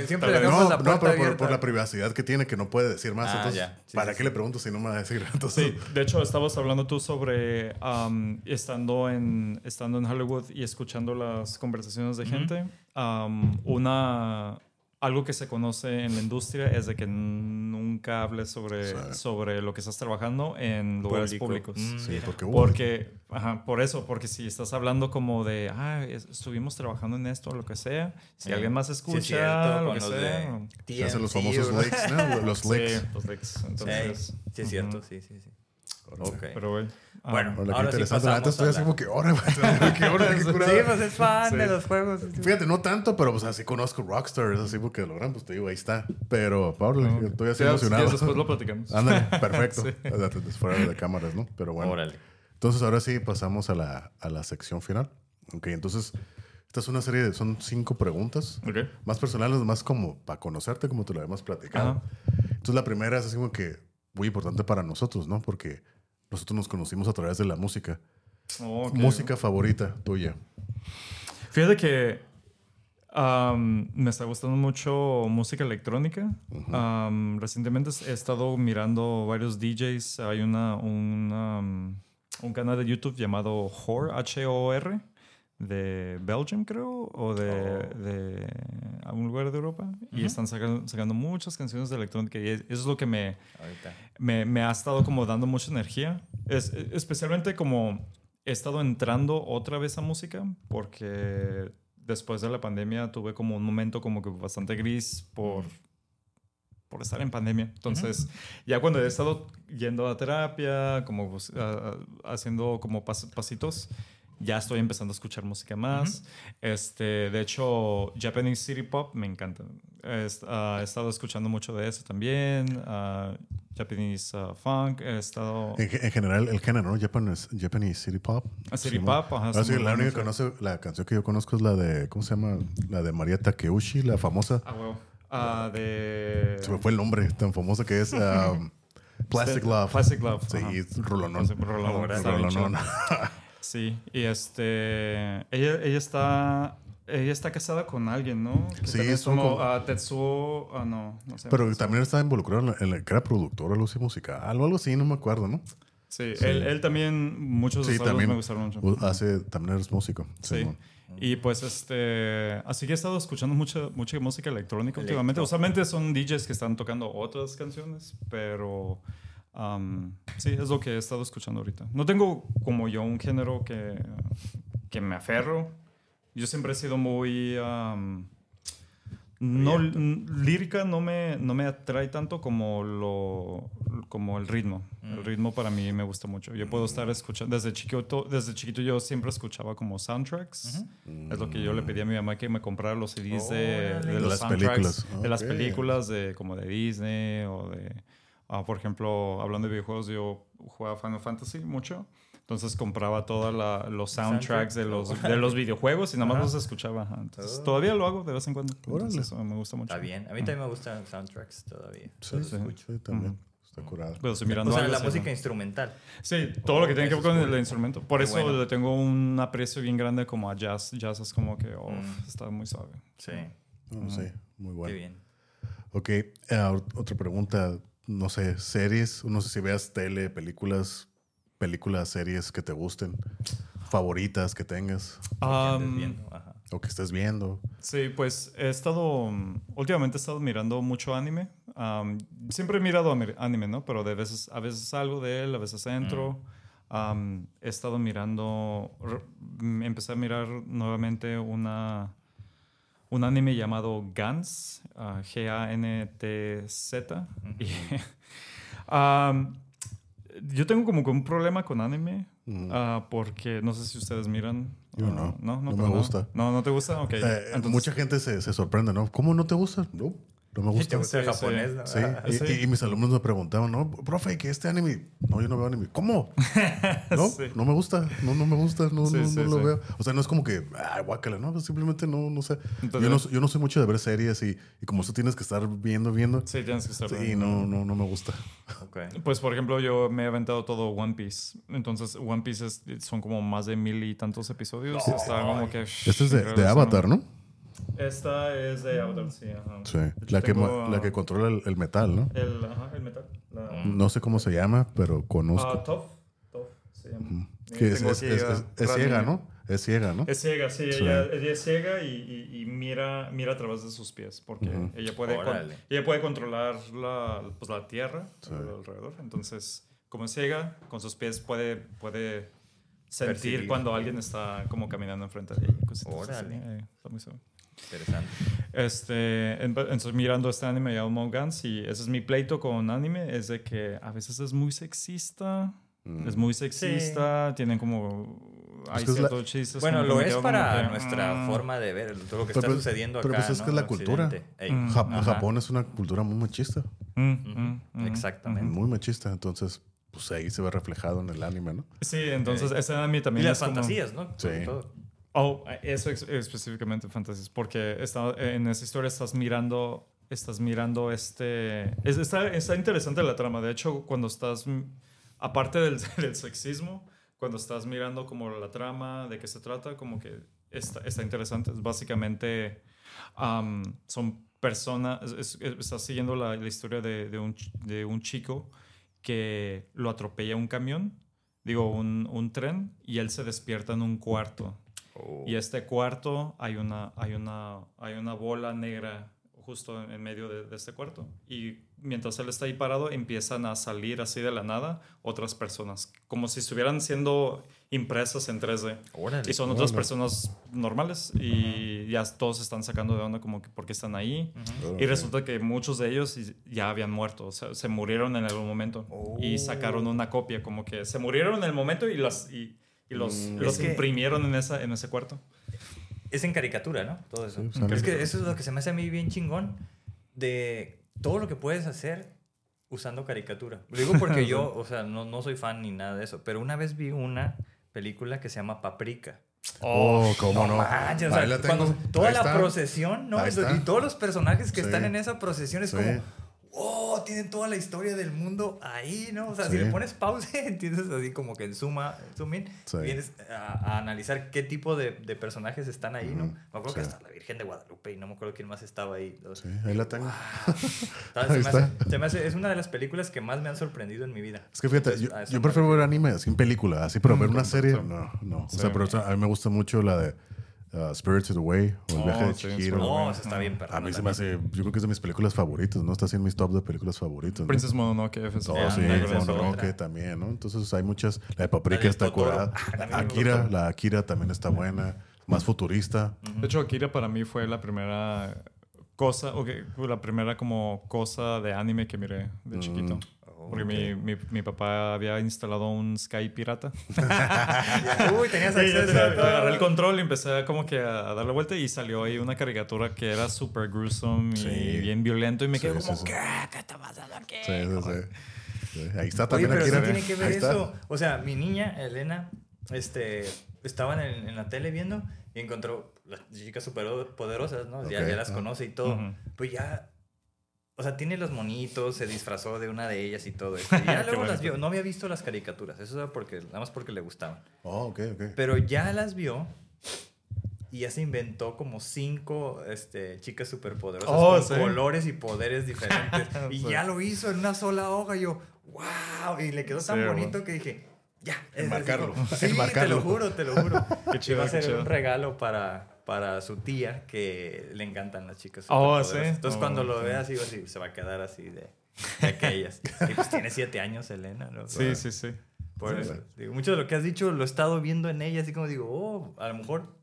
Siempre dejamos no, la no, pero por, la privacidad que tiene, que no puede decir más. Ah, entonces, ya. Sí, ¿para sí, qué sí. le pregunto si no me va a decir? Entonces, Sí, de hecho estabas hablando tú sobre um, estando, en, estando en Hollywood y escuchando las conversaciones de gente. Um, una, algo que se conoce en la industria es de que nunca hables sobre, Sí. sobre lo que estás trabajando en lugares Público. públicos. Mm, sí, porque, uh, Porque, ajá, por eso, porque si estás hablando como de, ah, es- estuvimos trabajando en esto o lo que sea, si Sí. alguien más es escucha cierto, lo que los sea. de se hacen los famosos leaks, ¿no? Los leaks. Sí, los leaks. Entonces, Sí, sí, es cierto, sí, sí, sí. Ok. pero güey. ah, Bueno, ahora sí interesante. Neta pasamos estoy así como que, órale, güey. Sí, pues es fan de Sí. los juegos. Fíjate, no tanto, pero pues así conozco Rockstar, es así porque lo logran, pues te digo, ahí está. Pero, Pablo, no, estoy así emocionado. quieres, después lo platicamos. Ándale, perfecto. Sí. Fuera de cámaras, ¿no? Pero bueno. Órale. Entonces, ahora sí pasamos a la, a la sección final. Ok, entonces, esta es una serie de, son cinco preguntas. Ok. Más personales, más como para conocerte, como te lo habíamos platicado. Ajá. Entonces, la primera es así como que muy importante para nosotros, ¿no? Porque nosotros nos conocimos a través de la música. Ok. Música favorita tuya. Fíjate que me está gustando mucho música electrónica. Recientemente he estado mirando varios DJs. Hay una, un canal de YouTube llamado Hor, H-O-R, de Belgium, creo, o de, Oh. de algún lugar de Europa. Y están sacando, sacando muchas canciones de electrónica. Y eso es lo que me, me, me ha estado como dando mucha energía. Es, especialmente como he estado entrando otra vez a música porque después de la pandemia tuve como un momento como que bastante gris por, por estar en pandemia. Entonces, ya cuando he estado yendo a terapia, como a- haciendo como pas- pasitos, ya estoy empezando a escuchar música más. este, de hecho, Japanese City Pop me encanta. Ah, he estado escuchando mucho de eso también. ah, Japanese ah, Funk. He estado... En, ge- en general, el género, ¿no? Japanese, Japanese City Pop. Ah, City Pop, ajá, Ah, sí, la única que conoce, la canción que yo conozco es la de, ¿cómo se llama? La de María Takeuchi, la famosa. Ah, huevo. De... Se me fue el nombre tan famosa que es um, Plastic Love. Plastic Love. Sí, rolonón. Rolonón, Sí, y este... Ella, ella está... Ella está casada con alguien, ¿no? Que Sí, es como como- ah, Tetsuo... Ah, no, no sé. Pero también está involucrado en la, en la- que era productor, algo así musical, algo así, no me acuerdo, ¿no? Sí, Él, él también... Muchos de Sí, también. me gustaron mucho. Hace, también eres músico. Sí. Y pues este, así que he estado escuchando mucha, mucha música electrónica últimamente. Usualmente son DJs que están tocando otras canciones, pero um, sí, es lo que he estado escuchando ahorita. No tengo como yo un género que, que me aferro. Yo siempre he sido muy... um, no, lírica no me, no me atrae tanto como, lo, como el ritmo. El ritmo para mí me gusta mucho. Yo puedo estar escuchando, desde chiquito, desde chiquito yo siempre escuchaba como soundtracks. Es lo que yo le pedí a mi mamá que me comprara los CDs de, Órale. de De los las soundtracks, películas. de las películas de, como de Disney o de... ah, por ejemplo, hablando de videojuegos, yo jugaba Final Fantasy mucho. Entonces compraba todos los soundtracks de los, de los videojuegos y nada más los escuchaba. Entonces, Oh. todavía lo hago de vez en cuando. Entonces, eso me gusta mucho. Está bien. A mí también me gustan soundtracks todavía. Sí, Los sí, escucho. sí, también. Está curado. Pero estoy mirando O sea, algo la así, música ¿no? instrumental. Sí, todo lo que tiene que ver con el instrumento. Por Qué eso bueno. le tengo un aprecio bien grande como a jazz. Jazz es como que, oh, Mm. está muy suave. Sí. No, sí, muy bueno. Qué bien. Ok, eh, otra pregunta. No sé, series, no sé si veas tele, películas, películas, series que te gusten. favoritas que tengas viendo, ajá. o que estés viendo. Sí, pues he estado, mm, últimamente he estado mirando mucho anime. Siempre he mirado anime, ¿no? Pero de veces, a veces salgo de él, a veces entro. Am, he estado mirando, mm, empecé a mirar nuevamente una, un anime llamado Gans, ah, G-A-N-T-Z. Yo tengo como que un problema con anime, ah, porque no sé si ustedes miran. Yo ah, no. no, No me para nada. gusta. No, no te gusta, ok. Eh, Entonces- mucha gente se, se sorprende, ¿no? ¿Cómo no te gusta? No, no me gusta. Sí, japonés, sí. ¿no? Sí, Ah, y, Sí. y- y mis alumnos me preguntaban, ¿no? Profe, ¿qué este anime? No, yo no veo anime. ¿Cómo? No, Sí. no me gusta, no, no me gusta, no, Sí, no, sí, no lo sí. veo. O sea, no es como que, ah, guácala, no, simplemente no, no sé. Entonces- yo, no, yo no soy mucho de ver series y, y como tú tienes que estar viendo, viendo, Sí, tienes que estar. sí, no, no, no me gusta. ok. Pues, por ejemplo, yo me he aventado todo One Piece. Entonces, One Piece es- son como más de mil y tantos episodios. Está como que. Este es de, Avatar, ¿no? Esta es de Avatar, sí. Ajá. Sí, hecho, la que, tengo, ma- la que controla el, el metal, ¿no? El, ajá, el metal. La, No sé cómo se llama, pero conozco. ah, Toph. Toph se llama. que es, es- es- es- ciega, ¿no? Es ciega, ¿no? Es ciega, sí, Sí. Ella, ella es ciega y, y- y mira, mira a través de sus pies, porque Ujú. ella, puede con- ella puede controlar la, pues, la tierra Sí. alrededor. Entonces, como es ciega, con sus pies puede, puede sentir Percibir. cuando alguien está como caminando enfrente de ella. cositas. Órale. Eh, está muy suave. Interesante. Este, en- entonces mirando este anime llamado Us y ese es mi pleito con anime, es de que a veces es muy sexista, Mm. es muy sexista, tienen como... Hay la- ciertos chistes Bueno, lo es para que, nuestra mm. forma de ver todo lo que Pero, está pues, sucediendo pero acá. pues es que es la cultura. Mm. Jap- Ajá. Japón es una cultura muy machista, Mm, Exactamente. muy machista, entonces pues ahí se ve reflejado en el anime, ¿no? Sí, entonces Ok. ese anime Y también las es como- fantasías, ¿no? Sobre Sí. todo. Oh, eso específicamente fantasías, porque está, en esa historia estás mirando, estás mirando este, es- está, está interesante la trama. De hecho, cuando estás, aparte del, del sexismo, cuando estás mirando como la trama, de qué se trata, como que está, está interesante. Es básicamente, am, son personas, es- es- estás siguiendo la, la historia de, de un, de un chico que lo atropella un camión, digo, un, un tren, y él se despierta en un cuarto. Oh. Y este cuarto hay una, hay una, hay una bola negra justo en medio de, de este cuarto. Y mientras él está ahí parado, empiezan a salir así de la nada otras personas, como si estuvieran siendo impresas en 3D. Órale. Y son otras Órale. personas normales y ya todos están sacando de onda como que por qué están ahí. Y resulta que muchos de ellos ya habían muerto, o sea, se murieron en algún momento y Oh. sacaron una copia, como que se murieron en el momento y, las, y, y los, Mm. los Es que- imprimieron en, esa, en ese cuarto. Es en caricatura, ¿no? Todo eso. Sí, Pero es que eso es lo que se me hace a mí bien chingón de todo lo que puedes hacer usando caricatura. Lo digo porque yo, o sea, no, no soy fan ni nada de eso, pero una vez vi una película que se llama Paprika. Oh, cómo no. manches, o sea, Ahí la tengo. cuando toda Ahí la está. procesión, ¿no? Y todos los personajes que Sí. están en esa procesión es Sí. como, oh, tienen toda la historia del mundo ahí, ¿no? O sea, si le pones pausa, entiendes así como que en suma, zoom in, Sí. vienes a, a analizar qué tipo de, de personajes están ahí, ¿no? Ujú. Me acuerdo que hasta la Virgen de Guadalupe y no me acuerdo quién más estaba ahí. Sí, ahí la tengo. ¿sabes? Ahí Se, me hace, se me hace- es una de las películas que más me han sorprendido en mi vida. Es que fíjate, Entonces, yo, prefiero ver anime así en película, así, pero Mm, ver una serie, no, no. O sea, pero o sea, a mí me gusta mucho la de uh, Spirited Away o El Oh, viaje de Chihiro. No, eso está bien, A perdón. mí se me hace, yo creo que es de mis películas favoritas, ¿no? Está en mis top de películas favoritas. ¿no? Princess Mononoke, F. Oh, Ya, sí, es Mononoke también, ¿no? Entonces hay muchas. La de Paprika está curada. Ah, Akira, la Akira también está buena. Más futurista. De hecho, Akira para mí fue la primera cosa, o que- la primera como cosa de anime que miré de Mm. chiquito. Porque mi, mi, mi papá había instalado un Sky pirata. Uy, tenías Sí, acceso a todo. agarré el control y empecé como que a darle vuelta y salió ahí una caricatura que era súper gruesome Sí. y bien violento y me Sí, quedé sí, como, sí. ¿qué? ¿Qué está pasando aquí? Sí, sí, sí. Sí, Ahí está Oye, también pero sí Akira. tiene que ver Ahí está. eso. O sea, mi niña, Elena, este, estaban en, en la tele viendo y encontró las chicas superpoderosas, ¿no? Ya, Ok, ya las conoce y todo. Ujú. Pues ya, o sea, tiene los monitos, se disfrazó de una de ellas y todo eso. Y ya luego las vio. No había visto las caricaturas, eso era porque, nada más porque le gustaban. Oh, ok, ok. Pero ya las vio y ya se inventó como cinco este, chicas superpoderosas Oh, con sí. colores y poderes diferentes. y Sí. ya lo hizo en una sola hoja. Y yo, wow. Y le quedó tan Sí, bonito bueno. que dije, Ya. Enmarcarlo, Sí, enmarcarlo. te lo juro, te lo juro. Qué chido, Iba a ser chido. un regalo para, para su tía que le encantan las chicas. Oh. ¿sí? Entonces Oh, cuando lo ok. veas, digo así, se va a quedar así de, de aquellas. y pues tiene siete años, Elena, ¿no? Sí, sí, sí. Por Sí, eso. bueno. Digo, mucho de lo que has dicho lo he estado viendo en ella, así como digo, oh, a lo mejor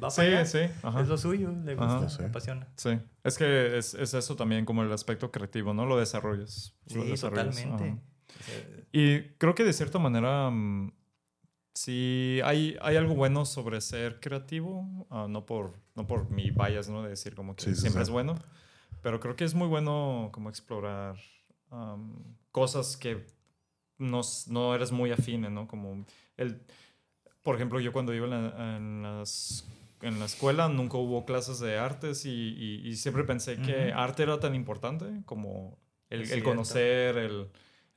va Sí, para allá. sí, ajá. Es lo suyo, le gusta, Ajá. Sí. le apasiona. Sí, es que es, es eso también, como el aspecto creativo, ¿no? Lo desarrollas. lo Sí, desarrollas, totalmente. ajá. Y creo que de cierta manera, mm, sí, hay, hay algo bueno sobre ser creativo, ah, no, por, no por mi bias, ¿no? De decir como que Sí, siempre sí. es bueno, pero creo que es muy bueno como explorar am, cosas que no, no eres muy afine, ¿no? Como el, por ejemplo, yo cuando iba en la, en las- en la escuela nunca hubo clases de artes y, y- y siempre pensé que Ujú. arte era tan importante como el, el conocer, el,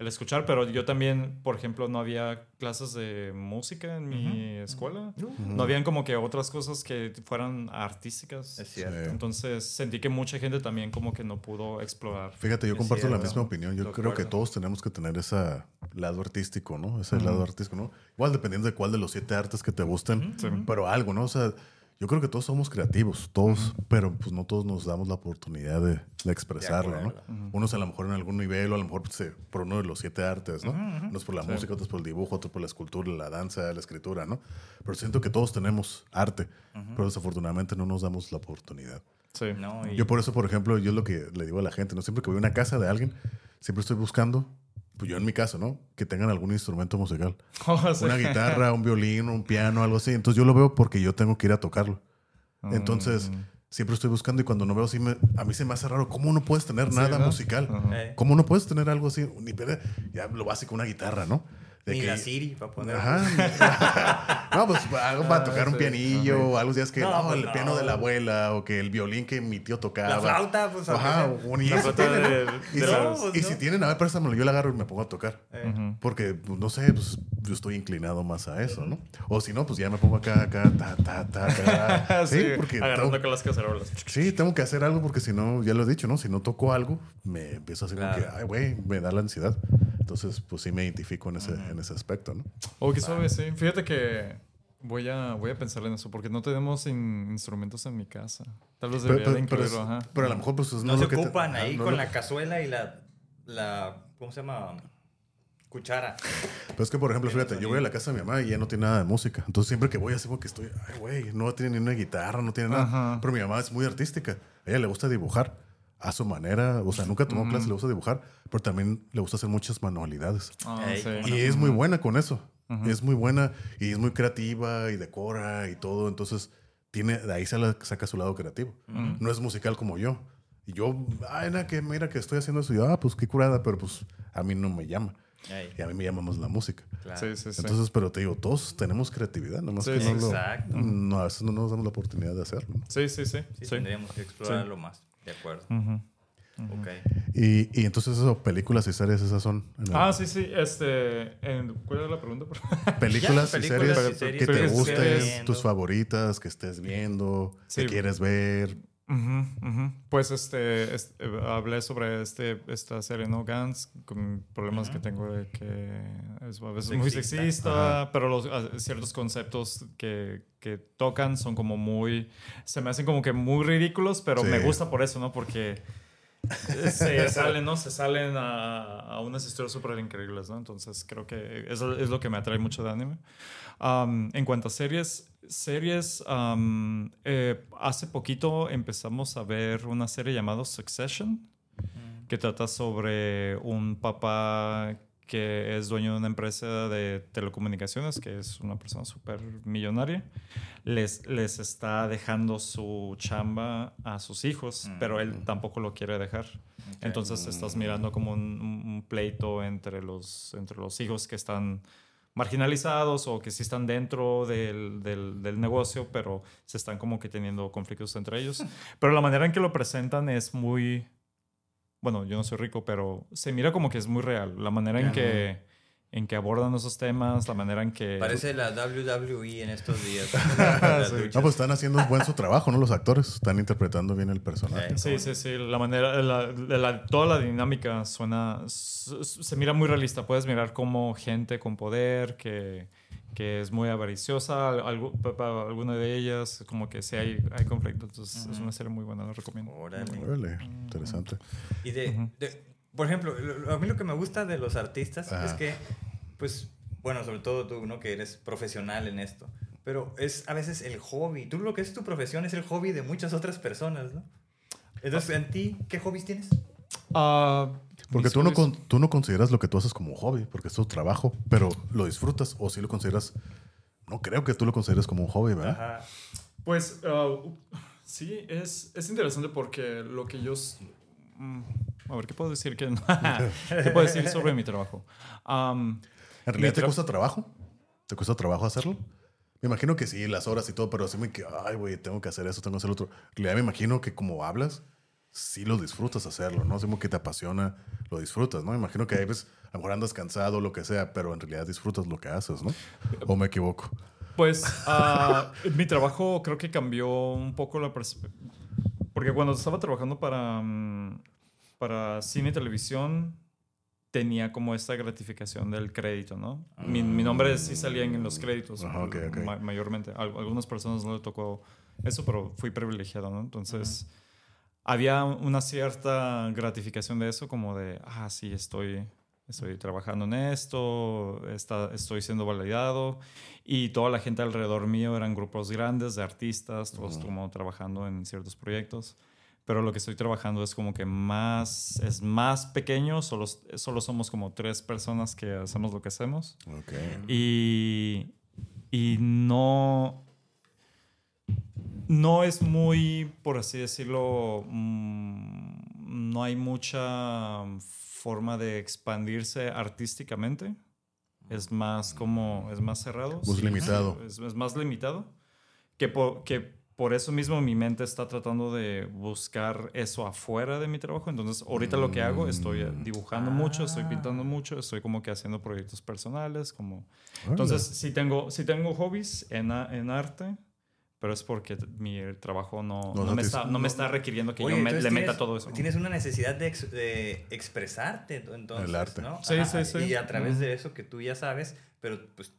el escuchar, pero yo también, por ejemplo, no había clases de música en mi escuela. No habían como que otras cosas que fueran artísticas. es cierto. Sí. Entonces sentí que mucha gente también como que no pudo explorar. Fíjate, yo comparto la misma opinión. Yo creo que todos tenemos que tener ese lado artístico, ¿no? Ese lado artístico, ¿no? Igual dependiendo de cuál de los siete artes que te gusten, pero algo, ¿no? O sea, yo creo que todos somos creativos, todos, pero pues no todos nos damos la oportunidad de, de expresarlo, ¿no? acuerdo. Unos a lo mejor en algún nivel, o a lo mejor pues, por uno de los siete artes, ¿no? Unos por la Sí. música, otros por el dibujo, otros por la escultura, la danza, la escritura, ¿no? Pero siento que todos tenemos arte, pero desafortunadamente no nos damos la oportunidad. Sí. No, y- Yo por eso, por ejemplo, yo lo que le digo a la gente, ¿no? Siempre que voy a una casa de alguien, siempre estoy buscando, pues yo en mi caso, ¿no? Que tengan algún instrumento musical. Oh, sí. Una guitarra, un violín, un piano, algo así. Entonces yo lo veo porque yo tengo que ir a tocarlo. Entonces, Mm. siempre estoy buscando y cuando no veo así, me- a mí se me hace raro. ¿Cómo no puedes tener Sí, nada musical? ¿Cómo no puedes tener algo así? Ni ya lo básico, una guitarra, ¿no? De ni que- la Siri para poner. Ajá. no, pues algo para Ah, tocar un sí. pianillo, o algo días que No, no, pues el no. piano de la abuela o que el violín que mi tío tocaba. La flauta, pues Ajá, un- y La eso flauta tiene, ¿no? de- Y, de si, las- y si ¿no? tienen, a ver, préstamelo, yo la agarro y me pongo a tocar. Eh. Porque, pues, no sé, pues yo estoy inclinado más a eso, ¿no? O si no, pues ya me pongo acá, acá, ta, ta, ta, ta. Sí, porque agarrando tengo, con las cacerolas. sí, tengo que hacer algo porque si no, ya lo he dicho, ¿no? Si no toco algo, me empiezo a hacer como Claro. que, ay, güey, me da la ansiedad. Entonces, pues sí me identifico en ese, en ese aspecto, ¿no? Oh, qué suave, sí. Fíjate que voy a, voy a pensar en eso porque no tenemos in- instrumentos en mi casa. Tal vez Pero, debería de pero- pero incluirlo, es- ajá. pero a lo mejor, pues, no, se lo que te- ocupan ajá, ahí no con lo- la cazuela y la, la. ¿Cómo se llama? Cuchara. Pero es que, por ejemplo, fíjate, yo voy a la casa de mi mamá y ella no tiene nada de música. Entonces, siempre que voy así como que estoy, ay, güey, no tiene ni una guitarra, no tiene nada. Ajá. Pero mi mamá es muy artística. A ella le gusta dibujar a su manera. O sea, nunca tomó clases, le gusta dibujar, pero también le gusta hacer muchas manualidades. Ah, sí. Y es muy buena con eso. Es muy buena y es muy creativa y decora y todo. Entonces, tiene, de ahí se la- saca su lado creativo. No es musical como yo. Y yo, ay, nada, que mira que estoy haciendo eso. Y yo, ah, pues qué curada, pero pues a mí no me llama. Y a mí me llama más la música. claro. Sí, sí, sí. Entonces, pero te digo, todos tenemos creatividad, nomás Sí, que no, sí. lo, Exacto. no, a veces no nos damos la oportunidad de hacerlo. ¿no? sí, sí, sí. Sí, sí. tendríamos que explorarlo más. De acuerdo. Ujú. Ok. Y, y entonces, eso, películas y series, esas son. en el- Ah, sí, sí. Este, en- ¿Cuál era la pregunta? películas, Ya, y, películas series y series que te gusten, tus favoritas, que estés viendo, Sí. que quieres ver. Pues este, es- eh, hablé sobre este, esta serie No Guns, con problemas que tengo de que es a veces muy Sexista. pero los, a- ciertos conceptos que, que tocan son como muy, se me hacen como que muy ridículos, pero Sí. me gusta por eso, ¿no? Porque se salen, ¿no? Se salen a, a unas historias súper increíbles, ¿no? Entonces creo que eso es lo que me atrae mucho de anime. Um, en cuanto a series, series, um, eh, hace poquito empezamos a ver una serie llamada Succession, que trata sobre un papá que es dueño de una empresa de telecomunicaciones, que es una persona súper millonaria, les, les está dejando su chamba a sus hijos, pero él tampoco lo quiere dejar. Entonces estás mirando como un- un pleito entre los, entre los hijos que están marginalizados o que sí están dentro del, del- del negocio, pero se están como que teniendo conflictos entre ellos. Pero la manera en que lo presentan es muy... Bueno, yo no soy rico, pero se mira como que es muy real. La manera en que, en que abordan esos temas, la manera en que... Parece la WWE en estos días. No, pues están haciendo buen su trabajo, ¿no? Los actores están interpretando bien el personaje. Sí, sí, sí. La manera, la- la- toda la dinámica suena, se mira muy realista. Puedes mirar como gente con poder, que, que es muy avariciosa, algo, pa- pa- alguna de ellas, como que sí hay, hay conflicto. Entonces es una serie muy buena, la recomiendo. Órale. Órale, interesante. Y de, de- por ejemplo, lo- lo- a mí lo que me gusta de los artistas Ajá. es que, pues, bueno, sobre todo tú, ¿no? Que eres profesional en esto. Pero es a veces el hobby. Tú lo que es tu profesión es el hobby de muchas otras personas, ¿no? Entonces, ¿en ti qué hobbies tienes? Ah, Porque tú no, hobbies- tú no consideras lo que tú haces como hobby, porque es tu trabajo, pero lo disfrutas o si lo consideras. No creo que tú lo consideres como un hobby, ¿verdad? Ajá. Pues ah, sí, es, es interesante porque lo que yo... mm, a ver, ¿qué puedo decir? que ¿Qué puedo decir sobre mi trabajo? Am, ¿En realidad te cuesta trabajo? ¿Te cuesta trabajo hacerlo? Me imagino que sí, las horas y todo, pero así me que, ay, güey, tengo que hacer eso, tengo que hacer otro. En realidad me imagino que como hablas, sí lo disfrutas hacerlo, ¿no? Es como que te apasiona, lo disfrutas, ¿no? Me imagino que a veces a lo mejor andas cansado lo que sea, pero en realidad disfrutas lo que haces, ¿no? ¿O me equivoco? Pues ah, mi trabajo creo que cambió un poco la perspectiva. Porque cuando estaba trabajando para, mm, para cine y televisión, tenía como esta gratificación del crédito, ¿no? Mi, mi nombre sí salía en los créditos, Ajá, ok, ok. ma- mayormente. A algunas personas no le tocó eso, pero fui privilegiado, ¿no? Entonces, había una cierta gratificación de eso, como de, ah, sí, estoy, estoy trabajando en esto, está, estoy siendo validado. Y toda la gente alrededor mío eran grupos grandes de artistas, todos como trabajando en ciertos proyectos. Pero lo que estoy trabajando es como que más, es más pequeño, solo, solo somos como tres personas que hacemos lo que hacemos. Ok. Y, y no, no es muy, por así decirlo, mm, no hay mucha forma de expandirse artísticamente. Es más como, es más cerrado. Pues limitado. Es, es más limitado. Que por, que por eso mismo mi mente está tratando de buscar eso afuera de mi trabajo. Entonces, ahorita lo que hago, estoy eh, dibujando mucho, estoy pintando mucho, estoy como que haciendo proyectos personales, como... Entonces, sí tengo, sí tengo hobbies en, en arte, pero es porque mi trabajo no, No no, me, está, no me está requiriendo que Oye, yo me- le meta tienes- todo eso. Tienes una necesidad de, ex- de expresarte, entonces, El arte. ¿no? Sí, sí, sí. Y a través de eso que tú ya sabes, pero pues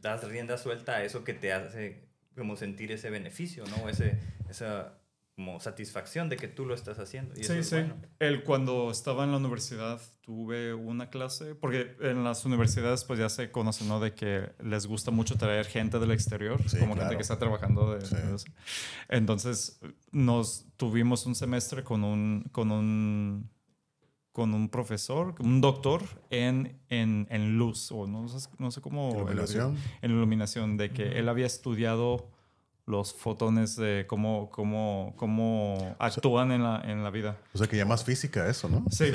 das rienda suelta a eso que te hace como sentir ese beneficio, ¿no? Ese, esa como satisfacción de que tú lo estás haciendo. Y eso Sí, es sí. bueno. El, cuando estaba en la universidad tuve una clase, porque en las universidades pues ya se conoce, ¿no? De que les gusta mucho traer gente del exterior, Sí, como claro. gente que está trabajando de, Sí. de eso. Entonces nos tuvimos un semestre con un, con un, con un profesor, un doctor en, en, en luz, o no, sé- no sé cómo... Iluminación. En iluminación, de que él había estudiado los fotones de cómo, cómo, cómo actúan en la, en la vida. O sea que ya más física eso, ¿no? Sí.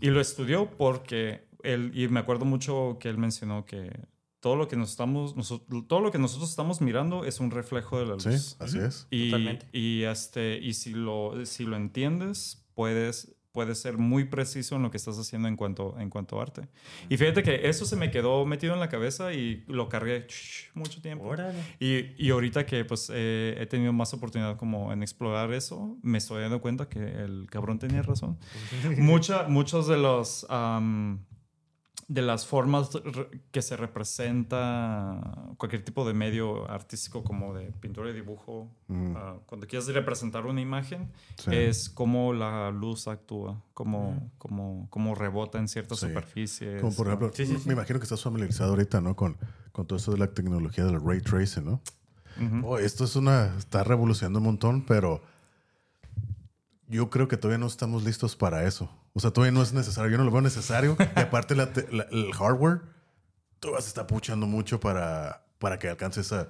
Y lo estudió porque él, y me acuerdo mucho que él mencionó que todo lo que, nos estamos, noso- todo lo que nosotros estamos mirando es un reflejo de la luz. Sí, así es. Y, Totalmente. y, este, y si, lo, si lo entiendes, puedes, puedes ser muy preciso en lo que estás haciendo en cuanto, en cuanto a arte. Y fíjate que eso se me quedó metido en la cabeza y lo cargué mucho tiempo. Y, y ahorita que pues eh, he tenido más oportunidad como en explorar eso, me estoy dando cuenta que el cabrón tenía razón. Mucha, muchos de los am, de las formas que se representa cualquier tipo de medio artístico como de pintura y dibujo, Mm. ah, cuando quieres representar una imagen, Sí. es cómo la luz actúa, cómo, cómo, cómo rebota en ciertas Sí. superficies. Como por ejemplo, sí, me imagino que estás familiarizado ahorita, ¿no? Con, con todo esto de la tecnología del ray tracing, ¿no? Oh, esto es una. Está revolucionando un montón, pero yo creo que todavía no estamos listos para eso. O sea, todavía no es necesario. Yo no lo veo necesario. y aparte, la te- la- el hardware todavía se está puchando mucho para, para que alcance esa.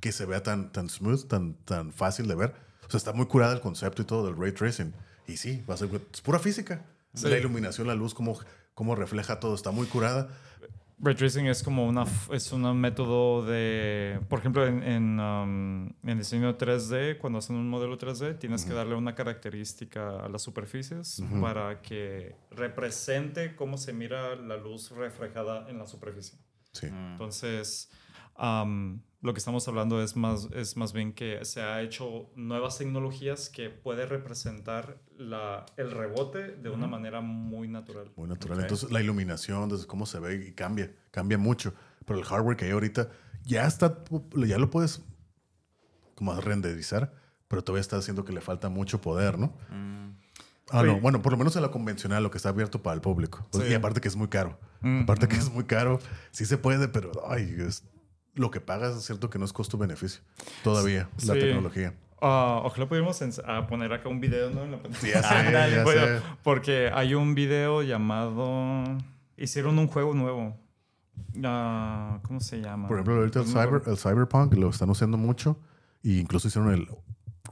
que se vea tan, tan smooth, tan, tan fácil de ver. O sea, está muy curada el concepto y todo del ray tracing. Y sí, va a ser. Es pura física. Sí. La iluminación, la luz, cómo, cómo refleja todo, está muy curada. Ray tracing es como una, f- es un método de, por ejemplo, en, en, um, en diseño 3D, cuando hacen un modelo 3D, tienes que darle una característica a las superficies para que represente cómo se mira la luz reflejada en la superficie. Sí. Entonces, am, lo que estamos hablando es más, es más bien que se ha hecho nuevas tecnologías que puede representar la, el rebote de una manera muy natural. Muy natural. Entonces, la iluminación, desde cómo se ve y cambia, cambia mucho. Pero el hardware que hay ahorita ya está, ya lo puedes como renderizar, pero todavía está haciendo que le falta mucho poder, ¿no? Ah, no. Oye. Bueno, por lo menos en la convencional, lo que está abierto para el público. Pues, Sí. Y aparte que es muy caro. Mm, aparte que es muy caro. Sí se puede, pero ay, es, lo que pagas es cierto que no es costo-beneficio. Todavía, la tecnología. Ah, ojalá pudiéramos ens- ah, poner acá un video, ¿no? En la pantalla. Sí, sé, ya Bueno, sé. porque hay un video llamado... Hicieron un juego nuevo. Ah, ¿Cómo se llama? Por ejemplo, ahorita el, cyber, el Cyberpunk lo están usando mucho y incluso hicieron el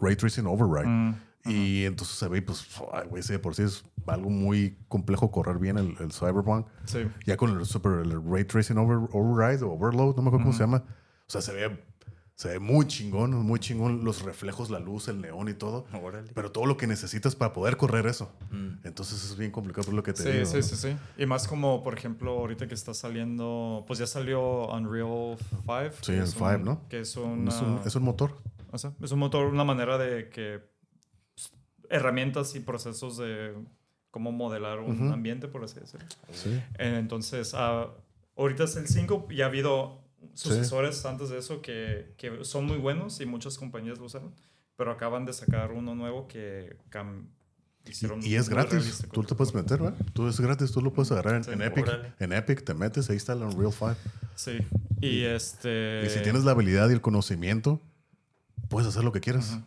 Ray Tracing Override. Mm, Y entonces se ve, pues, güey, ese de por sí es algo muy complejo correr bien el, el Cyberpunk. sí. Ya con el super el Ray Tracing over- Override o Overload, no me acuerdo cómo se llama. O sea, se ve, se ve muy chingón, muy chingón los reflejos, la luz, el neón y todo. Órale. Pero todo lo que necesitas para poder correr eso. Mm. Entonces es bien complicado por lo que te Sí, digo. sí, ¿no? sí, sí. Y más como, por ejemplo, ahorita que está saliendo, pues ya salió Unreal 5. Sí, el es 5, un- ¿no? Que es Es, una, un, es un motor. o sea, es un motor, una manera de que herramientas y procesos de cómo modelar un Ujú. ambiente, por así decirlo. Sí. Entonces, ah, ahorita es el 5 y ha habido sucesores antes de eso que, que son muy buenos y muchas compañías lo usaron, pero acaban de sacar uno nuevo que cam- hicieron Y, y es gratis. Tú te puedes meter, ¿verdad? Tú es gratis, tú lo puedes agarrar en, Sí, en Epic. órale. En Epic te metes, ahí está el Unreal 5. Sí. Y este... Y si tienes la habilidad y el conocimiento, puedes hacer lo que quieras.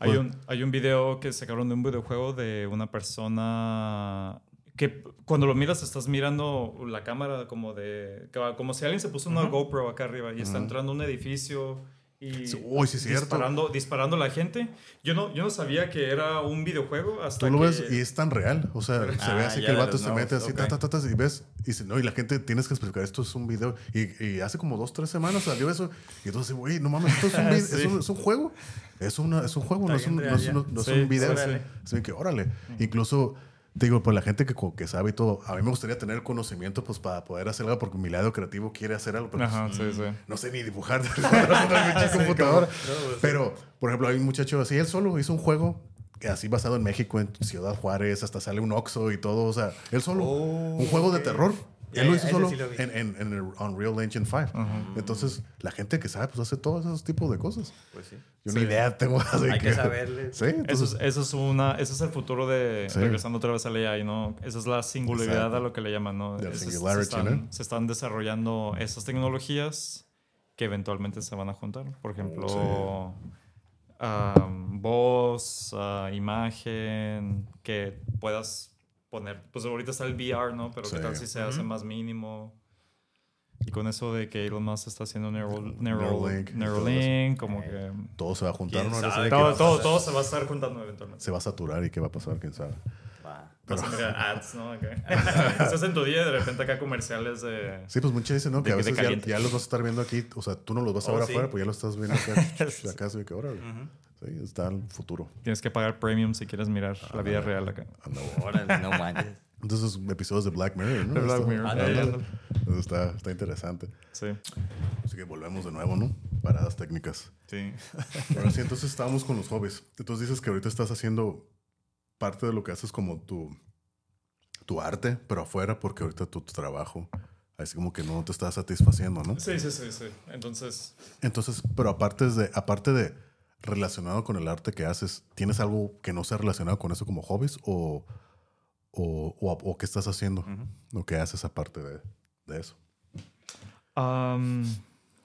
Hay un, hay un video que sacaron de un videojuego de una persona que cuando lo miras estás mirando la cámara como de como si alguien se puso una GoPro acá arriba y está entrando a un edificio y uy, sí, es cierto. disparando, disparando a la gente. Yo no, yo no sabía que era un videojuego hasta Tú lo que... ves y es tan real. O sea, se ve Ah, así que el vato se mete así, ok. ta, ta, ta, ta, y ves. Y, dice, no, y la gente tienes que explicar, esto es un video. Y, y hace como dos, tres semanas salió eso. Y entonces, güey, no mames, esto es un, vid- Sí. es un, es un juego. Es, una, es un juego, no es un, no es no es Sí, un video. órale. Así que, órale. Incluso, te digo, pues la gente que, que sabe y todo, a mí me gustaría tener el conocimiento pues para poder hacer algo, porque mi lado creativo quiere hacer algo. Pero, pues, Ajá, sí, sí. no sé ni dibujar computadora. Pero, por ejemplo, hay un muchacho así, él solo hizo un juego así basado en México, en Ciudad Juárez, hasta sale un Oxxo y todo. O sea, él solo. Oh, un juego de ok. terror. Él lo ya, hizo solo sí lo en, en, en el Unreal Engine 5. Entonces, la gente que sabe, pues hace todos esos tipos de cosas. Pues sí. Yo Sí. ni idea tengo. así Hay que saberle. Sí, Eso entonces, es, eso, es una, eso es el futuro de, Sí. regresando otra vez al AI, ¿no? Esa es la singularidad Exacto. a lo que le llaman, ¿no? The Eso es- singularity, se, están, ¿no? se están desarrollando esas tecnologías que eventualmente se van a juntar. Por ejemplo, am, voz, ah, imagen, que puedas poner, pues ahorita está el VR, ¿no? Pero Sí. qué tal si se hace más mínimo. Y con eso de que Elon Musk está haciendo Neural, Neural- Neuralink Neuralink, como que... todo se va a juntar. ¿Quién ¿no? Sabe Todo, va a todo, todo se va a estar juntando eventualmente. Se va a saturar y qué va a pasar, quién sabe. Va. Vas a mirar ads, ¿no? Acá. Estás en tu día y de repente acá comerciales de... Sí, pues muchos dicen, ¿no? Que De- a veces ya, ya los vas a estar viendo aquí. O sea, tú no los vas a Oh, ver sí. afuera, pues ya los estás viendo acá. acá así que ahora. Sí, está el futuro. Tienes que pagar premium si quieres mirar la vida real acá. Órale, no manches. Entonces, episodios de Black Mirror, ¿no? De Black Está- Mirror. Está, está interesante. Sí, Así que volvemos de nuevo, ¿no? Paradas técnicas. sí. Ahora sí, entonces estábamos con los hobbies. Entonces dices que ahorita estás haciendo parte de lo que haces como tu, tu arte, pero afuera, porque ahorita tu, tu trabajo, así como que no te está satisfaciendo, ¿no? Sí, sí, sí, sí. Entonces, Entonces, pero aparte de, aparte de relacionado con el arte que haces, ¿tienes algo que no sea relacionado con eso como hobbies o, o, o, o qué estás haciendo? ¿O qué haces aparte de, de eso? am,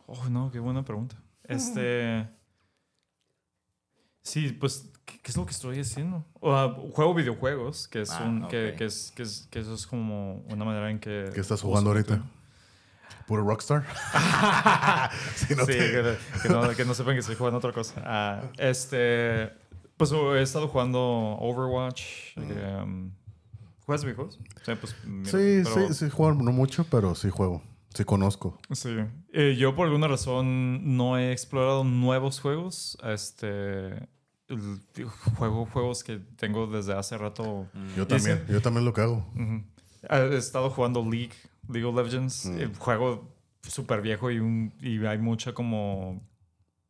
oh, no, qué buena pregunta. Este... Sí, pues, ¿qué, qué es lo que estoy haciendo? O, ah, juego videojuegos, que es Ah, un... Que, es, que, es, que eso es como una manera en que... ¿Qué estás jugando ahorita? ¿Puro Rockstar? Sí, no sí, te- que, no, que no sepan que estoy jugando otra cosa. Ah, este, pues he estado jugando Overwatch. em, ¿Juegas videojuegos? Sí, pues, mira, Sí, pero- sí, sí, juego no mucho, pero sí juego. Sí, conozco. Sí. Eh, yo por alguna razón no he explorado nuevos juegos. Este juego juegos que tengo desde hace rato. Yo también, yo también lo que hago. He estado jugando League, League of Legends, Mm. juego súper viejo y, un, y hay mucha como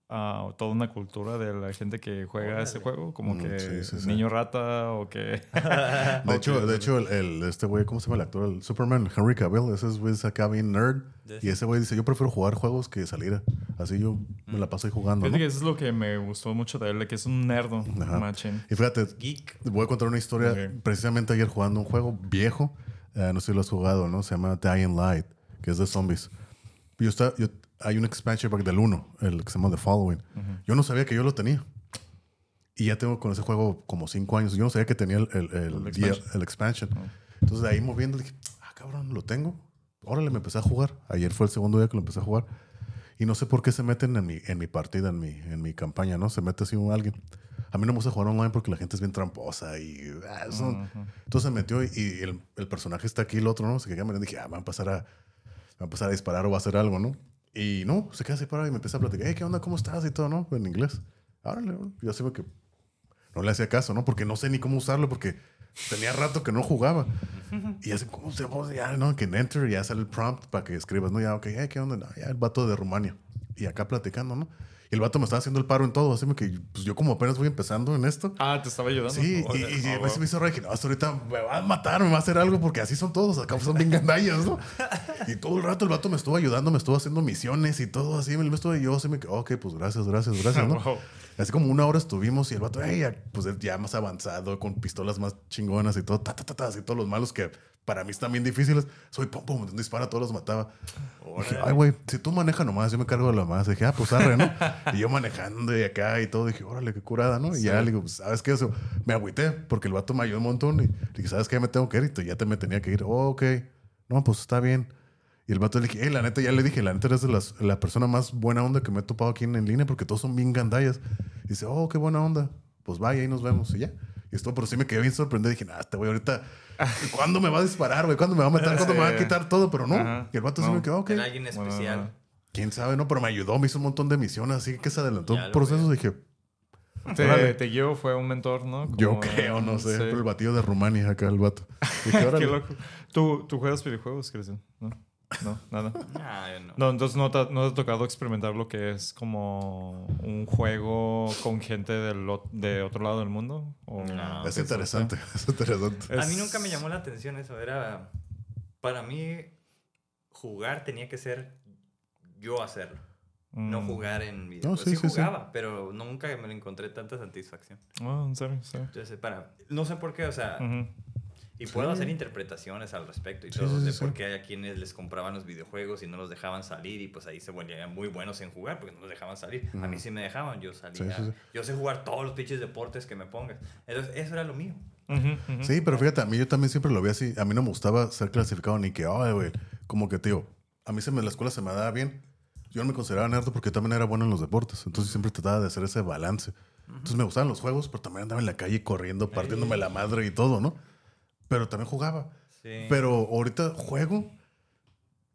ah, toda una cultura de la gente que juega ese Órale. juego, como Mm, que sí, sí, sí. niño rata o que... De hecho, de hecho el, el- este güey, ¿cómo se llama el actor? El Superman, Henry Cavill, ese güey es acá bien nerd. Y ese güey dice, yo prefiero jugar juegos que salir. a-". Así yo me la paso ahí jugando, Fíjate ¿no? que eso es lo que me gustó mucho de él, que es un nerdo, Ajá. Y fíjate, Geek. voy a contar una historia. Precisamente ayer jugando un juego viejo, eh, no sé si lo has jugado, ¿no? Se llama Dying Light, que es de zombies. Yo está, yo, hay un expansion pack del 1, el que se llama The Following. Yo no sabía que yo lo tenía. Y ya tengo con ese juego como 5 años. Yo no sabía que tenía el, el, el, El día- expansion. el expansion. Entonces de ahí moviendo dije, ah, cabrón, lo tengo. Órale, me empecé a jugar. Ayer fue el segundo día que lo empecé a jugar. Y no sé por qué se meten en mi, en mi partida, en mi, en mi campaña, ¿no? Se mete así un alguien. A mí no me gusta jugar online porque la gente es bien tramposa y... ah, son- Entonces se metió y, y el, el personaje está aquí, el otro, ¿no? Se queda mirando y dije, ah, va a pasar a, va a empezar a disparar o va a hacer algo, ¿no? Y no, se queda así parado y me empieza a platicar, hey, ¿qué onda? ¿Cómo estás? Y todo, ¿no? En inglés. Árale, yo así que no le hacía caso, ¿no? Porque no sé ni cómo usarlo porque tenía rato que no jugaba. Y así, ¿cómo se llama? Ya, ¿no? Que en Enter ya sale el prompt para que escribas, ¿no? Ya, ok, hey, ¿qué onda? No, ya el vato de Rumania. Y acá platicando, ¿no? Y el vato me estaba haciendo el paro en todo, así que pues yo como apenas voy empezando en esto. Ah, te estaba ayudando. Sí, Oh, y, y, oh, y wow. se me hizo raro. Dije, no, hasta ahorita me va a matar, me va a hacer algo, porque así son todos. Acá son bien gandallas, ¿no? Y todo el rato el vato me estuvo ayudando, me estuvo haciendo misiones y todo así. Me estuvo, y yo así me quedé, ok, pues gracias, gracias, gracias, ¿no? Wow. Así como una hora estuvimos y el vato, "Ey, ya, pues ya más avanzado, con pistolas más chingonas y todo, ta, ta, ta, ta, así todos los malos que para mí están bien difíciles. Soy pum, pum, un dispara, todos los mataba. Dije, ay, güey, si tú manejas nomás, yo me cargo de la más. Dije, ah, pues arre, ¿no? y yo manejando y acá y todo, dije, órale, qué curada, ¿no? Y ya le digo, pues, ¿sabes qué? Eso, me agüité porque el vato me ayudó un montón y dije, ¿sabes qué? Ya me tengo que ir y ya te me tenía que ir. Oh, ok, no, pues está bien. Y el vato le dije, hey, la neta, ya le dije, la neta eres las- la persona más buena onda que me he topado aquí en, en línea porque todos son bien gandallas. Y dice, oh, qué buena onda. Pues vaya, ahí nos vemos. Y ya. Y esto, pero sí me quedé bien sorprendido. Dije, nah, este güey ahorita, ¿cuándo me va a disparar, güey? ¿Cuándo me va a matar? ¿Cuándo me va a quitar todo? Pero no. Ajá. Y el vato sí No. me quedó, ok. Era alguien Bueno, especial. Quién sabe, no, pero me ayudó, me hizo un montón de misiones, así que se adelantó Ya un lo proceso. veo. Dije, Te, te guió, fue un mentor, ¿no? yo creo, no sé, sí. pero el batido de Rumania acá, el vato. Dije, Qué loco. ¿Tú, ¿Tú juegas videojuegos, Cristian? No, no, nada. Ah, yo no. No, entonces no te, ha- no te ha tocado experimentar lo que es como un juego con gente del, de otro lado del mundo. ¿O No. Es interesante, es interesante. Es- A mí nunca me llamó la atención eso. Era. Para mí, jugar tenía que ser yo hacerlo. No Mm. jugar en videojuegos. sí, sí, sí, sí. jugaba, pero nunca me lo encontré tanta satisfacción. Ah, en serio, sí. Entonces, para. No sé por qué, o sea. Ujú. Y puedo hacer interpretaciones al respecto y Sí, todo, sí, de por qué hay a quienes les compraban los videojuegos y no los dejaban salir y pues ahí se volvían muy buenos en jugar porque no los dejaban salir. A mí sí me dejaban, yo salía. Yo sé jugar todos los pinches deportes que me pongas. Entonces, eso era lo mío. Sí, pero fíjate, a mí yo también siempre lo vi así. A mí no me gustaba ser clasificado ni que, ay, güey, como que, tío, a mí se me, la escuela se me daba bien. Yo no me consideraba nerd porque también era bueno en los deportes. Entonces siempre trataba de hacer ese balance. Entonces me gustaban los juegos, pero también andaba en la calle corriendo, partiéndome la madre y todo, ¿no? Pero también jugaba. Sí. Pero ahorita juego,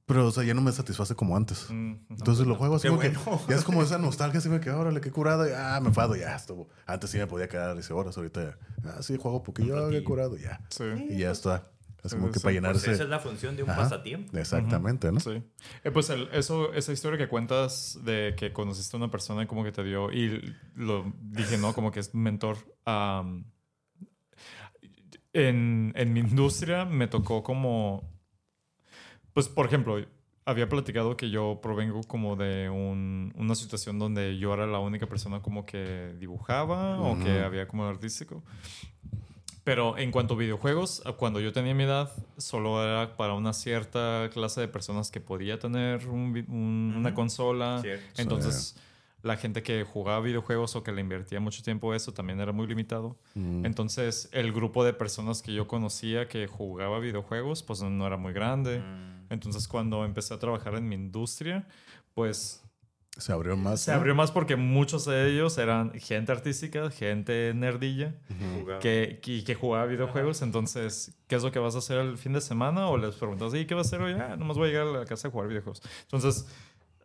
pero, o sea, ya no me satisface como antes. Mm. Entonces lo juego así como que bueno. ya es como esa nostalgia, así me quedo, órale, qué curado, y, ah, me enfado, ya estuvo. Antes sí me podía quedar 10 horas, ahorita, ah, sí, juego poquillo, ah, qué curado, ya. Sí. Y ya está. Es como que sí. para Pues llenarse. esa es la función de un Ajá. pasatiempo. Exactamente, ¿no? Sí. Eh, pues el- eso, esa historia que cuentas de que conociste a una persona y como que te dio, y lo dije, ¿no? Como que es mentor. am, en, en mi industria me tocó como, pues por ejemplo, había platicado que yo provengo como de un- una situación donde yo era la única persona como que dibujaba o que había como artístico. Pero en cuanto a videojuegos, cuando yo tenía mi edad, solo era para una cierta clase de personas que podía tener un un- una Ujú. consola. Cierto. Entonces, la gente que jugaba videojuegos o que le invertía mucho tiempo a eso también era muy limitado. Mm. Entonces, el grupo de personas que yo conocía que jugaba videojuegos, pues no era muy grande. Mm. Entonces, cuando empecé a trabajar en mi industria, pues Se abrió más. Se ¿no? abrió más porque muchos de ellos eran gente artística, gente nerdilla, que, que jugaba videojuegos. Entonces, ¿qué es lo que vas a hacer el fin de semana? O les preguntas, ¿y qué vas a hacer hoy? Ah, nomás voy a llegar a la casa a jugar videojuegos. Entonces,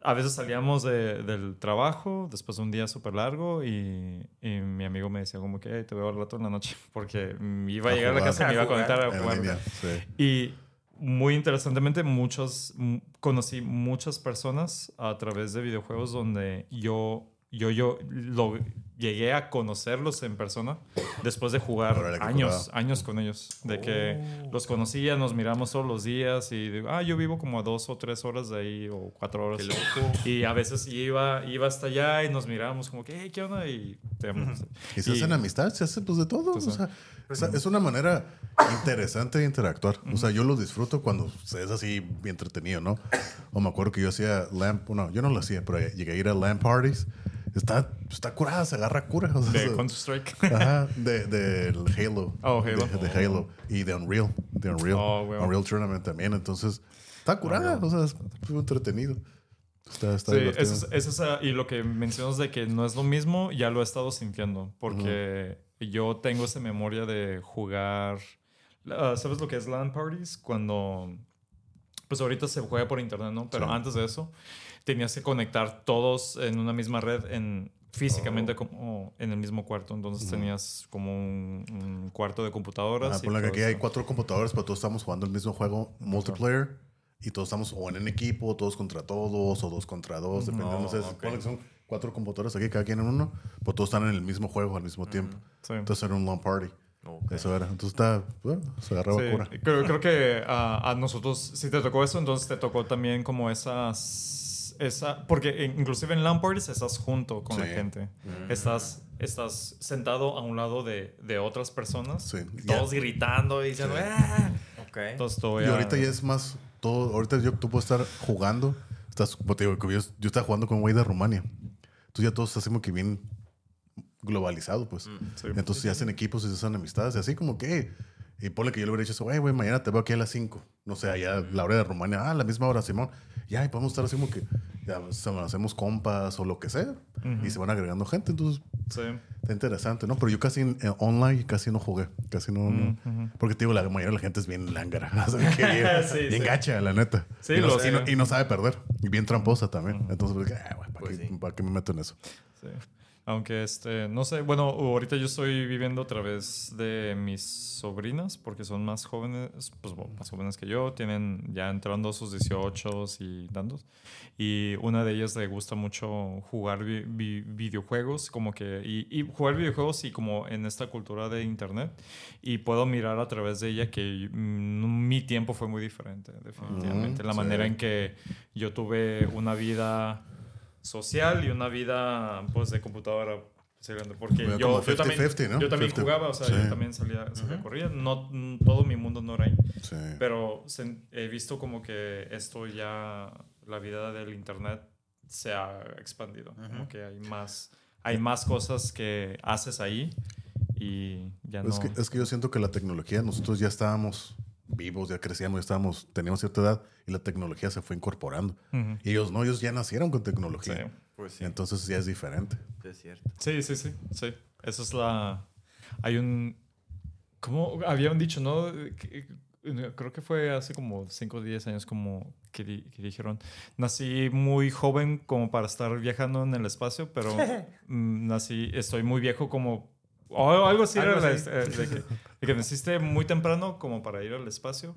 a veces salíamos de- del trabajo después de un día súper largo y, y mi amigo me decía como que "Hey, te veo al rato en la noche porque iba a, A llegar a la jugar. casa y me iba a jugar. conectar a jugar. línea, sí. Y muy interesantemente, muchos, conocí muchas personas a través de videojuegos donde yo, yo, yo lo, llegué a conocerlos en persona después de jugar Órale, años, años con ellos. De que Oh. los conocía, nos miramos todos los días y digo, ah, yo vivo como a dos o tres horas de ahí o cuatro horas. Qué loco. Y a veces iba, iba hasta allá y nos mirábamos como que, "Hey, ¿qué onda? Y, te Y se hacen amistad, se hace pues de todo. O sea, o sea, es una manera interesante de interactuar. O sea, yo lo disfruto cuando es así bien entretenido, ¿no? O me acuerdo que yo hacía LAMP, no, yo no lo hacía, pero llegué a ir a LAMP parties. Está, está curada, se agarra cura. O sea, de Counter-Strike. Ajá, de, del Halo. Oh, Halo. De, de Halo. Y de Unreal. De Unreal. Oh. Unreal Tournament también. Entonces, está curada. O sea, es muy entretenido. Está, está Sí, eso es, eso es, ah, y lo que mencionas de que no es lo mismo, ya lo he estado sintiendo, porque yo tengo esa memoria de jugar, ah, ¿sabes lo que es LAN parties? Cuando, pues ahorita se juega por internet, ¿no? Pero Sí. antes de eso, tenías que conectar todos en una misma red, en físicamente Oh. como en el mismo cuarto, entonces tenías como un, un cuarto de computadoras. Ajá, y ponle que aquí hay eso. cuatro computadores, pero todos estamos jugando el mismo juego multiplayer. Y todos estamos o en un equipo, todos contra todos, o dos contra dos, dependiendo. No, sé, ok. supone que son cuatro computadores aquí, cada quien en uno, pero todos están en el mismo juego al mismo tiempo. Sí. Entonces era un long party. Ok. Eso era. Entonces está, bueno, se agarraba Sí, cura. Creo, creo que ah, a nosotros, si te tocó eso, entonces te tocó también como esas... Esa, porque inclusive en LAN parties estás junto con la Sí. gente. Estás, estás sentado a un lado de, de otras personas. Sí. Todos gritando y diciendo... "Ah". Ok. Entonces todo Y ahorita ya es más, todo, ahorita yo, tú puedes estar jugando, estás, te digo, yo, yo estaba jugando con un güey de Rumania. Entonces ya todos hacemos que bien globalizado, pues. Sí. Entonces se hacen equipos y se hacen amistades, y así como que, y ponle que yo le hubiera dicho eso, güey, güey, mañana te veo aquí a las 5. No sé, allá la hora de Rumania, ah, la misma hora, Simón. Ya, y podemos estar así como que, ya, hacemos compas o lo que sea, y se van agregando gente, entonces Sí. Está interesante, ¿no? Pero yo casi en, en online casi no jugué. Casi no. no- Porque te digo, la mayoría de la gente es bien lángara. Sí, bien sí. gacha, la neta. Sí, y, no, y no- y no sabe perder. Y bien tramposa también. Entonces, pues, ah, ¿para, Pues qué, sí. para qué me meto en eso? Sí. Aunque, este, no sé, bueno, ahorita yo estoy viviendo a través de mis sobrinas, porque son más jóvenes, pues bueno, más jóvenes que yo, tienen ya entrando a sus 18 y tantos. Y una de ellas le gusta mucho jugar vi- vi- videojuegos, como que, y, y jugar videojuegos y como en esta cultura de internet. Y puedo mirar a través de ella que mm, mi tiempo fue muy diferente, definitivamente. Mm, La sí. manera en que yo tuve una vida social y una vida pues de computadora pues, porque Bueno, yo, yo también, 50-50, ¿no? yo también 50. jugaba, o sea, Sí. yo también salía, salía a correr. No, mm, todo mi mundo no era ahí, Sí. pero se- he visto como que esto ya, la vida del internet se ha expandido, como que hay más, hay más cosas que haces ahí y ya no... Es, que, es que yo siento que la tecnología, nosotros ya estábamos vivos, ya crecíamos, ya estábamos, teníamos cierta edad y la tecnología se fue incorporando. Ujú. Y ellos no, ellos ya nacieron con Sí. tecnología. Pues sí. Entonces ya es diferente. sí, es cierto. Sí, sí, sí, sí. Eso es la... Hay un... ¿Cómo? Había un dicho, ¿no? Creo que fue hace como 5 o 10 años como que, di- que dijeron, nací muy joven como para estar viajando en el espacio, pero mm, nací, estoy muy viejo como... O algo así, Algo era, así. eh, de, que, de que naciste muy temprano como para ir al espacio,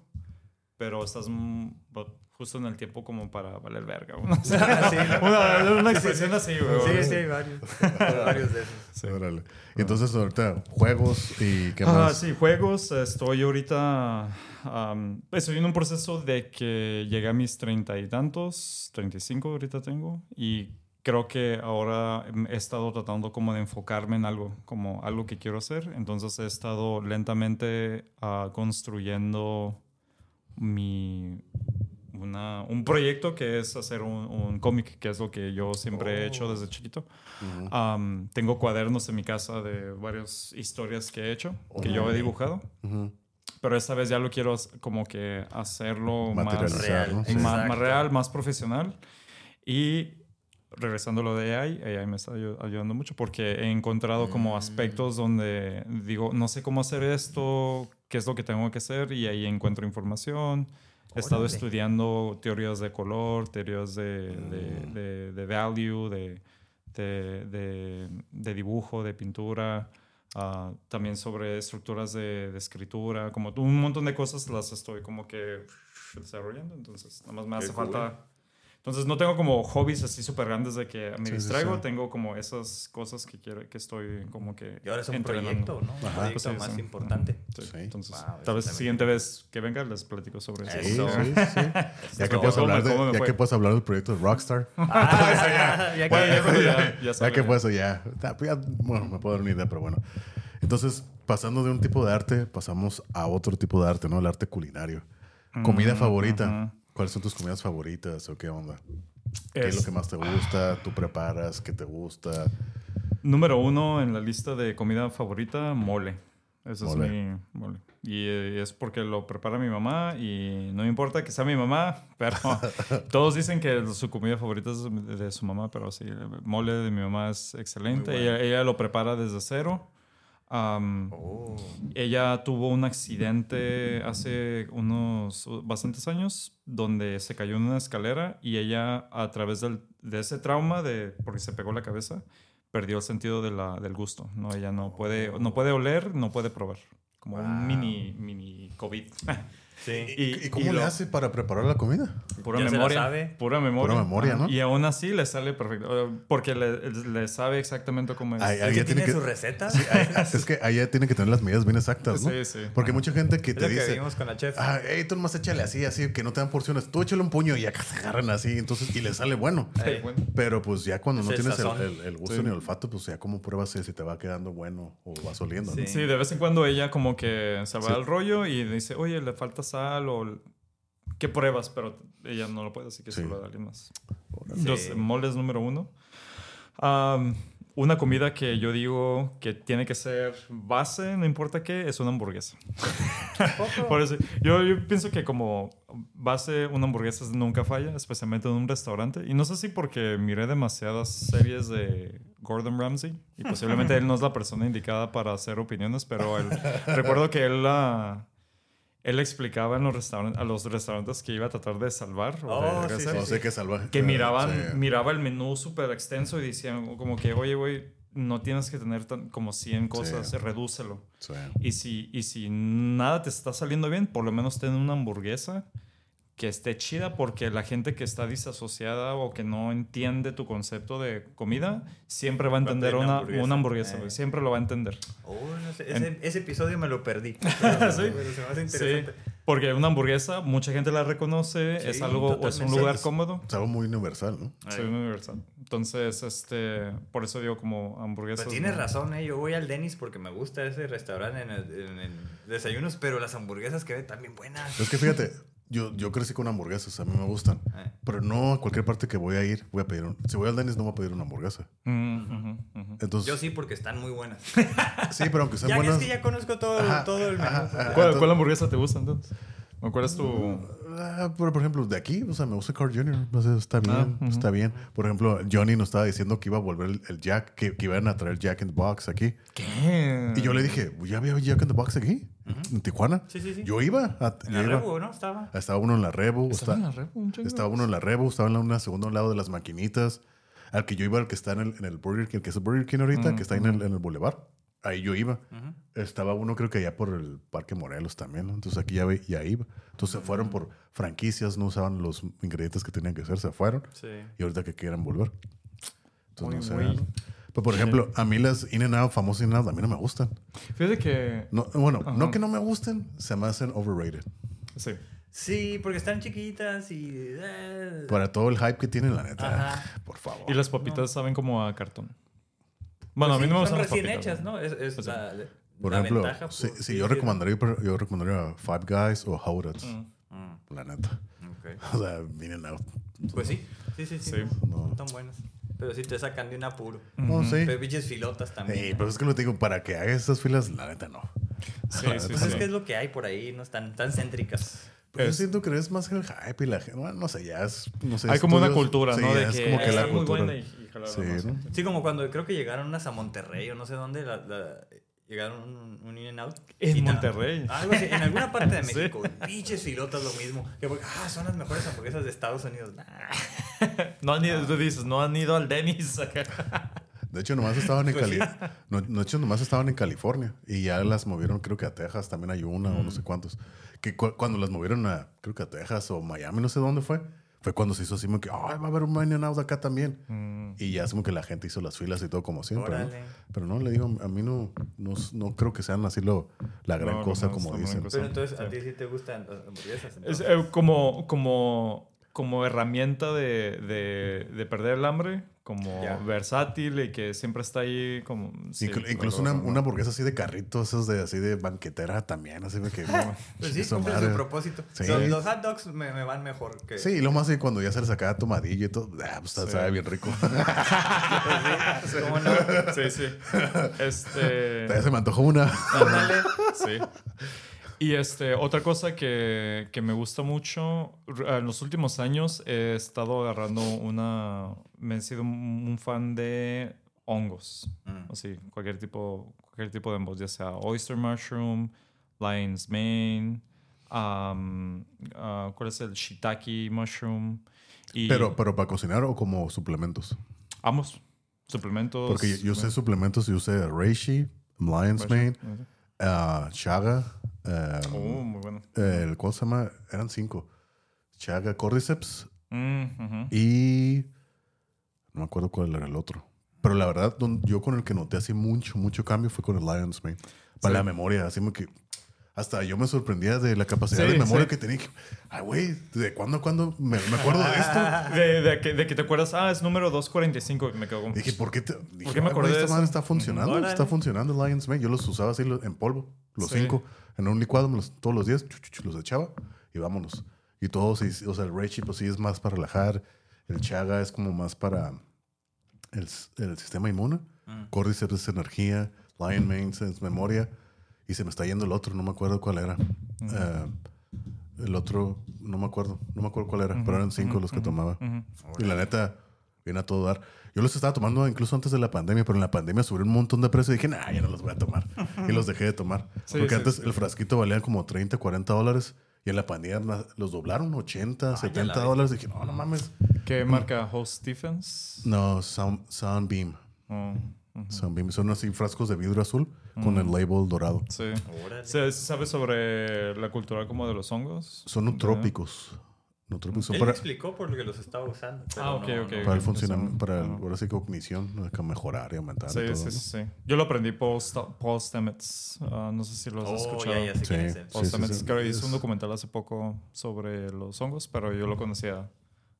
pero estás bo- justo en el tiempo como para valer verga. Sí, una, una expresión así, güey. Sí, sí, hay varios. varios de esos. Sí. Órale. Y entonces ahorita juegos y qué Ah, más. sí, juegos. Estoy ahorita. am, estoy en un proceso de que llegué a mis treinta y tantos, 35 ahorita tengo. Y creo que ahora he estado tratando como de enfocarme en algo, como algo que quiero hacer. Entonces he estado lentamente ah, construyendo mi. Una, un proyecto que es hacer un, un cómic, que es lo que yo siempre he hecho desde chiquito. Ujú. Am, tengo cuadernos en mi casa de varias historias que he hecho, que yo he dibujado. Ujú. Pero esta vez ya lo quiero como que hacerlo más, real. ¿no? más, Sí. más real, más profesional. Y regresando a lo de AI, AI me está ayu- ayudando mucho porque he encontrado como aspectos donde digo, no sé cómo hacer esto, qué es lo que tengo que hacer y ahí encuentro información. He estado estudiando teorías de color, teorías de, de, de- de value, de, dibujo, de pintura, ah, también sobre estructuras de, de escritura, como un montón de cosas las estoy como que desarrollando, entonces nada más me Qué hace cool. falta... Entonces no tengo como hobbies así súper grandes de que me Sí, distraigo, sí. tengo como esas cosas que quiero, que estoy como que Y ahora es un entrenando. proyecto, ¿no? Un Ajá. proyecto Pues sí, más sí. importante. Sí, Sí. Entonces, Wow, tal vez la siguiente vez que venga les platico sobre eso. sí, sí. Ya que, puedes hablar de, ¿Cómo me ya que puedes hablar del proyecto de Rockstar. Ah, ya, que- puedes, ya, ya, ya, Bueno, me puedo dar una idea, pero bueno. Entonces, pasando de un tipo de arte, pasamos a otro tipo de arte, ¿no? El arte culinario. Comida favorita. ¿Cuáles son tus comidas favoritas o qué onda? ¿Qué es, Es- lo que más te gusta? ¿Tú preparas? ¿Qué te gusta? Número uno en la lista de comida favorita, mole. Ese Mole. es mi mole. Y eh, es porque lo prepara mi mamá y no me importa que sea mi mamá, pero todos dicen que su comida favorita es de su mamá, pero sí, el mole de mi mamá es excelente. Bueno. ella, ella lo prepara desde cero. Oh. ella tuvo un accidente hace unos bastantes años donde se cayó en una escalera y ella a través del- de ese trauma de porque se pegó la cabeza perdió el sentido de la, del gusto. No, ella no puede, no puede oler, no puede probar. Como Wow. un mini, mini COVID. Sí. ¿Y, y cómo y le lo- hace para preparar la comida? Pura Ya se la memoria. sabe. Pura memoria. Pura memoria. ¿no? Y aún así le sale perfecto. Porque le, le sabe exactamente cómo es. Ay, ¿Es Ahí que ya tiene tiene que- sus recetas? Es que allá tiene que tener las medidas bien exactas, ¿no? Sí, sí. Porque mucha gente que Es te lo que dice, vimos con la chef. ah, hey, tú nomás échale así, así, que no te dan porciones. Tú échale un puño y acá se agarran así, entonces, y le sale bueno. Pero pues ya cuando Es no el tienes el, sazón. el- el gusto Sí. ni el olfato, pues ya como pruebas si te va quedando bueno o vas oliendo, ¿no? Sí. Sí, de vez en cuando ella como que se va Sí. al rollo y dice, oye, le falta sal o... ¿Qué pruebas? Pero ella no lo puede, así que Sí. se lo da a alguien más. Sí. Los moles número uno. Am, una comida que yo digo que tiene que ser base, no importa qué, es una hamburguesa. Por eso, yo, yo pienso que como base una hamburguesa nunca falla, especialmente en un restaurante. Y no sé si porque miré demasiadas series de Gordon Ramsay y posiblemente él no es la persona indicada para hacer opiniones, pero él- recuerdo que él, ah, él explicaba en los restaurantes, a los restaurantes que iba a tratar de salvar o de sí, regresar, No sé qué salvaje. que miraban, Sí. miraba el menú súper extenso y decían como que, oye, güey, no tienes que tener tan- como 100 cosas, Sí. redúcelo. Sí. Y si, y si nada te está saliendo bien, por lo menos ten una hamburguesa que esté chida porque la gente que está disasociada o que no entiende tu concepto de comida siempre va a entender una, una hamburguesa. una hamburguesa, Eh. Siempre lo va a entender. Oh, no sé, ese, ese episodio me lo perdí. ¿Sí? Pero se me hace Sí, interesante. porque una hamburguesa, mucha gente la reconoce, Sí, es algo, es un lugar Es- cómodo. Es algo muy universal, ¿no? Soy universal. Entonces, este, por eso digo como hamburguesas. Pues tienes ¿no? razón, ¿eh? Yo voy al Dennis porque me gusta ese restaurante en, el- en el desayunos, pero las hamburguesas que ve también buenas. Es que fíjate, yo, yo crecí con hamburguesas, a mí me gustan. Eh. Pero no a cualquier parte que voy a ir, voy a pedir un... Si voy al Dennis, no voy a pedir una hamburguesa. Mm. Entonces, Yo sí, porque están muy buenas. sí, pero aunque sean Ya que es buenas... que ya conozco todo, Ajá, todo el menú. ajá, ajá. ¿Cuál, entonces- cuál hamburguesa te gusta entonces? ¿O cuál es tu...? Ah, pero por ejemplo, de aquí, o sea, me gusta Carl Jr., está bien, Ah, ujú. está bien. Por ejemplo, Johnny nos estaba diciendo que iba a volver el, el Jack, que, que iban a traer Jack in the Box aquí. ¿Qué? Y yo le dije, ¿ya había Jack in the Box aquí? ¿En Tijuana? Sí, sí, sí. Yo iba. A, En yo la iba. Rebu, ¿no? Estaba. Estaba uno en la Rebu. ¿Estaba en la red? Un. Estaba uno en la Rebu, estaba en la una segundo lado de las maquinitas. Al que yo iba, al que está en el, en el Burger King, que es el Burger King ahorita, Mm, que está ahí en el, en el Boulevard. Ahí yo iba. Ujú. Estaba uno, creo que allá por el Parque Morelos también. ¿no? Entonces aquí ya, ve- ya iba. Entonces se fueron por franquicias, no usaban los ingredientes que tenían que ser, se fueron. Sí. Y ahorita que quieran volver. Entonces Muy no sé. ¿no? Pero por ejemplo, a mí las In and Out, famosas In and Out, a mí no me gustan. Fíjate que... No, bueno, Ajá. no que no me gusten, se me hacen overrated. Sí. Sí, porque están chiquitas y. eh, Para todo el hype que tienen, la neta. Ajá. Por favor. Y las papitas saben como a cartón. Bueno, a pues mí no me sí, gustan Son las recién papitas. hechas, ¿no? Es, es Pues sí. la, Por la ejemplo, ventaja. si, por- si sí, yo sí. recomendaría, yo recomendaría Five Guys o Howdats, Mm. Mm, la neta. ok. O sea, and Out. Pues sí, sí, sí, sí. Sí. No. Están buenas. Pero sí te sacan de un apuro. No sé. Pero biches filotas también. Sí, pero es que lo digo, para que hagas estas filas, la neta no. Sí, sí, Pues sí. es que es lo que hay por ahí, no están tan céntricas. Pero yo siento que es más el hype y la gente. Bueno, no sé, ya es. No sé, Hay como una cultura, sí, ¿no? ya De es que, como que la muy cultura. buena y, y Sí. Sí, como cuando creo que llegaron unas a Monterrey o no sé dónde, la, la- llegaron un, un In-N-Out. En Y ta- Monterrey. Algo así, en alguna parte de Sí. México. Pinches filotas lo mismo. Que, porque, ah, son las mejores hamburguesas de Estados Unidos. Nah. No han ido, tú dices, no han ido al Dennis. De hecho, nomás estaban en Pues Cali no, de hecho, nomás estaban en California y ya las movieron, creo que a Texas también hay una o no sé cuántos. Que cu- cuando las movieron a, creo que a Texas o Miami, no sé dónde fue, fue cuando se hizo así como que, ay, va a haber un In Out acá también. Mm. Y ya es como que la gente hizo las filas y todo como siempre. Pero no, le digo, a mí no, no, no creo que sean así lo, la gran No, cosa no, como dicen. Pero entonces, ¿a ti sí te gustan las hamburguesas? Es eh, como, como, como herramienta de, de, de perder el hambre, como versátil y que siempre está ahí como... sí, Inclu- incluso una, una hamburguesa así de carrito, esos de así de banquetera también, así de que... Pues sí, cumple madre. su propósito. Sí. Los, los hot dogs me, me van mejor que... Sí, y lo más de cuando ya se les sacaba tomadillo y todo, ah, pues Sí. sabe bien rico. ¿Cómo no? Sí, sí. Este... Todavía se me antojó una. Ándale. Sí. Y este, otra cosa que, que me gusta mucho, en los últimos años he estado agarrando una, me he sido un fan de hongos, Mm. así, cualquier tipo, cualquier tipo de hongos, ya sea oyster mushroom, lion's mane, um, ah, ¿cuál es el shiitake mushroom? Y Pero, pero para cocinar o como suplementos. ambos, suplementos. Porque yo, yo usé suplementos y usé reishi, lion's mane, ah, chaga, ah, Oh, muy bueno. el, ¿cómo se llama? Eran cinco. Chaga, cordyceps Mm, ujú. y... No me acuerdo cuál era el otro. Pero la verdad, don- yo con el que noté así mucho, mucho cambio fue con el lion's mane. Para Sí. la memoria, así como que... Hasta yo me sorprendía de la capacidad Sí, de memoria sí. que tenía. Ay, güey, ¿de cuándo a cuándo me, me acuerdo de esto? De, de que, de que te acuerdas, ah, es número 245, y me quedo como... Dije, ¿por qué, te, dije, qué me "Ay, acordé de esta madre eso?" está funcionando, Órale. está funcionando Lion's Mane. Yo los usaba así en polvo, los Sí. cinco, en un licuado los- todos los días, los echaba y vámonos. Y todos, y- o sea, el Reishi pues sí es más para relajar, el Chaga es como más para el, el sistema inmune, Mm. Cordyceps es energía, Lion Mane es memoria y se me está yendo el otro, no me acuerdo cuál era. Eh, el otro, no me acuerdo, no me acuerdo cuál era, pero eran cinco los que tomaba. Y la neta, viene a todo dar. Yo los estaba tomando incluso antes de la pandemia, pero en la pandemia subieron un montón de precio y dije, nah, ya no los voy a tomar. y los dejé de tomar. Sí, Porque sí, antes sí. el frasquito valía como 30, 40 dólares. Y en la pandemia los doblaron 80, ya 70 la vi. dólares. Y dije, no, no mames. ¿Qué marca? ¿Host Stephens? No, Sound, Soundbeam. Oh. Soundbeam. Son así frascos de vidrio azul con el label dorado. Sí. ¿Se sabe sobre la cultura como de los hongos? Son nutrópicos. Nutrópicos son Él para, me explicó por lo que los estaba usando. pero Ah, ok, no- ok. no- para el funcionamiento, para el, ahora sí, cognición, ¿no? que mejorar y aumentar. y Sí, todo, sí, ¿no? sí, sí. Yo lo aprendí post, post Emmets. Ah, no sé si lo has Oh, escuchado. ya, ya sé quién Sí. es él. Post sí, creo que hizo un documental hace poco sobre los hongos, pero yo lo conocía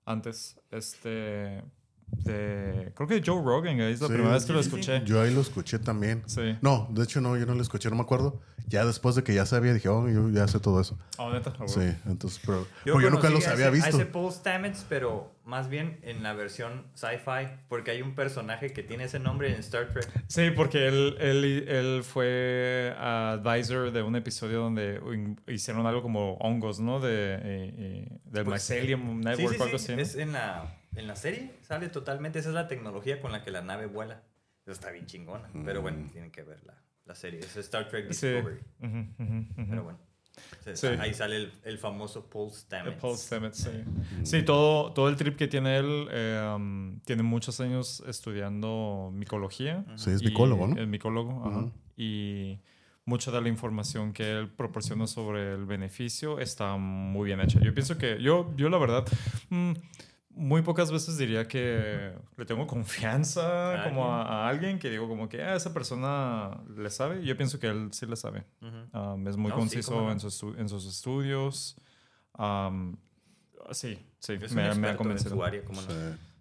antes. Este. De, creo que Joe Rogan, es la Sí, primera vez que lo sí, sí. escuché. Yo ahí lo escuché también. Sí. No, de hecho no, yo no lo escuché, no me acuerdo. Ya después de que ya sabía, dije, oh, yo ya sé todo eso. Ah, neta. Sí, entonces, pero yo, yo nunca los había visto. Ese Paul Stamets, pero más bien en la versión sci-fi, porque hay un personaje que tiene ese nombre en Star Trek. Sí, porque él, él, él fue advisor de un episodio donde hicieron algo como hongos, ¿no? De, eh, eh, del Pues, Mycelium Sí, Network sí, o algo sí, así. ¿no? Es en la, en la serie, sale totalmente. Esa es la tecnología con la que la nave vuela. Eso está bien chingona. Pero bueno, tienen que ver la, la serie. Es Star Trek Mm. Sí. Discovery. Ujú, ujú, ujú. Pero bueno. Sí. Ahí sale el, el famoso Paul El Stamets. Paul Stamets, sí. Sí, todo, todo el trip que tiene él, eh, um, tiene muchos años estudiando micología. Sí, es Y- micólogo, ¿no? Es micólogo, ajá. Ujú. Y mucha de la información que él proporciona sobre el beneficio está muy bien hecha. Yo pienso que, yo, yo la verdad, mm, muy pocas veces diría que le tengo confianza ¿A como a, alguien? a alguien que digo como que "Ah, esa persona le sabe. Yo pienso que él sí le sabe. Um, es muy No, conciso en, sus, estu- en sus estudios. Um, sí, sí, Es me, un me ha experto en convencido. su área, como no.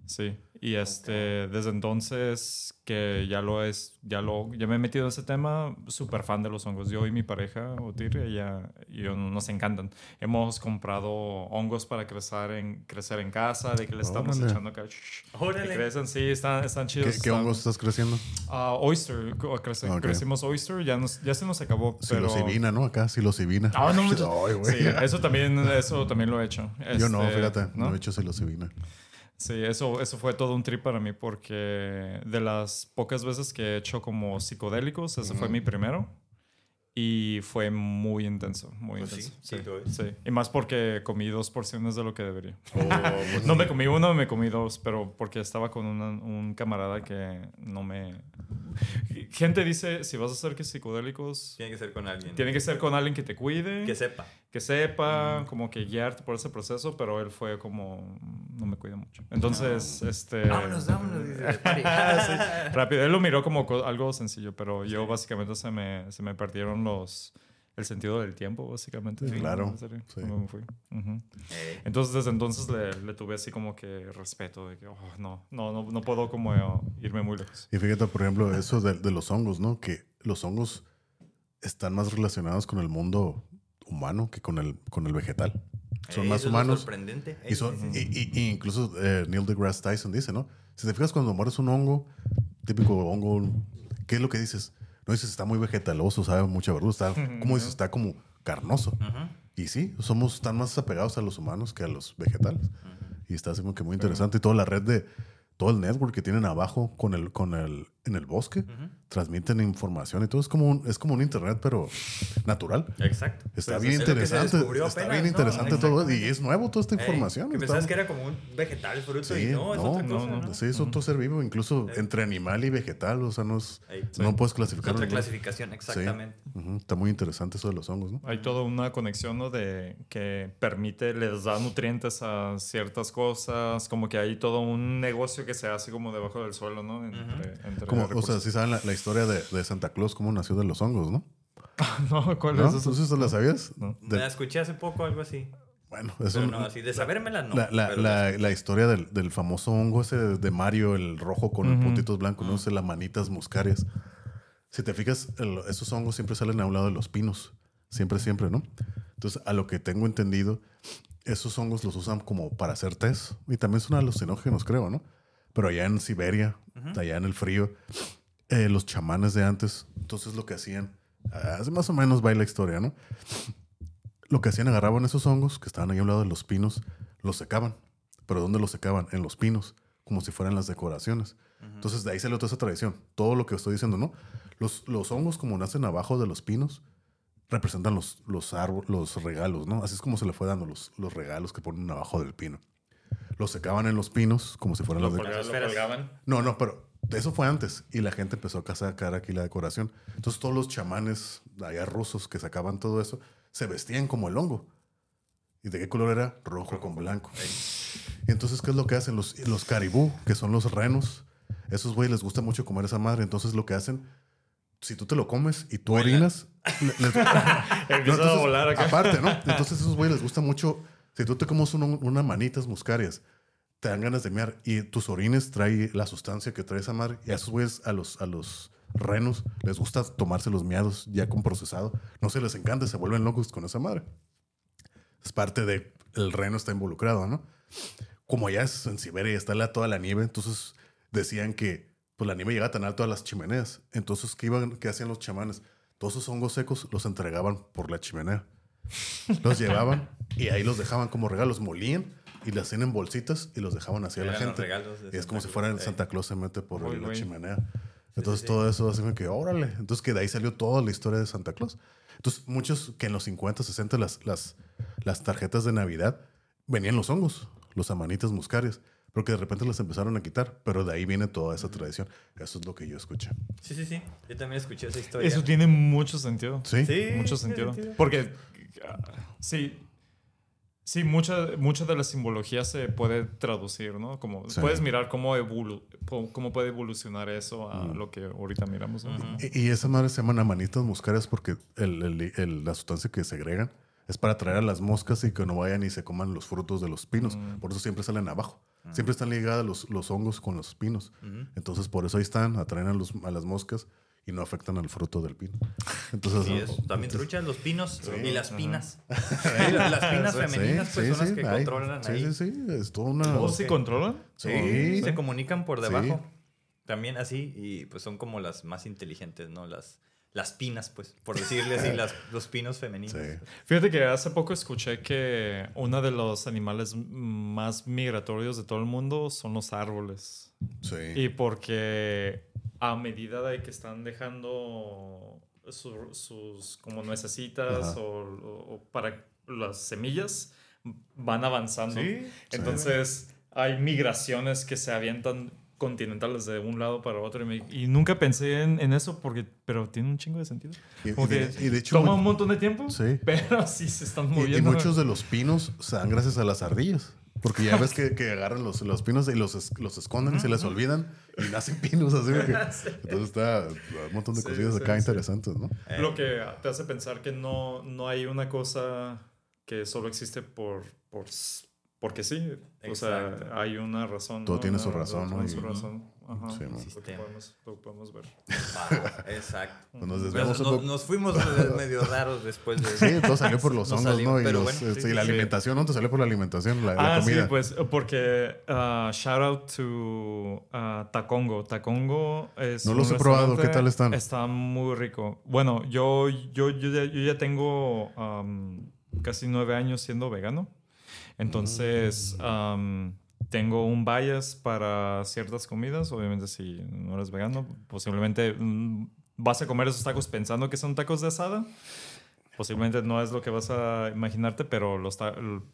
Sí. Y este, desde entonces que ya lo es, ya lo, ya me he metido en ese tema, súper fan de los hongos. Yo y mi pareja, Otir, ella y yo nos encantan. Hemos comprado hongos para crecer en, crecer en casa, de que le estamos Órale. echando acá. shh, Órale. Que crecen, sí, están, están chidos. ¿Qué, qué están- hongos estás creciendo? Ah, oyster, crece- crecimos oyster, ya, nos, ya se nos acabó. pero... Psilocibina, ¿no? Acá, psilocibina. Ah, no, Ay, sí, eso también, eso también lo he hecho. Yo no, Este, fíjate, no, he hecho psilocibina. Sí, eso, eso fue todo un trip para mí porque de las pocas veces que he hecho como psicodélicos, ese fue mi primero. Y fue muy intenso, muy Pues sí, intenso. sí, es. sí. Y más porque comí dos porciones de lo que debería. Oh, pues No me comí uno, me comí dos, pero porque estaba con una- un camarada que no me... Gente dice, si vas a hacer que psicodélicos, Tiene que ser con alguien. tiene que ser con alguien que te cuide que sepa. que sepa, como que guiarte por ese proceso, pero él fue como, no me cuida mucho. Entonces, este... Vámonos, vámonos. Sí, rápido. Él lo miró como co- algo sencillo, pero yo básicamente se me, se me perdieron los... El sentido del tiempo, básicamente. Sí, claro, me fui. Entonces, desde entonces le, le tuve así como que respeto de que, oh, no, no, no, no puedo como irme muy lejos. Y fíjate, por ejemplo, eso de, de los hongos, ¿no? Que los hongos están más relacionados con el mundo humano que con el, con el vegetal. Son eh, más eso es humanos. sorprendente. Y, son, y, y- y incluso eh, Neil deGrasse Tyson dice, ¿no? Si te fijas cuando mueres un hongo, típico hongo, ¿qué es lo que dices? No dices, está muy vegetaloso, sabe mucha verdura, está, ¿cómo dices? Está como carnoso. Y sí, somos tan más apegados a los humanos que a los vegetales. Y está así como que muy interesante. Y toda la red de, todo el network que tienen abajo con el, con el, en el bosque, transmiten información y todo. Es como un, es como un internet, pero natural. Exacto. Está Pues bien interesante. Está apenas, bien ¿no? interesante todo. Y es nuevo toda esta Ey, información. que Está- pensabas que era como un vegetal, fruto, Sí, y no, es otra cosa, no, ¿no? Sí, es otro ser vivo, incluso entre animal y vegetal. O sea, no, es, Ey, no puedes Es clasificar. otra clasificación, exactamente. Está muy interesante eso de los hongos, ¿no? Hay toda una conexión ¿no? de que permite, les da nutrientes a ciertas cosas, como que hay todo un negocio que se hace como debajo del suelo, ¿no? Entre, entre Como, o sea, si saben la, la historia de, de Santa Claus, cómo nació de los hongos, ¿no? no, ¿cuál ¿No? es eso? ¿Entonces la sabías? No. De- La escuché hace poco, algo así. bueno, es Pero no, así de sabérmela no. la, la- la- la historia del, del famoso hongo ese de, Mario, el rojo con Ujú. puntitos blancos, no sé, las manitas muscarias. Si te fijas, el- esos hongos siempre salen a un lado de los pinos. Siempre, siempre, ¿no? Entonces, a lo que tengo entendido, esos hongos los usan como para hacer test. Y también son alucinógenos, creo, ¿no? Pero allá en Siberia, allá en el frío, eh, los chamanes de antes, entonces lo que hacían, más o menos va la historia, ¿no? Lo que hacían, agarraban esos hongos que estaban ahí a un lado de los pinos, los secaban. ¿Pero dónde los secaban? En los pinos, como si fueran las decoraciones. Entonces de ahí salió toda esa tradición. Todo lo que estoy diciendo, ¿no? Los, los hongos, como nacen abajo de los pinos, representan los, los, los regalos, ¿no? Así es como se le fue dando los, los regalos que ponen abajo del pino. Los secaban en los pinos, como si fueran Lo las colga- decoraciones. lo colgaban. No, no, pero eso fue antes y la gente empezó a sacar aquí la decoración. Entonces todos los chamanes allá rusos que sacaban todo eso se vestían como el hongo. ¿Y de qué color era? Rojo con blanco. Y entonces, ¿qué es lo que hacen? Los, los caribú, que son los renos, esos güeyes les gusta mucho comer esa madre. Entonces lo que hacen, si tú te lo comes y tú orinas, le- les- No, Empiezan a entonces, volar acá. Aparte, ¿no? Entonces esos güeyes les gusta mucho, si tú te comes una, una manitas muscarias, te dan ganas de mear y tus orines trae la sustancia que trae esa madre y a esos güeyes, a los, a los renos, les gusta tomarse los miados ya con procesado. No se les encanta, se vuelven locos con esa madre. Es parte de, el reno está involucrado, ¿no? Como allá es en Siberia está la, toda la nieve, entonces decían que pues la nieve llegaba tan alto a las chimeneas. Entonces, ¿qué, iban, ¿qué hacían los chamanes? Todos esos hongos secos los entregaban por la chimenea. Los llevaban y ahí los dejaban como regalos. Molían y los hacían en bolsitas y los dejaban así a la gente. regalos de Y es Santa como si Claus. fuera Ey. Santa Claus se mete por Uy, el- la chimenea. Entonces sí. todo eso hace que, órale. Entonces que de ahí salió toda la historia de Santa Claus. Entonces muchos que en los 50, 60 las, las, las tarjetas de Navidad venían los hongos, los amanitas muscarias. Pero que de repente las empezaron a quitar. Pero de ahí viene toda esa tradición. Eso es lo que yo escuché. Sí, sí, sí. Yo también escuché esa historia. Eso tiene mucho sentido. Sí. Sí, mucho sentido. sentido. Porque, sí, sí, mucha, mucha de la simbología se puede traducir, ¿no? Como Sí. puedes mirar cómo, evolu cómo puede evolucionar eso a Mm. lo que ahorita miramos. Ujú. Y, y esa madre se llaman amanitas muscarias porque el, el- el- la sustancia que segregan es para atraer a las moscas y que no vayan y se coman los frutos de los pinos. Mm. Por eso siempre salen abajo. Siempre están ligadas los, los hongos con los pinos. Entonces, por eso ahí están, atraen a, los, a las moscas y no afectan al fruto del pino. Entonces, Sí, ¿no? es. También Entonces- truchas, los pinos y las pinas. Sí, las las pinas Sí, femeninas pues, sí, son las que hay. controlan sí, ahí. Sí, sí, es toda una... ¿O sí controlan? Sí. Se comunican por Sí. debajo. También así, y pues son como las más inteligentes, ¿no? Las, las pinas, pues, por decirle así, las, los pinos femeninos. Sí. Fíjate que hace poco escuché que uno de los animales más migratorios de todo el mundo son los árboles. Sí. Y porque a medida de que están dejando su- sus como nuecesitas o, o- para las semillas, van avanzando. Sí. Entonces hay migraciones que se avientan continentales de un lado para otro y, me- y nunca pensé en, en eso porque pero tiene un chingo de sentido Y- y Como de- que y de hecho, toma un montón de tiempo Sí. pero sí se están Y, y moviendo muchos de los pinos se dan gracias a las ardillas. Porque ya ves que, que agarran los, los pinos y los, los esconden y se les olvidan y nacen pinos así. entonces está un montón de Sí, cosillas sí, acá sí. interesantes, ¿no? Eh, Lo que te hace pensar que no, no hay una cosa que solo existe por, por porque sí. O sea, hay una razón. Todo ¿no? tiene su razón, tiene ¿no? su razón. Ajá. Sí. Lo que Sistema. podemos, lo podemos ver. exacto. Nos desviamos nos, nos fuimos medio raros después de Sí, todo salió por los hongos, ¿no? Y, pero los, bueno, este, sí, y la sí. alimentación, ¿no? Te salió por la alimentación, la, la Ah, comida. sí, pues porque ah, shout out to ah, Tacongo. Tacongo es. No los he probado, ¿qué tal están? Está muy rico. Bueno, yo, yo, yo, ya, yo ya tengo am, casi nueve años siendo vegano. Entonces, Mm. am, tengo un bias para ciertas comidas. Obviamente, si no eres vegano, posiblemente mm, vas a comer esos tacos pensando que son tacos de asada. Posiblemente no es lo que vas a imaginarte, pero los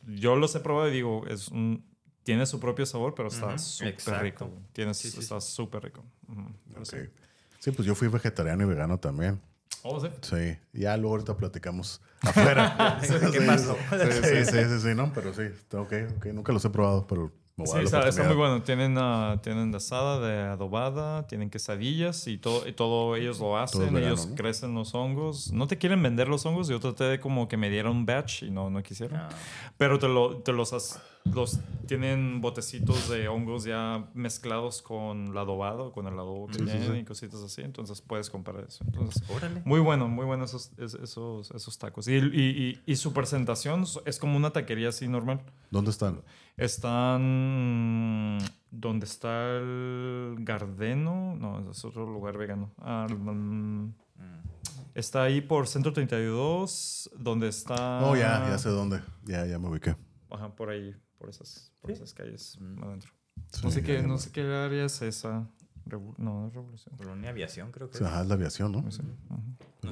yo los he probado y digo, es un- tiene su propio sabor, pero está Ujú, súper exacto. rico. Tienes, Sí, sí, está súper rico. Ujú, yo Ok. sé. Sí, pues yo fui vegetariano y vegano también. Oh, sí. Sí, ya luego ahorita platicamos afuera. ¿Qué pasó? Sí, sí, sí, sí, sí, no, pero sí, está ok, ok. Nunca los he probado, pero Sí, está, está muy bueno. Tienen, ah, tienen de asada, de adobada, tienen quesadillas y todo, y todo ellos lo hacen. vegano, ellos ¿no? crecen los hongos. No te quieren vender los hongos. Yo traté de como que me dieran un batch y no, no quisieron. Ah, Pero te, lo, te los, has- los tienen botecitos de hongos ya mezclados con la adobado, con el adobo que Sí, tienen sí. y cositas así. Entonces puedes comprar eso. Entonces, órale. muy bueno, muy bueno esos, es- esos, esos tacos. Y, y, y, y su presentación es como una taquería así normal. ¿Dónde están? Están donde está el Gardeno. No, es otro lugar vegano. Ah, Mm. está ahí por Centro 32, donde está. Oh, ya, ya sé dónde. Ya, ya me ubiqué. Ajá, por ahí, por esas, por esas calles Mm. adentro. Sí, no sé qué, no sé qué área es esa. No, no es Revolución. Colonia Aviación, creo que Sí, ajá, es la aviación, ¿no?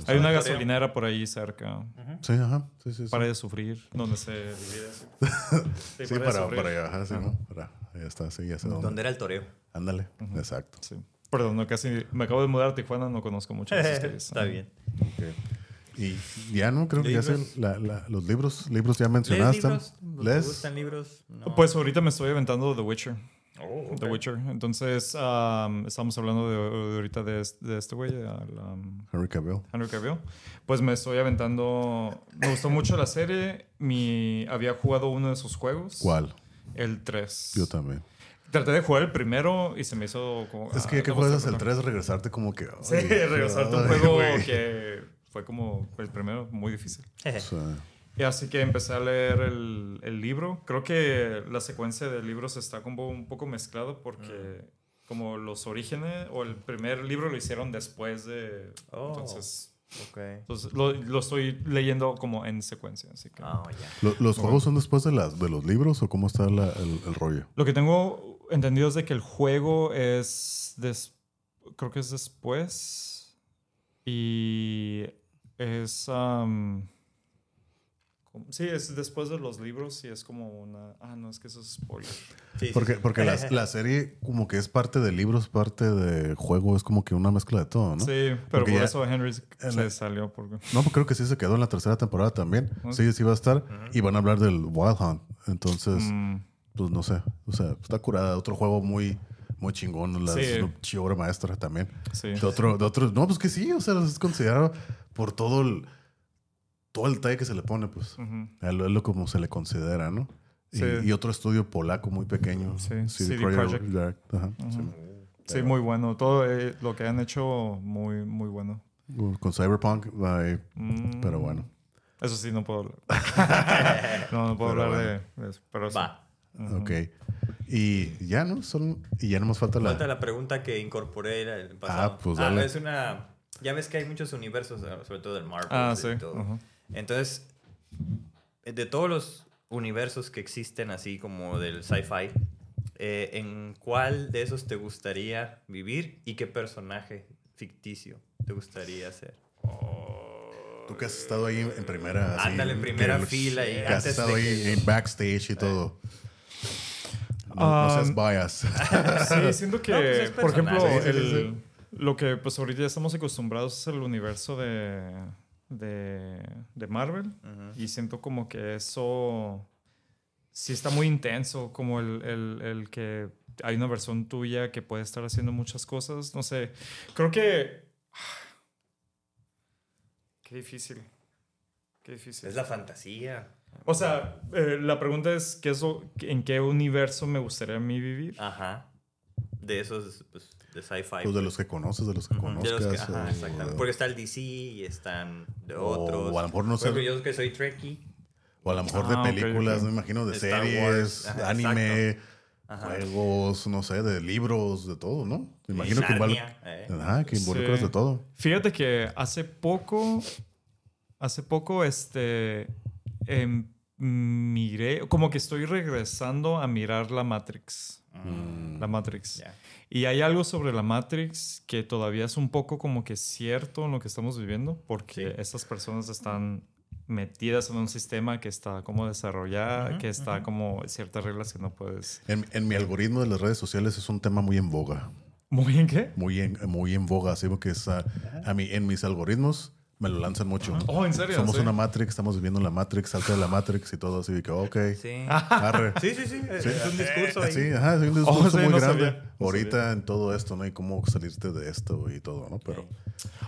Hay una gasolinera por ahí cerca. Sí, ajá. Sí, sí, sí. Para de sufrir, donde se divide. Sí, Sí, Para para, allá, ajá, sí, Ajá. ¿no? Para, ya está, sí, ya sé dónde. ¿Dónde era el toreo? Ándale, exacto. Sí. Perdón, no, casi me acabo de mudar a Tijuana, no conozco mucho de. Está bien. Y ya no, creo que ya sé ¿Libros? la- la- los libros, libros ya ¿Lees mencionaste. libros? ¿Te ¿Lees? gustan libros? No. Pues ahorita me estoy aventando The Witcher. Oh, The ok. Witcher. Entonces, um, estamos hablando de, de ahorita de, de este güey, al, um, Henry Cavill. Henry Cavill. Pues me estoy aventando. Me gustó mucho la serie. Mi, había jugado uno de sus juegos. ¿Cuál? El 3. Yo también. Traté de jugar el primero y se me hizo como. Es ah, que ya que no va a juegas el bueno. 3, regresarte como que. Sí, regresarte a un juego güey. que fue como el primero muy difícil. O sea, Y así que empecé a leer el, el libro. Creo que la secuencia de libros está como un poco mezclado porque como los orígenes o el primer libro lo hicieron después de... Oh. Entonces, entonces lo, lo estoy leyendo como en secuencia. Así que... Ah, ya. ¿lo- ¿Los juegos son después de, las, de los libros o cómo está la- el, el rollo? Lo que tengo entendido es de que el juego es... des- creo que es después. Y es... am, como- sí, es después de los libros y es como una... Ah, no, es que eso es spoiler. Sí, sí, Porque, sí. porque la, la serie como que es parte de libros, parte de juego, es como que una mezcla de todo, ¿no? Sí, pero Porque por ya- eso Henry en se la- salió. Porque... No, pues creo que sí se quedó en la tercera temporada también. Sí, sí va a estar. Y van a hablar del Wild Hunt. Entonces, Mm, pues no sé. O sea, está curada. Otro juego muy, muy chingón. La Sí. sí. obra maestra también. sí. De otro, de otro, no, pues que sí. O sea, es considerado por todo el, todo el detalle que se le pone, pues. Es lo, es lo como se le considera, ¿no? Y, Sí. y otro estudio polaco muy pequeño. Sí, CD CD Projekt. Projekt, ajá, sí. Sí, muy bueno. Todo eh, lo que han hecho, muy, muy bueno. Con Cyberpunk, ay, Mm. pero bueno. Eso sí, no puedo hablar. no, no puedo Pero hablar de- de, eso. Pero sí. Va. Ok. Y ya, ¿no? Son, y ya no nos falta la... Falta la pregunta que incorporé el- el pasado. Ah, pues dale. es una... Ya ves que hay muchos universos, eh, sobre todo del Marvel. Ah, y sí. todo. Entonces, de todos los universos que existen así como del sci-fi, eh, ¿en cuál de esos te gustaría vivir y qué personaje ficticio te gustaría ser? Tú que has estado ahí en, primera... así, Ándale, en primera que- fila y Que has antes estado de ahí que- en backstage y todo. No, no seas Um, bias. Sí, siento que, No, pues es por ejemplo, el- lo que pues ahorita ya estamos acostumbrados es el universo de, de, de Marvel. Y siento como que eso sí está muy intenso, como el, el- el que hay una versión tuya que puede estar haciendo muchas cosas. No sé, creo que... Qué difícil. Qué difícil. Es la fantasía. O sea, eh, la pregunta es, ¿qué es lo- ¿en qué universo me gustaría a mí vivir? Ajá. De esos, pues, de sci-fi. Pues de los que conoces, de los que conozcas. los que- ajá, o- exactamente. Porque está el DC y están de O- otros. o a lo mejor no sé. ejemplo, yo que soy Trekkie. O a lo mejor Ah, de ok, películas, me imagino, de Star series, Wars, ajá, anime, Ajá. juegos, no sé, de libros, de todo, ¿no? Me imagino que, Narnia, eh. Ajá, que involucras Sí. de todo. Fíjate que hace poco, hace poco, este, em, miré, como que estoy regresando a mirar la Matrix. Mm. La Matrix. Ya. Y hay algo sobre la Matrix que todavía es un poco como que cierto en lo que estamos viviendo, porque Sí. estas personas están metidas en un sistema que está como desarrollado, Ujú, que está ujú. como ciertas reglas que no puedes... En, en mi algoritmo de las redes sociales es un tema muy en boga. ¿Muy en qué? Muy en, muy en boga, así porque es, ah, a mí, en mis algoritmos me lo lanzan mucho. Oh, ¿en serio? Somos ¿Sí? una Matrix, estamos viviendo en la Matrix, salta de la Matrix y todo así de que, ok, Sí. arre. Sí, sí, sí. Es, es un discurso ahí. Sí, ajá, es un Oh, discurso sí, muy no grande. sabía, no Ahorita sabía. en todo esto, ¿no? Y cómo salirte de esto y todo, ¿no? Pero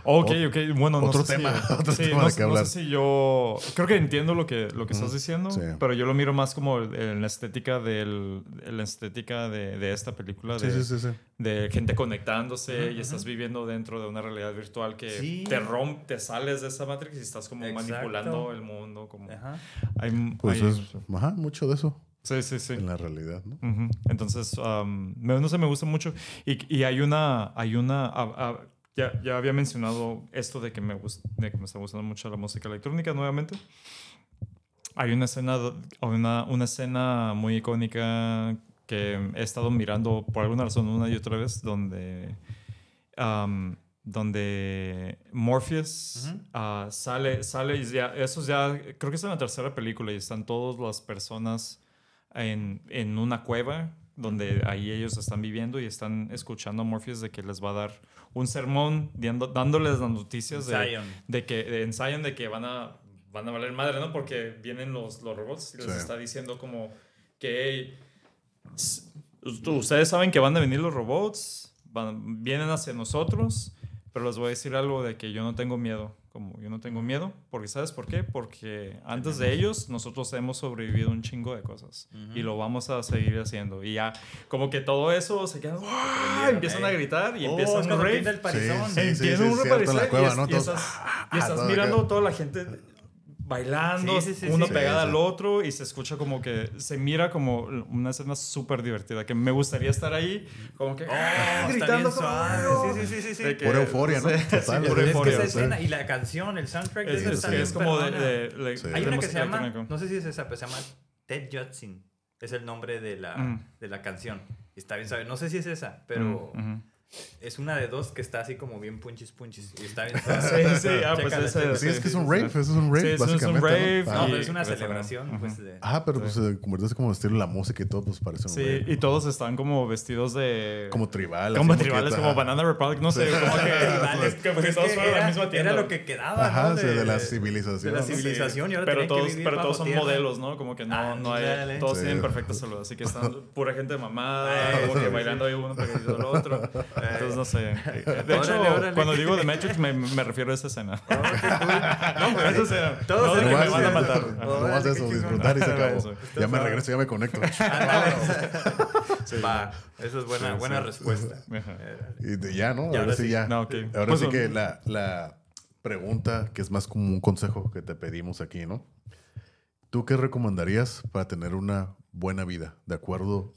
Ok, ok. Bueno, no Otro sé tema, si, otro sí, tema no, de qué no hablar. sé si yo... Creo que entiendo lo que, lo que estás diciendo, sí. pero yo lo miro más como en la estética, del, en la estética de, de esta película. sí, de, sí, sí, sí. De gente conectándose y estás viviendo dentro de una realidad virtual que Sí. te rompe, te sales de esa Matrix y estás como Exacto. manipulando el mundo. Como, Ajá. hay, Pues hay- es, ajá, mucho de eso sí, sí, sí. en la realidad, ¿no? Ujú. Entonces, am, me- no sé, me gusta mucho. Y, y hay una, hay una, ah, ah, ya, ya había mencionado esto de que, me gust- de que me está gustando mucho la música electrónica nuevamente. Hay una escena, una, una escena muy icónica que he estado mirando por alguna razón una y otra vez, donde, am, donde Morpheus Ujú. ah, sale, sale y ya, eso es ya, creo que es en la tercera película y están todas las personas en, en una cueva donde ahí ellos están viviendo y están escuchando a Morpheus de que les va a dar un sermón dando- dándoles las noticias de, de que de ensayan de que van a van a valer madre, ¿no? Porque vienen los, los robots y les Sí. está diciendo como que "Hey, ustedes saben que van a venir los robots, van- vienen hacia nosotros, pero les voy a decir algo de que yo no tengo miedo, como yo no tengo miedo, porque ¿sabes por qué? Porque antes de ellos nosotros hemos sobrevivido un chingo de cosas y lo vamos a seguir haciendo y ya como que todo eso se quedan ¡ah! empiezan a gritar y Oh, empiezan es un cuando rave. pinta el parizón. Sí, sí, Empieza sí, un cueva, y, estás, ah, y estás todo mirando a toda la gente bailando, Sí, sí, sí, uno sí. pegada Sí, sí. al otro y se escucha como que se mira como una escena súper divertida que me gustaría estar ahí como que Oh, ¡ah! está gritando bien como, suave. Sí, sí, sí, sí, Pura euforia, ¿no? Que euforia. esa sí. escena y la canción, el soundtrack de Es, como de, perrona. de- de- Sí. de Hay una que se llama, no sé si es esa, pero se llama Ted Judson. Es el nombre de la, Mm. de la canción. Está bien, ¿sabes? No sé si es esa, pero Mm. Es una de dos que está así como bien punchis punchis. Y está bien. Sí, sí, ah, pues ese-. Sí, es que es un sí, rave, sí. eso es un rave, Sí, es un rave ¿no? No, Ah. pero es una celebración. Pues, de- Ah, pero pues se convierte como estilo la música y todo, pues parece un Sí, rave. y todos están como vestidos de... Como tribal. como tribales, como ajá. Banana Republic, no sé, como que... Tribales. que porque Es todos que fueron la era, misma tienda. era lo que quedaba, Ajá, ¿no? sí, de la civilización, De la civilización y ahora pero todos, que vivir pero todos son tierra. modelos, ¿no? Como que no, no hay... Todos Sí. tienen perfecta salud, así que están pura gente mamada, Ah, como sí, que sí. bailando ahí uno pegadito al otro. Entonces, no sé. De Órale, hecho, órale. cuando digo The Matrix, me, me refiero a esa escena. Oh. No, pero Esa escena. Todos No, de se que me van a eso, matar. Órale, nomás qué eso, disfrutar y se acabó. Eso. Ya me regreso, ya me conecto. Va, esa es buena, Sí, buena sí. respuesta. Ajá. Y de- ya, ¿no? Y Ahora ahora sí, ya. No. Ahora Pues, sí um, que la, la pregunta, que es más como un consejo que te pedimos aquí, ¿no? ¿Tú qué recomendarías para tener una buena vida? De acuerdo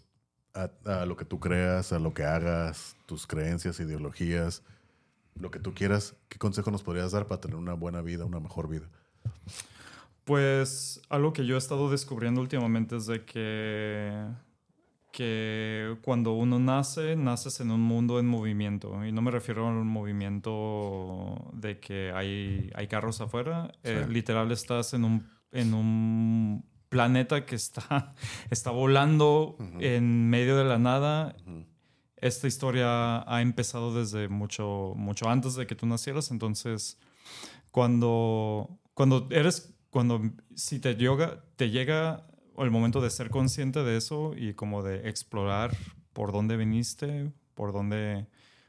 a, a lo que tú creas, a lo que hagas, tus creencias, ideologías, lo que tú quieras, ¿qué consejo nos podrías dar para tener una buena vida, una mejor vida? Pues algo que yo he estado descubriendo últimamente es de que, que cuando uno nace, naces en un mundo en movimiento. Y no me refiero a un movimiento de que hay, hay carros afuera. Eh, Sí. literal estás en un, en un planeta que está, está volando en medio de la nada. Esta historia ha empezado desde mucho, mucho antes de que tú nacieras. Entonces, cuando, cuando eres, cuando si te llega, te llega el momento de ser consciente de eso y como de explorar por dónde viniste, por dónde,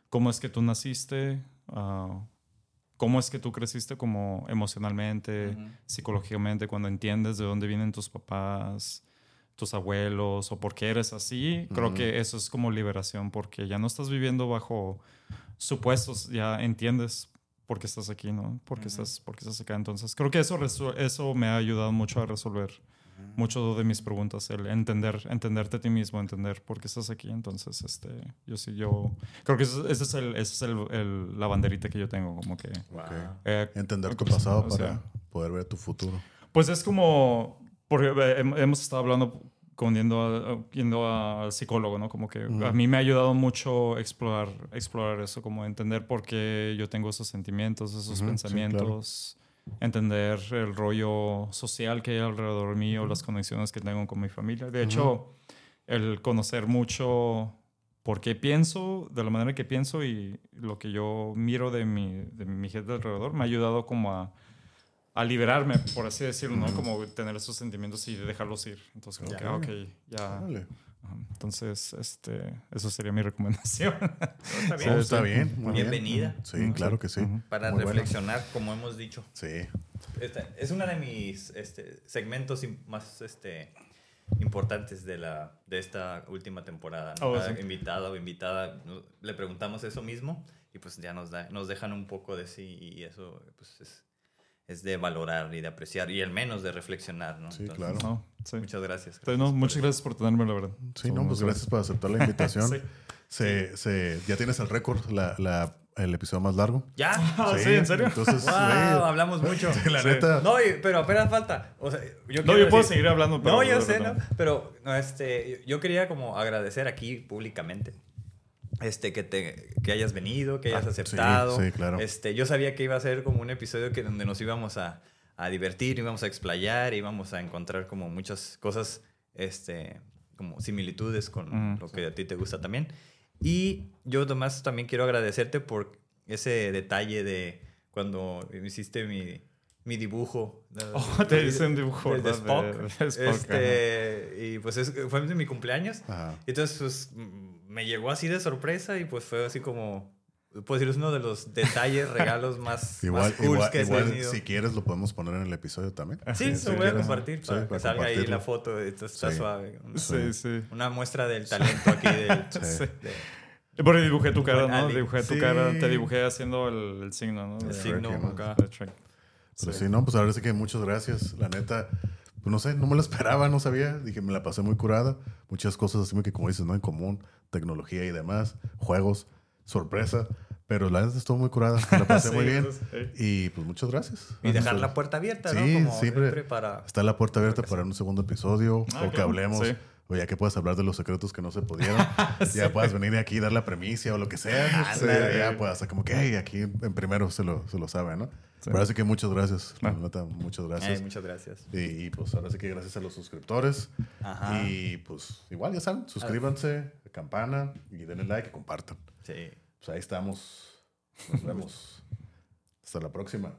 cómo es que tú naciste, ah, cómo es que tú creciste como emocionalmente, psicológicamente, cuando entiendes de dónde vienen tus papás, tus abuelos o por qué eres así, creo que eso es como liberación porque ya no estás viviendo bajo supuestos, ya entiendes por qué estás aquí, ¿no? Por qué, estás, por qué estás acá. Entonces, creo que eso, eso me ha ayudado mucho a resolver mucho de mis preguntas, el entender, entenderte a ti mismo, entender por qué estás aquí. Entonces, este, yo sí, yo creo que ese, ese es, el, ese es el, el- la banderita que yo tengo, como que... Wow. eh, Entender tu pasado o sea, para poder ver tu futuro. pues es como, porque eh, hem- hemos estado hablando con yendo, a- yendo a- al psicólogo, ¿no? Como que a mí me ha ayudado mucho explorar, explorar eso, como entender por qué yo tengo esos sentimientos, esos Ujú, sí, pensamientos, entender el rollo social que hay alrededor mío, las conexiones que tengo con mi familia. De hecho, el conocer mucho por qué pienso, de la manera que pienso y lo que yo miro de mi, de mi gente alrededor, me ha ayudado como a a liberarme, por así decirlo, ¿no? Como tener esos sentimientos y dejarlos ir. Entonces, Ya. que, ah, ok, ya. Órale. Entonces, este, eso sería mi recomendación. Está Sí, bien. está bien. muy bien. Bienvenida. Sí, claro que sí. Para Muy bueno. reflexionar, como hemos dicho. Sí. Esta- es uno de mis este, segmentos más este, importantes de, la, de esta última temporada. ¿no? Oh, Cada sí. invitado o invitada le preguntamos eso mismo y pues ya nos, da, nos dejan un poco de sí y eso pues es, es de valorar y de apreciar y al menos de reflexionar. ¿no? Sí, Entonces, claro. No, sí. Muchas gracias. Entonces, no, muchas gracias por tenerme, la verdad. Sí, Somos no, pues gracias por aceptar la invitación. Sí. se, se, ya tienes el récord, la, la, el episodio más largo. ¿Ya? Ah, sí, ¿en serio? Entonces, ¡Wow! Hablamos mucho. la neta. No, pero apenas falta. O sea, yo No, yo puedo seguir hablando, pero... no, yo sé. ¿no? Pero no, este, yo quería como agradecer aquí públicamente este, que, te, que hayas venido, que hayas Ah, aceptado. sí, claro. Este, yo sabía que iba a ser como un episodio que donde nos íbamos a, a divertir, íbamos a explayar, íbamos a encontrar como muchas cosas, este, como similitudes con Ujú. lo que a ti te gusta también. Y yo además también quiero agradecerte por ese detalle de cuando hiciste mi, mi dibujo. Oh, te hice un dibujo, de, de. Spock. De- de Spock, este, y pues es- fue mi cumpleaños. Ajá. Entonces, pues me llegó así de sorpresa y pues fue así como, puedo decir, es uno de los detalles, regalos más, Igual, más cool igual, que he igual, tenido. si quieres, lo podemos poner en el episodio también. Sí, si lo voy a compartir Sí, para que salga ahí la foto. Entonces está Sí. suave. Una, Sí, sí. una muestra del talento aquí del, Sí. de- Porque dibujé tu cara, ¿no? Dibujé tu Sí. cara, te dibujé haciendo el, el signo, ¿no? El signo, acá. Pero sí, no, pues ahora sí que muchas gracias. La neta, pues no sé, no me lo esperaba, no sabía. Dije, me la pasé muy curada. Muchas cosas así que, como dices, ¿no? En común, tecnología y demás, juegos, sorpresa. Pero la neta estuvo muy curada, me la pasé Sí, muy bien. Y pues muchas gracias. y dejar la puerta abierta, ¿no? Sí, Como siempre. siempre para... Está la puerta abierta para un segundo episodio Ah, o que claro. hablemos. Sí. O ya que puedas hablar de los secretos que no se pudieron. Ya puedas venir aquí y dar la premicia o lo que sea. Sí, Ándale. ya puedas, como que "Hey, aquí en primero se lo, se lo sabe, ¿no? Pero así que muchas gracias. Ah. neta, muchas Ay, gracias. muchas gracias. y, y, pues ahora sí que gracias a los suscriptores. Ajá. Y pues igual, ya saben, suscríbanse, campana y denle like y compartan. Sí. Pues ahí estamos. Nos vemos. Hasta la próxima.